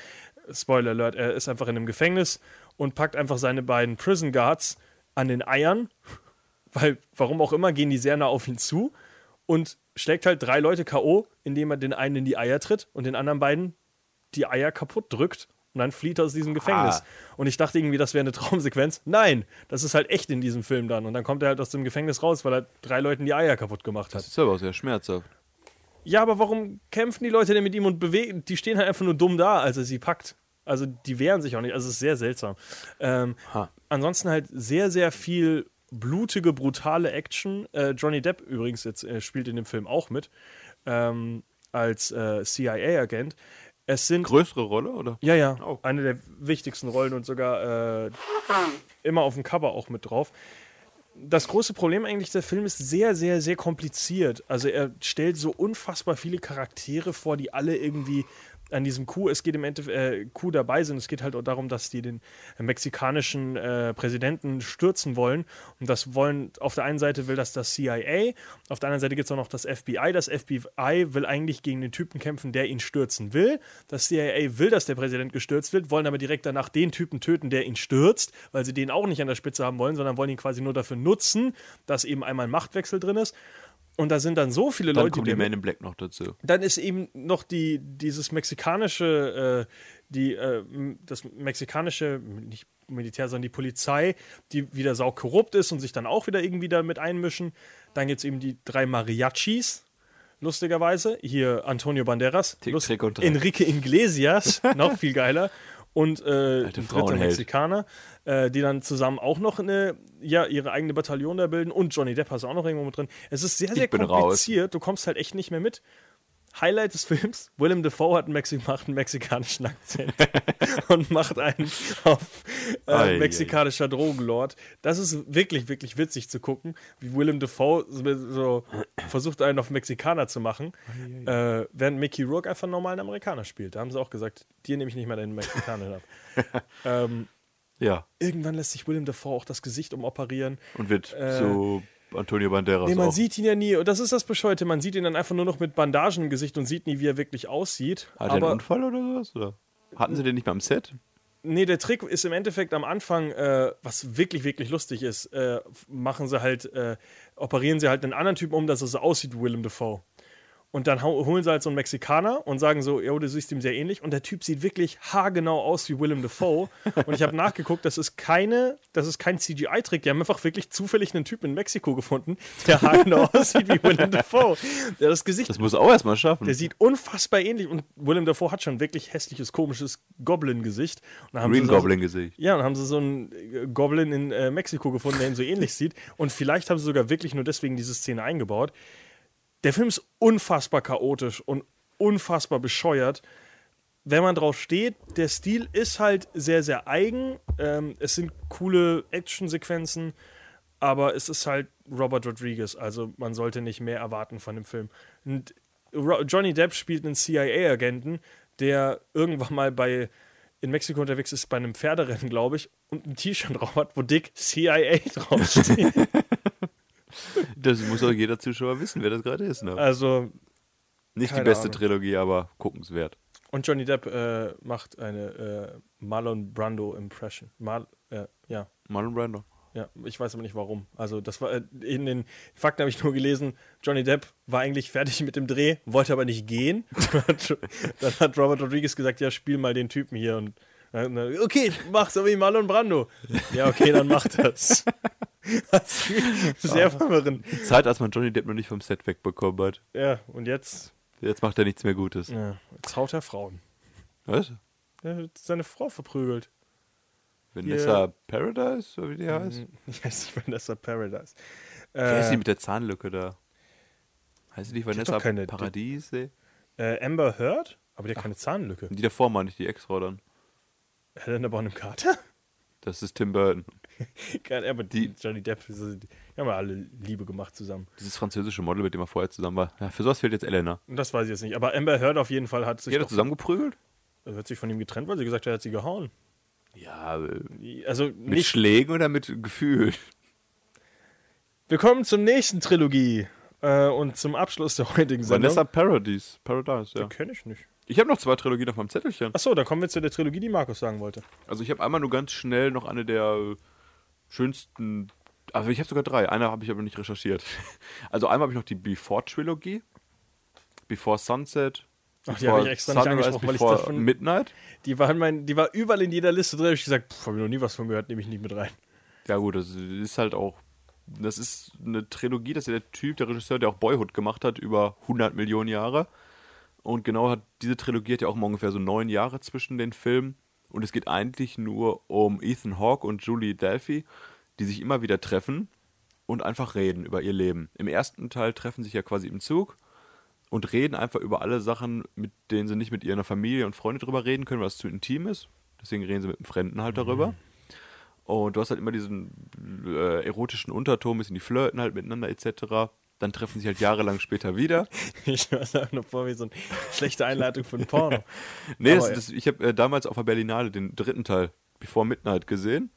Spoiler Alert, er ist einfach in einem Gefängnis und packt einfach seine beiden Prison Guards an den Eiern, [LAUGHS] weil, warum auch immer, gehen die sehr nah auf ihn zu und schlägt halt drei Leute K.O., indem er den einen in die Eier tritt und den anderen beiden die Eier kaputt drückt und dann flieht er aus diesem Gefängnis. Ah. Und ich dachte irgendwie, das wäre eine Traumsequenz. Nein, das ist halt echt in diesem Film dann. Und dann kommt er halt aus dem Gefängnis raus, weil er drei Leuten die Eier kaputt gemacht hat. Das ist aber auch sehr schmerzhaft. Ja, aber warum kämpfen die Leute denn mit ihm und bewegen? Die stehen halt einfach nur dumm da, als er sie packt. Also die wehren sich auch nicht. Also es ist sehr seltsam. Ähm, ansonsten halt sehr, sehr viel blutige, brutale Action. Äh, Johnny Depp übrigens jetzt äh, spielt in dem Film auch mit ähm, als äh, CIA-Agent. Es sind Größere Rolle, oder? ja, ja. Oh. Eine der wichtigsten Rollen und sogar äh, immer auf dem Cover auch mit drauf. Das große Problem eigentlich, der Film ist sehr, sehr, sehr kompliziert. Also er stellt so unfassbar viele Charaktere vor, die alle irgendwie an diesem Coup, es geht im Endeffekt, äh, Coup dabei sind. Es geht halt auch darum, dass die den äh, mexikanischen äh, Präsidenten stürzen wollen. Und das wollen, auf der einen Seite will das das CIA, auf der anderen Seite gibt es auch noch das FBI. Das FBI will eigentlich gegen den Typen kämpfen, der ihn stürzen will. Das CIA will, dass der Präsident gestürzt wird, wollen aber direkt danach den Typen töten, der ihn stürzt, weil sie den auch nicht an der Spitze haben wollen, sondern wollen ihn quasi nur dafür nutzen, dass eben einmal ein Machtwechsel drin ist. Und da sind dann so viele Dann Leute, kommt die die Man in Black noch dazu. dann ist eben noch die, dieses mexikanische, äh, die, äh, das mexikanische, nicht Militär, sondern die Polizei, die wieder sau korrupt ist und sich dann auch wieder irgendwie damit einmischen. Dann gibt es eben die drei Mariachis, lustigerweise. Hier Antonio Banderas, Tick, lust-. Enrique Iglesias, [LAUGHS] noch viel geiler. Und äh, ein dritter. Mexikaner, äh, die dann zusammen auch noch eine, ja, ihre eigene Bataillon da bilden. Und Johnny Depp ist auch noch irgendwo mit drin. Es ist sehr, sehr bin raus. kompliziert. Du kommst halt echt nicht mehr mit. Highlight des Films: Willem Dafoe hat einen, Mexi macht einen mexikanischen Akzent [LAUGHS] und macht einen auf äh, mexikanischer Drogenlord. Das ist wirklich, wirklich witzig zu gucken, wie Willem Dafoe so, so versucht, einen auf Mexikaner zu machen, äh, während Mickey Rourke einfach einen normalen Amerikaner spielt. Da haben sie auch gesagt: Dir nehme ich nicht mehr deinen Mexikaner ab. [LAUGHS] ähm, Ja. irgendwann lässt sich Willem Dafoe auch das Gesicht umoperieren. Und wird Äh, zu Antonio Banderas Nee, man auch. sieht ihn ja nie. Und das ist das Bescheute. Man sieht ihn dann einfach nur noch mit Bandagen im Gesicht und sieht nie, wie er wirklich aussieht. Hat er einen Unfall oder sowas? Oder? Hatten sie den nicht beim Set? nee, der Trick ist im Endeffekt am Anfang, äh, was wirklich, wirklich lustig ist, äh, machen sie halt, äh, operieren sie halt einen anderen Typen um, dass er so aussieht wie Willem Dafoe. Und dann holen sie halt so einen Mexikaner und sagen so, yo, du siehst ihm sehr ähnlich. Und der Typ sieht wirklich haargenau aus wie Willem Dafoe. [LAUGHS] Und ich habe nachgeguckt, das ist keine, das ist kein CGI-Trick. Die haben einfach wirklich zufällig einen Typ in Mexiko gefunden, der [LAUGHS] haargenau aussieht wie Willem Dafoe. Der das Gesicht Das muss er auch erstmal schaffen. der sieht unfassbar ähnlich und Willem Dafoe hat schon wirklich hässliches, komisches Goblin-Gesicht. Green sie so- Goblin Gesicht. Ja, und haben sie so einen äh, Goblin in äh, Mexiko gefunden, der ihn so ähnlich sieht. Und vielleicht haben sie sogar wirklich nur deswegen diese Szene eingebaut. Der Film ist unfassbar chaotisch und unfassbar bescheuert. Wenn man drauf steht, der Stil ist halt sehr, sehr eigen. Ähm, es sind coole Actionsequenzen, aber es ist halt Robert Rodriguez. Also man sollte nicht mehr erwarten von dem Film. Und Johnny Depp spielt einen CIA-Agenten, der irgendwann mal bei in Mexiko unterwegs ist bei einem Pferderennen, glaube ich, und ein T-Shirt drauf hat, wo dick CIA draufsteht. [LAUGHS] Das muss auch jeder Zuschauer wissen, wer das gerade ist. Ne? also, Nicht die beste Ahnung. Trilogie, aber guckenswert. und Johnny Depp äh, macht eine äh, Marlon Brando Impression. Mal, äh, ja, Marlon Brando. ja, ich weiß aber nicht warum. Also, das war äh, in den Fakten habe ich nur gelesen, Johnny Depp war eigentlich fertig mit dem Dreh, wollte aber nicht gehen. [LAUGHS] Dann hat Robert Rodriguez gesagt, ja, spiel mal den Typen hier und dann, äh, okay, mach so wie Marlon Brando. Ja, okay, dann mach das. [LAUGHS] [LAUGHS] Sehr verwirrend. Zeit, als man Johnny Depp noch nicht vom Set wegbekommen hat. Ja, und jetzt, Jetzt macht er nichts mehr Gutes. ja, jetzt haut er Frauen. Was? Er hat seine Frau verprügelt. Vanessa Paradise, oder wie die heißt? Ich weiß nicht, Vanessa Paradise. Wer ist die Äh, mit der Zahnlücke da? Heißt die nicht Vanessa doch keine- Paradiese? äh, Amber Heard? Aber die hat keine Zahnlücke. Die davor meine ich, die Ex-Frau dann. Helena Bonham Carter? Das ist Tim Burton. [LAUGHS] Geil, aber die Johnny Depp, die haben ja alle Liebe gemacht zusammen. Dieses französische Model, mit dem er vorher zusammen war. Ja, für sowas fehlt jetzt Elena. Das weiß ich jetzt nicht. Aber Amber Heard auf jeden Fall hat sich, Die hat er zusammengeprügelt? hat sich von ihm getrennt, weil sie gesagt hat, er hat sie gehauen. Ja, Also mit nicht. Schlägen oder mit Gefühl? Wir kommen zum nächsten Trilogie äh, und zum Abschluss der heutigen Sendung. Vanessa Paradise. Paradise, ja. Die kenne ich nicht. Ich habe noch zwei Trilogien auf meinem Zettelchen. Achso, dann kommen wir zu der Trilogie, die Markus sagen wollte. Also ich habe einmal nur ganz schnell noch eine der äh, schönsten, also ich habe sogar drei, eine habe ich aber nicht recherchiert. [LAUGHS] Also einmal habe ich noch die Before-Trilogie, Before Sunset, Ach, die habe ich extra nicht Sunrise, angesprochen, weil ich Before davon. Midnight. Die war, in mein, die war überall in jeder Liste drin. Hab ich gesagt, habe ich noch nie was von gehört, nehme ich nicht mit rein. Ja gut, das ist halt auch, das ist eine Trilogie, das ist ja der Typ, der Regisseur, der auch Boyhood gemacht hat, über 100 Millionen Jahre. Und genau hat diese Trilogie hat ja auch immer ungefähr so neun Jahre zwischen den Filmen. Und es geht eigentlich nur um Ethan Hawke und Julie Delphi, die sich immer wieder treffen und einfach reden über ihr Leben. Im ersten Teil treffen sich ja quasi im Zug und reden einfach über alle Sachen, mit denen sie nicht mit ihrer Familie und Freunde drüber reden können, weil es zu intim ist. Deswegen reden sie mit einem Fremden halt darüber. Und du hast halt immer diesen äh, erotischen Unterton, bisschen die flirten halt miteinander etc. Dann treffen sie sich halt jahrelang später wieder. [LAUGHS] Ich war da noch vor wie so eine schlechte Einleitung von Porno. [LAUGHS] Nee, das, das, ich habe äh, damals auf der Berlinale den dritten Teil, Before Midnight, gesehen.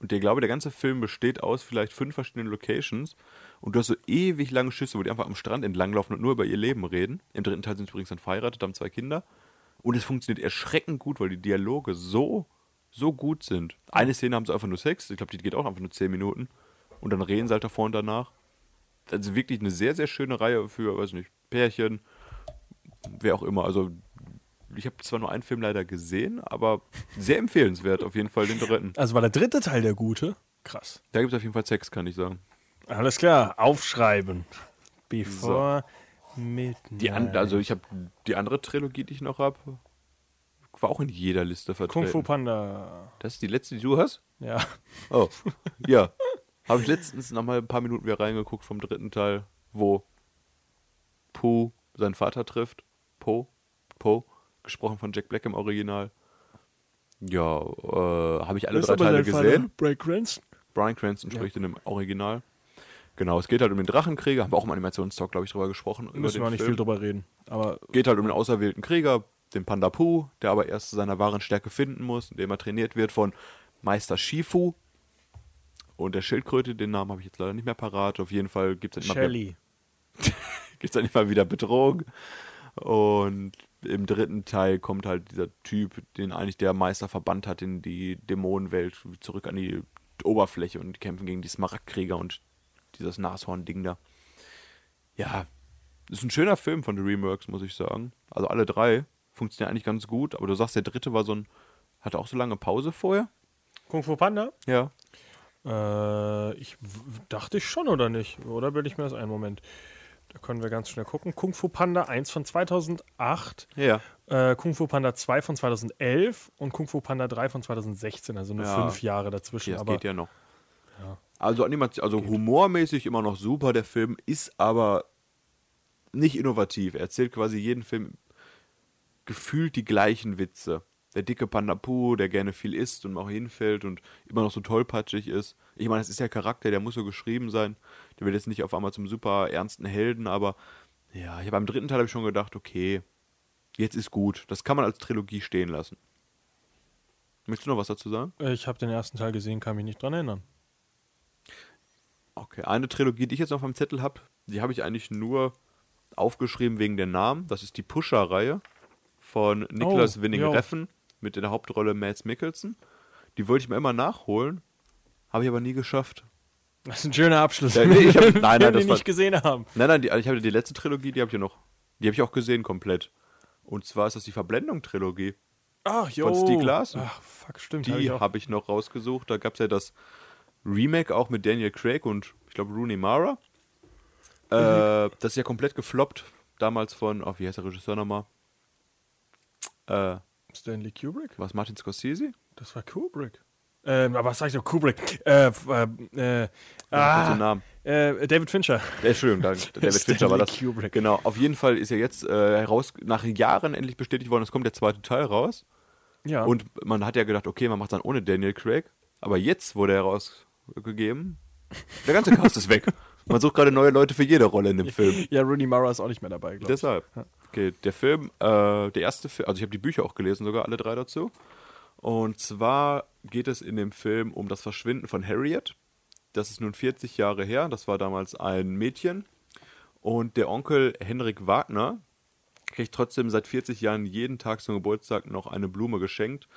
Und ich glaube, der ganze Film besteht aus vielleicht fünf verschiedenen Locations. Und du hast so ewig lange Schüsse, wo die einfach am Strand entlanglaufen und nur über ihr Leben reden. Im dritten Teil sind sie übrigens dann verheiratet, haben zwei Kinder. Und es funktioniert erschreckend gut, weil die Dialoge so, so gut sind. Eine Szene haben sie einfach nur Sex. Ich glaube, die geht auch einfach nur zehn Minuten. Und dann reden sie halt davor und danach. Also wirklich eine sehr, sehr schöne Reihe für, weiß nicht, Pärchen, wer auch immer. Also ich habe zwar nur einen Film leider gesehen, aber sehr empfehlenswert auf jeden Fall den dritten. Also war der dritte Teil der gute? Krass. Da gibt es auf jeden Fall Sex, kann ich sagen. Alles klar, aufschreiben. Before Midnight. Die an, also ich habe die andere Trilogie, die ich noch habe, war auch in jeder Liste vertreten. Kung Fu Panda. Das ist die letzte, die du hast? Ja. Oh, ja. [LAUGHS] Habe ich letztens noch mal ein paar Minuten wieder reingeguckt vom dritten Teil, wo Po seinen Vater trifft. Po, Po, gesprochen von Jack Black im Original. Ja, äh, habe ich alle drei Teile gesehen. Break Cranston. Brian Cranston spricht in dem Original. Genau, es geht halt um den Drachenkrieger. Haben wir auch im Animationstalk, glaube ich, drüber gesprochen. Müssen wir nicht Film. viel drüber reden. Aber Geht halt um den auserwählten Krieger, den Panda Pu, der aber erst seiner wahren Stärke finden muss, indem er trainiert wird von Meister Shifu. Und der Schildkröte, den Namen habe ich jetzt leider nicht mehr parat. Auf jeden Fall gibt es dann, immer- [LAUGHS] gibt's dann immer wieder Bedrohung. Und im dritten Teil kommt halt dieser Typ, den eigentlich der Meister verbannt hat in die Dämonenwelt, zurück an die Oberfläche und kämpfen gegen die Smaragdkrieger und dieses Nashorn-Ding da. Ja, Ist ein schöner Film von DreamWorks, muss ich sagen. Also alle drei funktionieren eigentlich ganz gut, aber du sagst, der dritte war so ein, hatte auch so lange Pause vorher? Kung Fu Panda? Ja. Äh, ich dachte ich schon oder nicht? Oder bilde ich mir das ein? Moment. Da können wir ganz schnell gucken. Kung Fu Panda 1 von 2008, Ja. äh, Kung Fu Panda 2 von 2011 und Kung Fu Panda 3 von 2016. Also nur Ja. fünf Jahre dazwischen. Okay, das geht ja noch. Also Animation, also humormäßig immer noch super, der Film ist aber nicht innovativ. Er erzählt quasi jeden Film gefühlt die gleichen Witze. Der dicke Panda Poo, der gerne viel isst und auch hinfällt und immer noch so tollpatschig ist. Ich meine, das ist der Charakter, der muss so geschrieben sein. Der wird jetzt nicht auf einmal zum super ernsten Helden, aber ja, ich habe beim dritten Teil habe ich schon gedacht, okay, jetzt ist gut. Das kann man als Trilogie stehen lassen. Möchtest du noch was dazu sagen? Äh, ich habe den ersten Teil gesehen, kann mich nicht dran erinnern. Okay, eine Trilogie, die ich jetzt auf meinem Zettel habe, die habe ich eigentlich nur aufgeschrieben wegen der Namen. Das ist die Pusher-Reihe von Niklas Oh, Winning. Reffen mit in der Hauptrolle Mads Mikkelsen. Die wollte ich mir immer nachholen, habe ich aber nie geschafft. Das ist ein schöner Abschluss. Ja, nee, ich hab- [LAUGHS] nein, nein, wir war- nicht gesehen haben. Nein, nein, die, ich habe die letzte Trilogie, die habe ich ja noch, die habe ich auch gesehen komplett. Und zwar ist das die Verblendung-Trilogie. Ach, jo. Stieg Larsson. Ach, fuck, stimmt. Die hab ich habe ich noch rausgesucht. Da gab es ja das Remake auch mit Daniel Craig und ich glaube Rooney Mara. Äh, das ist ja komplett gefloppt. Damals von, oh, wie heißt der Regisseur nochmal? Äh, Stanley Kubrick? was, Martin Scorsese? Das war Kubrick. Ähm, aber was sag ich doch? Kubrick. Äh, äh, äh, Ja, ah, äh, David Fincher. Äh, Entschuldigung, danke. [LAUGHS] David Fincher war das. Kubrick. Genau, auf jeden Fall ist ja jetzt äh, heraus, nach Jahren endlich bestätigt worden, es kommt der zweite Teil raus. Ja. Und man hat ja gedacht, okay, man macht dann ohne Daniel Craig. Aber jetzt wurde herausgegeben, der ganze Cast ist weg. [LAUGHS] Man sucht gerade neue Leute für jede Rolle in dem Film. [LAUGHS] ja, Rooney Mara ist auch nicht mehr dabei, glaube ich. Deshalb. Okay, der Film, äh, der erste Film, also ich habe die Bücher auch gelesen, sogar alle drei dazu. Und zwar geht es in dem Film um das Verschwinden von Harriet. Das ist nun 40 Jahre her. Das war damals ein Mädchen. Und der Onkel Henrik Wagner kriegt trotzdem seit 40 Jahren jeden Tag zum Geburtstag noch eine Blume geschenkt.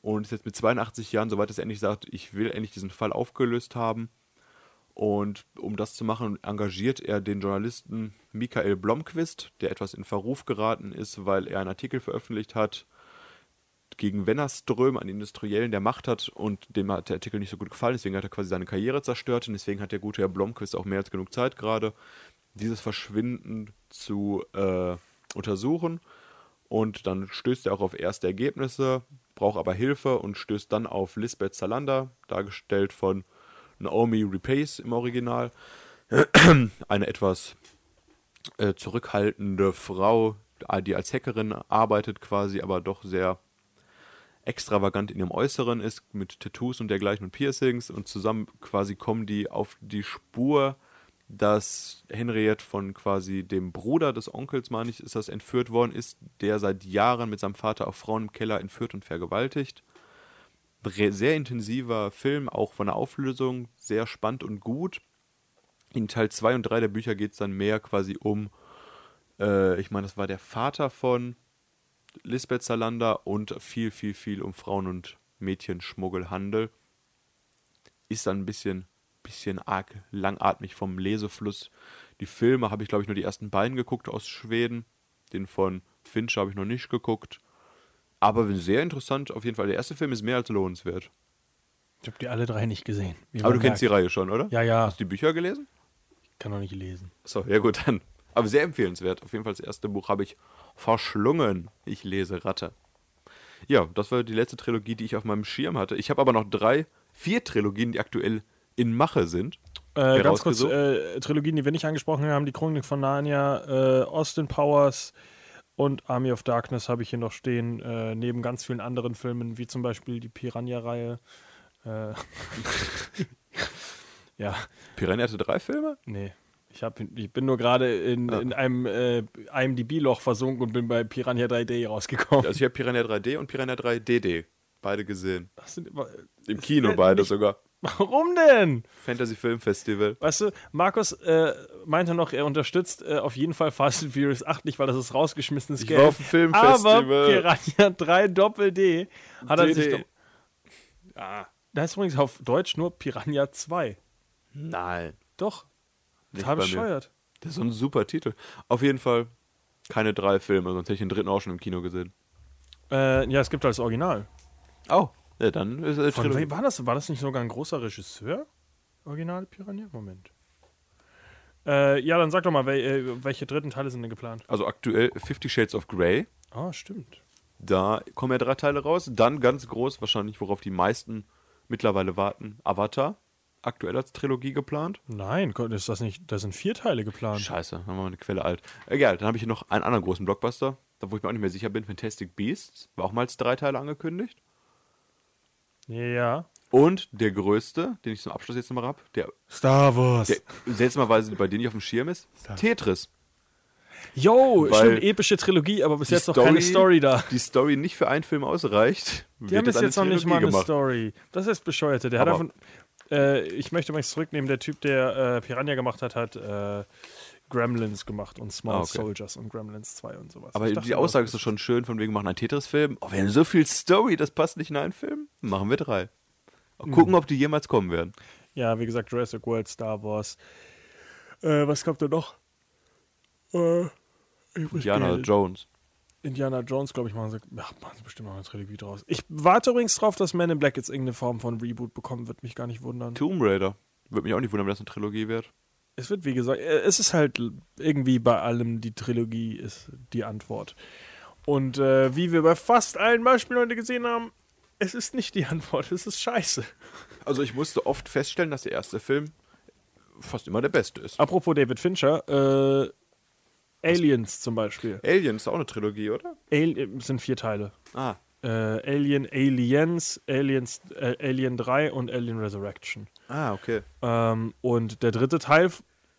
Und ist jetzt mit 82 Jahren, soweit es endlich sagt, ich will endlich diesen Fall aufgelöst haben. Und um das zu machen, engagiert er den Journalisten Michael Blomqvist, der etwas in Verruf geraten ist, weil er einen Artikel veröffentlicht hat gegen Wennerström, einen Industriellen, der Macht hat und dem hat der Artikel nicht so gut gefallen, deswegen hat er quasi seine Karriere zerstört und deswegen hat der gute Herr Blomqvist auch mehr als genug Zeit gerade, dieses Verschwinden zu äh, untersuchen. Und dann stößt er auch auf erste Ergebnisse, braucht aber Hilfe und stößt dann auf Lisbeth Salander, dargestellt von Naomi Repace im Original. [CLEARS THROAT] Eine etwas äh, zurückhaltende Frau, die als Hackerin arbeitet quasi, aber doch sehr extravagant in ihrem Äußeren ist, mit Tattoos und dergleichen und Piercings und zusammen quasi kommen die auf die Spur, dass Henriette von quasi dem Bruder des Onkels, meine ich, ist das entführt worden ist, der seit Jahren mit seinem Vater auch Frauen im Keller entführt und vergewaltigt. Sehr intensiver Film, auch von der Auflösung, sehr spannend und gut. In Teil 2 und 3 der Bücher geht es dann mehr quasi um, äh, ich meine, das war der Vater von Lisbeth Salander und viel, viel, viel um Frauen- und Mädchenschmuggelhandel. Ist dann ein bisschen, bisschen arg langatmig vom Lesefluss. Die Filme habe ich, glaube ich, nur die ersten beiden geguckt aus Schweden. Den von Fincher habe ich noch nicht geguckt. Aber sehr interessant auf jeden Fall. Der erste Film ist mehr als lohnenswert. Ich habe die alle drei nicht gesehen. Aber du kennst die merkt. Reihe schon, oder? Ja, ja. Hast du die Bücher gelesen? Kann doch nicht lesen. So, ja gut, dann. Aber sehr empfehlenswert. Auf jeden Fall das erste Buch habe ich verschlungen. Ich lese Ratte. Ja, das war die letzte Trilogie, die ich auf meinem Schirm hatte. Ich habe aber noch drei, vier Trilogien, die aktuell in Mache sind. Äh, ganz kurz, äh, Trilogien, die wir nicht angesprochen haben, die Chronik von Narnia, äh, Austin Powers und Army of Darkness habe ich hier noch stehen, äh, neben ganz vielen anderen Filmen, wie zum Beispiel die Piranha-Reihe. Äh, [LAUGHS] ja, Piranha hatte drei Filme? nee. Ich, hab, ich bin nur gerade in, Ja. in einem äh, IMDb-Loch versunken und bin bei Piranha 3D rausgekommen. Also ich habe Piranha 3D und Piranha 3 DD. Beide gesehen. Sind immer, Im Kino werden beide nicht- sogar. [LAUGHS] warum denn? Fantasy Film Festival. Weißt du, Markus äh, meinte noch, er unterstützt äh, auf jeden Fall Fast and Furious 8 nicht, weil das ist rausgeschmissenes Ich Geld. war auf dem Filmfestival. Aber Piranha 3 Doppel D hat er sich doch. Da ist übrigens auf Deutsch nur Piranha 2. Nein. Doch. Total bei mir. bescheuert. Das ist so ein super Titel. Auf jeden Fall keine drei Filme, sonst hätte ich den dritten auch schon im Kino gesehen. Äh, ja, es gibt das Original. Oh, ja, dann ist es Von wem war das? War das nicht sogar ein großer Regisseur? Original Piranha? Moment. Äh, ja, dann sag doch mal, wel, äh, welche dritten Teile sind denn geplant? Also aktuell Fifty Shades of Grey. Ah, stimmt. Da kommen ja drei Teile raus. Dann ganz groß, wahrscheinlich, worauf die meisten mittlerweile warten, Avatar. Aktuell als Trilogie geplant. Nein, ist das nicht. Da sind vier Teile geplant. Scheiße, haben wir eine Quelle alt. Egal, dann habe ich hier noch einen anderen großen Blockbuster, da wo ich mir auch nicht mehr sicher bin, Fantastic Beasts. War auch mal als drei Teile angekündigt. Ja. Und der größte, den ich zum Abschluss jetzt nochmal habe, der, Star Wars. der seltsamerweise bei denen nicht auf dem Schirm ist, Tetris. Yo, Weil stimmt, epische Trilogie, aber bis jetzt noch keine Story da. Die Story nicht für einen Film ausreicht. Die haben bis jetzt noch nicht mal eine gemacht. Story. Das ist bescheuerte. Der Aber- hat einfach. Äh, ich möchte übrigens zurücknehmen, der Typ, der äh, Piranha gemacht hat, hat äh, Gremlins gemacht und Small Ah, okay. Soldiers und Gremlins 2 und sowas. Aber die Aussage ist schon schön, von wegen, wir machen einen Tetris-Film. Oh, wir haben so viel Story, das passt nicht in einen Film. Machen wir drei. Mhm. Gucken, ob die jemals kommen werden. Ja, wie gesagt, Jurassic World, Star Wars. Äh, was kommt denn noch? Äh, Indiana Geld. Jones. Indiana Jones, glaube ich, machen sie, ja, machen sie bestimmt noch eine Trilogie draus. Ich warte übrigens drauf, dass Man in Black jetzt irgendeine Form von Reboot bekommen wird, mich gar nicht wundern. Tomb Raider. Würde mich auch nicht wundern, wenn das eine Trilogie wird. Es wird, wie gesagt, äh, es ist halt irgendwie bei allem, die Trilogie ist die Antwort. Und äh, wie wir bei fast allen Beispielen heute gesehen haben, es ist nicht die [LAUGHS] Antwort, es ist scheiße. Also ich musste oft feststellen, dass der erste Film fast immer der beste ist. Apropos David Fincher, äh, Aliens zum Beispiel. Alien ist auch eine Trilogie, oder? Al äh, sind vier Teile. Ah, Äh, Alien, Aliens, Aliens, äh, Alien 3 und Alien Resurrection. Ah, okay. Ähm, und der dritte Teil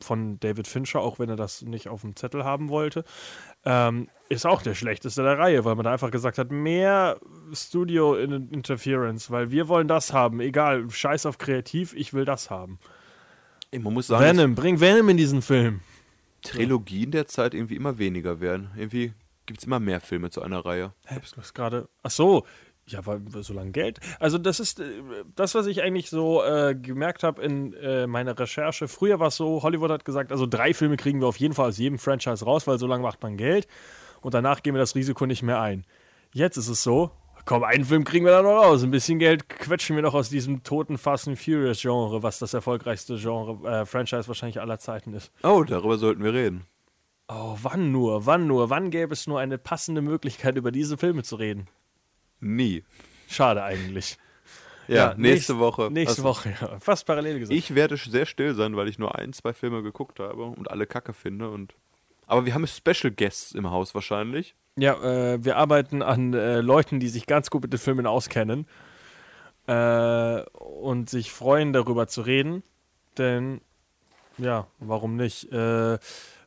von David Fincher, auch wenn er das nicht auf dem Zettel haben wollte, ähm, ist auch der schlechteste der Reihe, weil man da einfach gesagt hat, mehr Studio in Interference, weil wir wollen das haben, egal, scheiß auf kreativ, ich will das haben. Ey, Man muss sagen, Venom, bring Venom in diesen Film. Trilogien der Zeit irgendwie immer weniger werden. Irgendwie gibt es immer mehr Filme zu einer Reihe. Hä, du hast gerade, ach so, ja, weil so lange Geld. Also das ist äh, das, was ich eigentlich so äh, gemerkt habe in äh, meiner Recherche. Früher war es so, Hollywood hat gesagt, also drei Filme kriegen wir auf jeden Fall aus jedem Franchise raus, weil so lange macht man Geld und danach gehen wir das Risiko nicht mehr ein. Jetzt ist es so, komm, einen Film kriegen wir da noch raus. Ein bisschen Geld quetschen wir noch aus diesem toten Fast and Furious Genre, was das erfolgreichste Genre, äh, Franchise wahrscheinlich aller Zeiten ist. Oh, darüber sollten wir reden. Oh, wann nur, wann nur, wann gäbe es nur eine passende Möglichkeit, über diese Filme zu reden? Nie. Schade eigentlich. Ja, nächste nächst- Woche. Nächste Also, Woche, ja. Fast parallel gesagt. Ich werde sehr still sein, weil ich nur ein, zwei Filme geguckt habe und alle Kacke finde. Und aber wir haben Special Guests im Haus wahrscheinlich. ja, äh, wir arbeiten an äh, Leuten, die sich ganz gut mit den Filmen auskennen äh, und sich freuen, darüber zu reden. Denn, ja, warum nicht? Äh,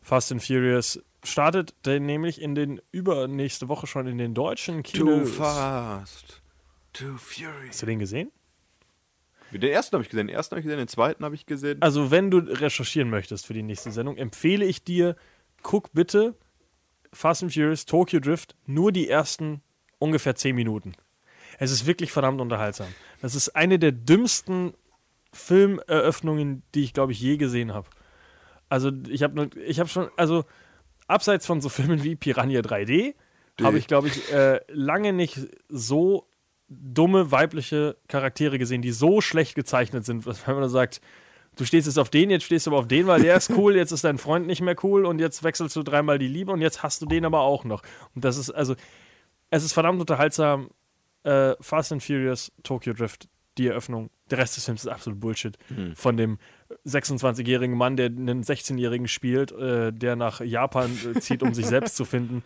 Fast and Furious startet denn nämlich in den übernächste Woche schon in den deutschen Too Kinos. fast. Too furious. Hast du den gesehen? Den ersten habe ich gesehen, den ersten habe ich gesehen, den zweiten habe ich gesehen. Also, wenn du recherchieren möchtest für die nächste Sendung, empfehle ich dir, guck bitte Fast and Furious Tokyo Drift nur die ersten ungefähr 10 Minuten. Es ist wirklich verdammt unterhaltsam. Das ist eine der dümmsten Filmeröffnungen, die ich, glaube ich, je gesehen habe. Also, ich habe ich hab schon, also, abseits von so Filmen wie Piranha 3D, habe ich, glaube ich, äh, lange nicht so dumme weibliche Charaktere gesehen, die so schlecht gezeichnet sind, wenn man sagt, du stehst jetzt auf den, jetzt stehst du aber auf den, weil der ist [LAUGHS] cool, jetzt ist dein Freund nicht mehr cool und jetzt wechselst du dreimal die Liebe und jetzt hast du den aber auch noch. Und das ist also, es ist verdammt unterhaltsam. Äh, Fast and Furious, Tokyo Drift, die Eröffnung. Der Rest des Films ist absolut Bullshit. Von dem 26-jährigen Mann, der einen 16-jährigen spielt, äh, der nach Japan äh, zieht, um sich selbst zu finden.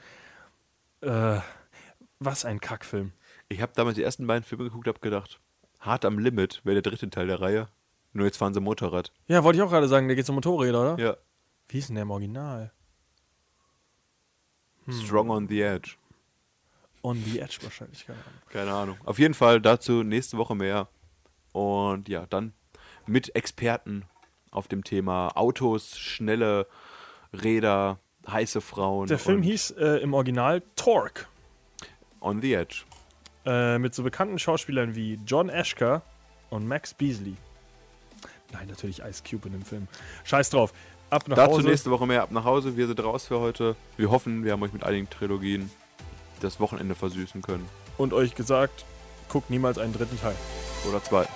Äh, was ein Kackfilm. Ich habe damals die ersten beiden Filme geguckt, habe gedacht, hart am Limit wäre der dritte Teil der Reihe. Nur jetzt fahren sie Motorrad. Ja, wollte ich auch gerade sagen, der geht um Motorräder, oder? Ja. Wie ist denn der im Original? Strong on the Edge. On the Edge wahrscheinlich, keine Ahnung. Keine Ahnung. Auf jeden Fall dazu nächste Woche mehr. Und ja, dann mit Experten auf dem Thema Autos, schnelle Räder, heiße Frauen. Der Film hieß äh, im Original Torque. On the Edge. Äh, mit so bekannten Schauspielern wie John Ashker und Max Beasley. Nein, natürlich Ice Cube in dem Film. Scheiß drauf. ab nach Dazu Hause. nächste Woche mehr ab nach Hause. Wir sind raus für heute. Wir hoffen, wir haben euch mit einigen Trilogien das Wochenende versüßen können. Und euch gesagt, guckt niemals einen dritten Teil. Oder zwei.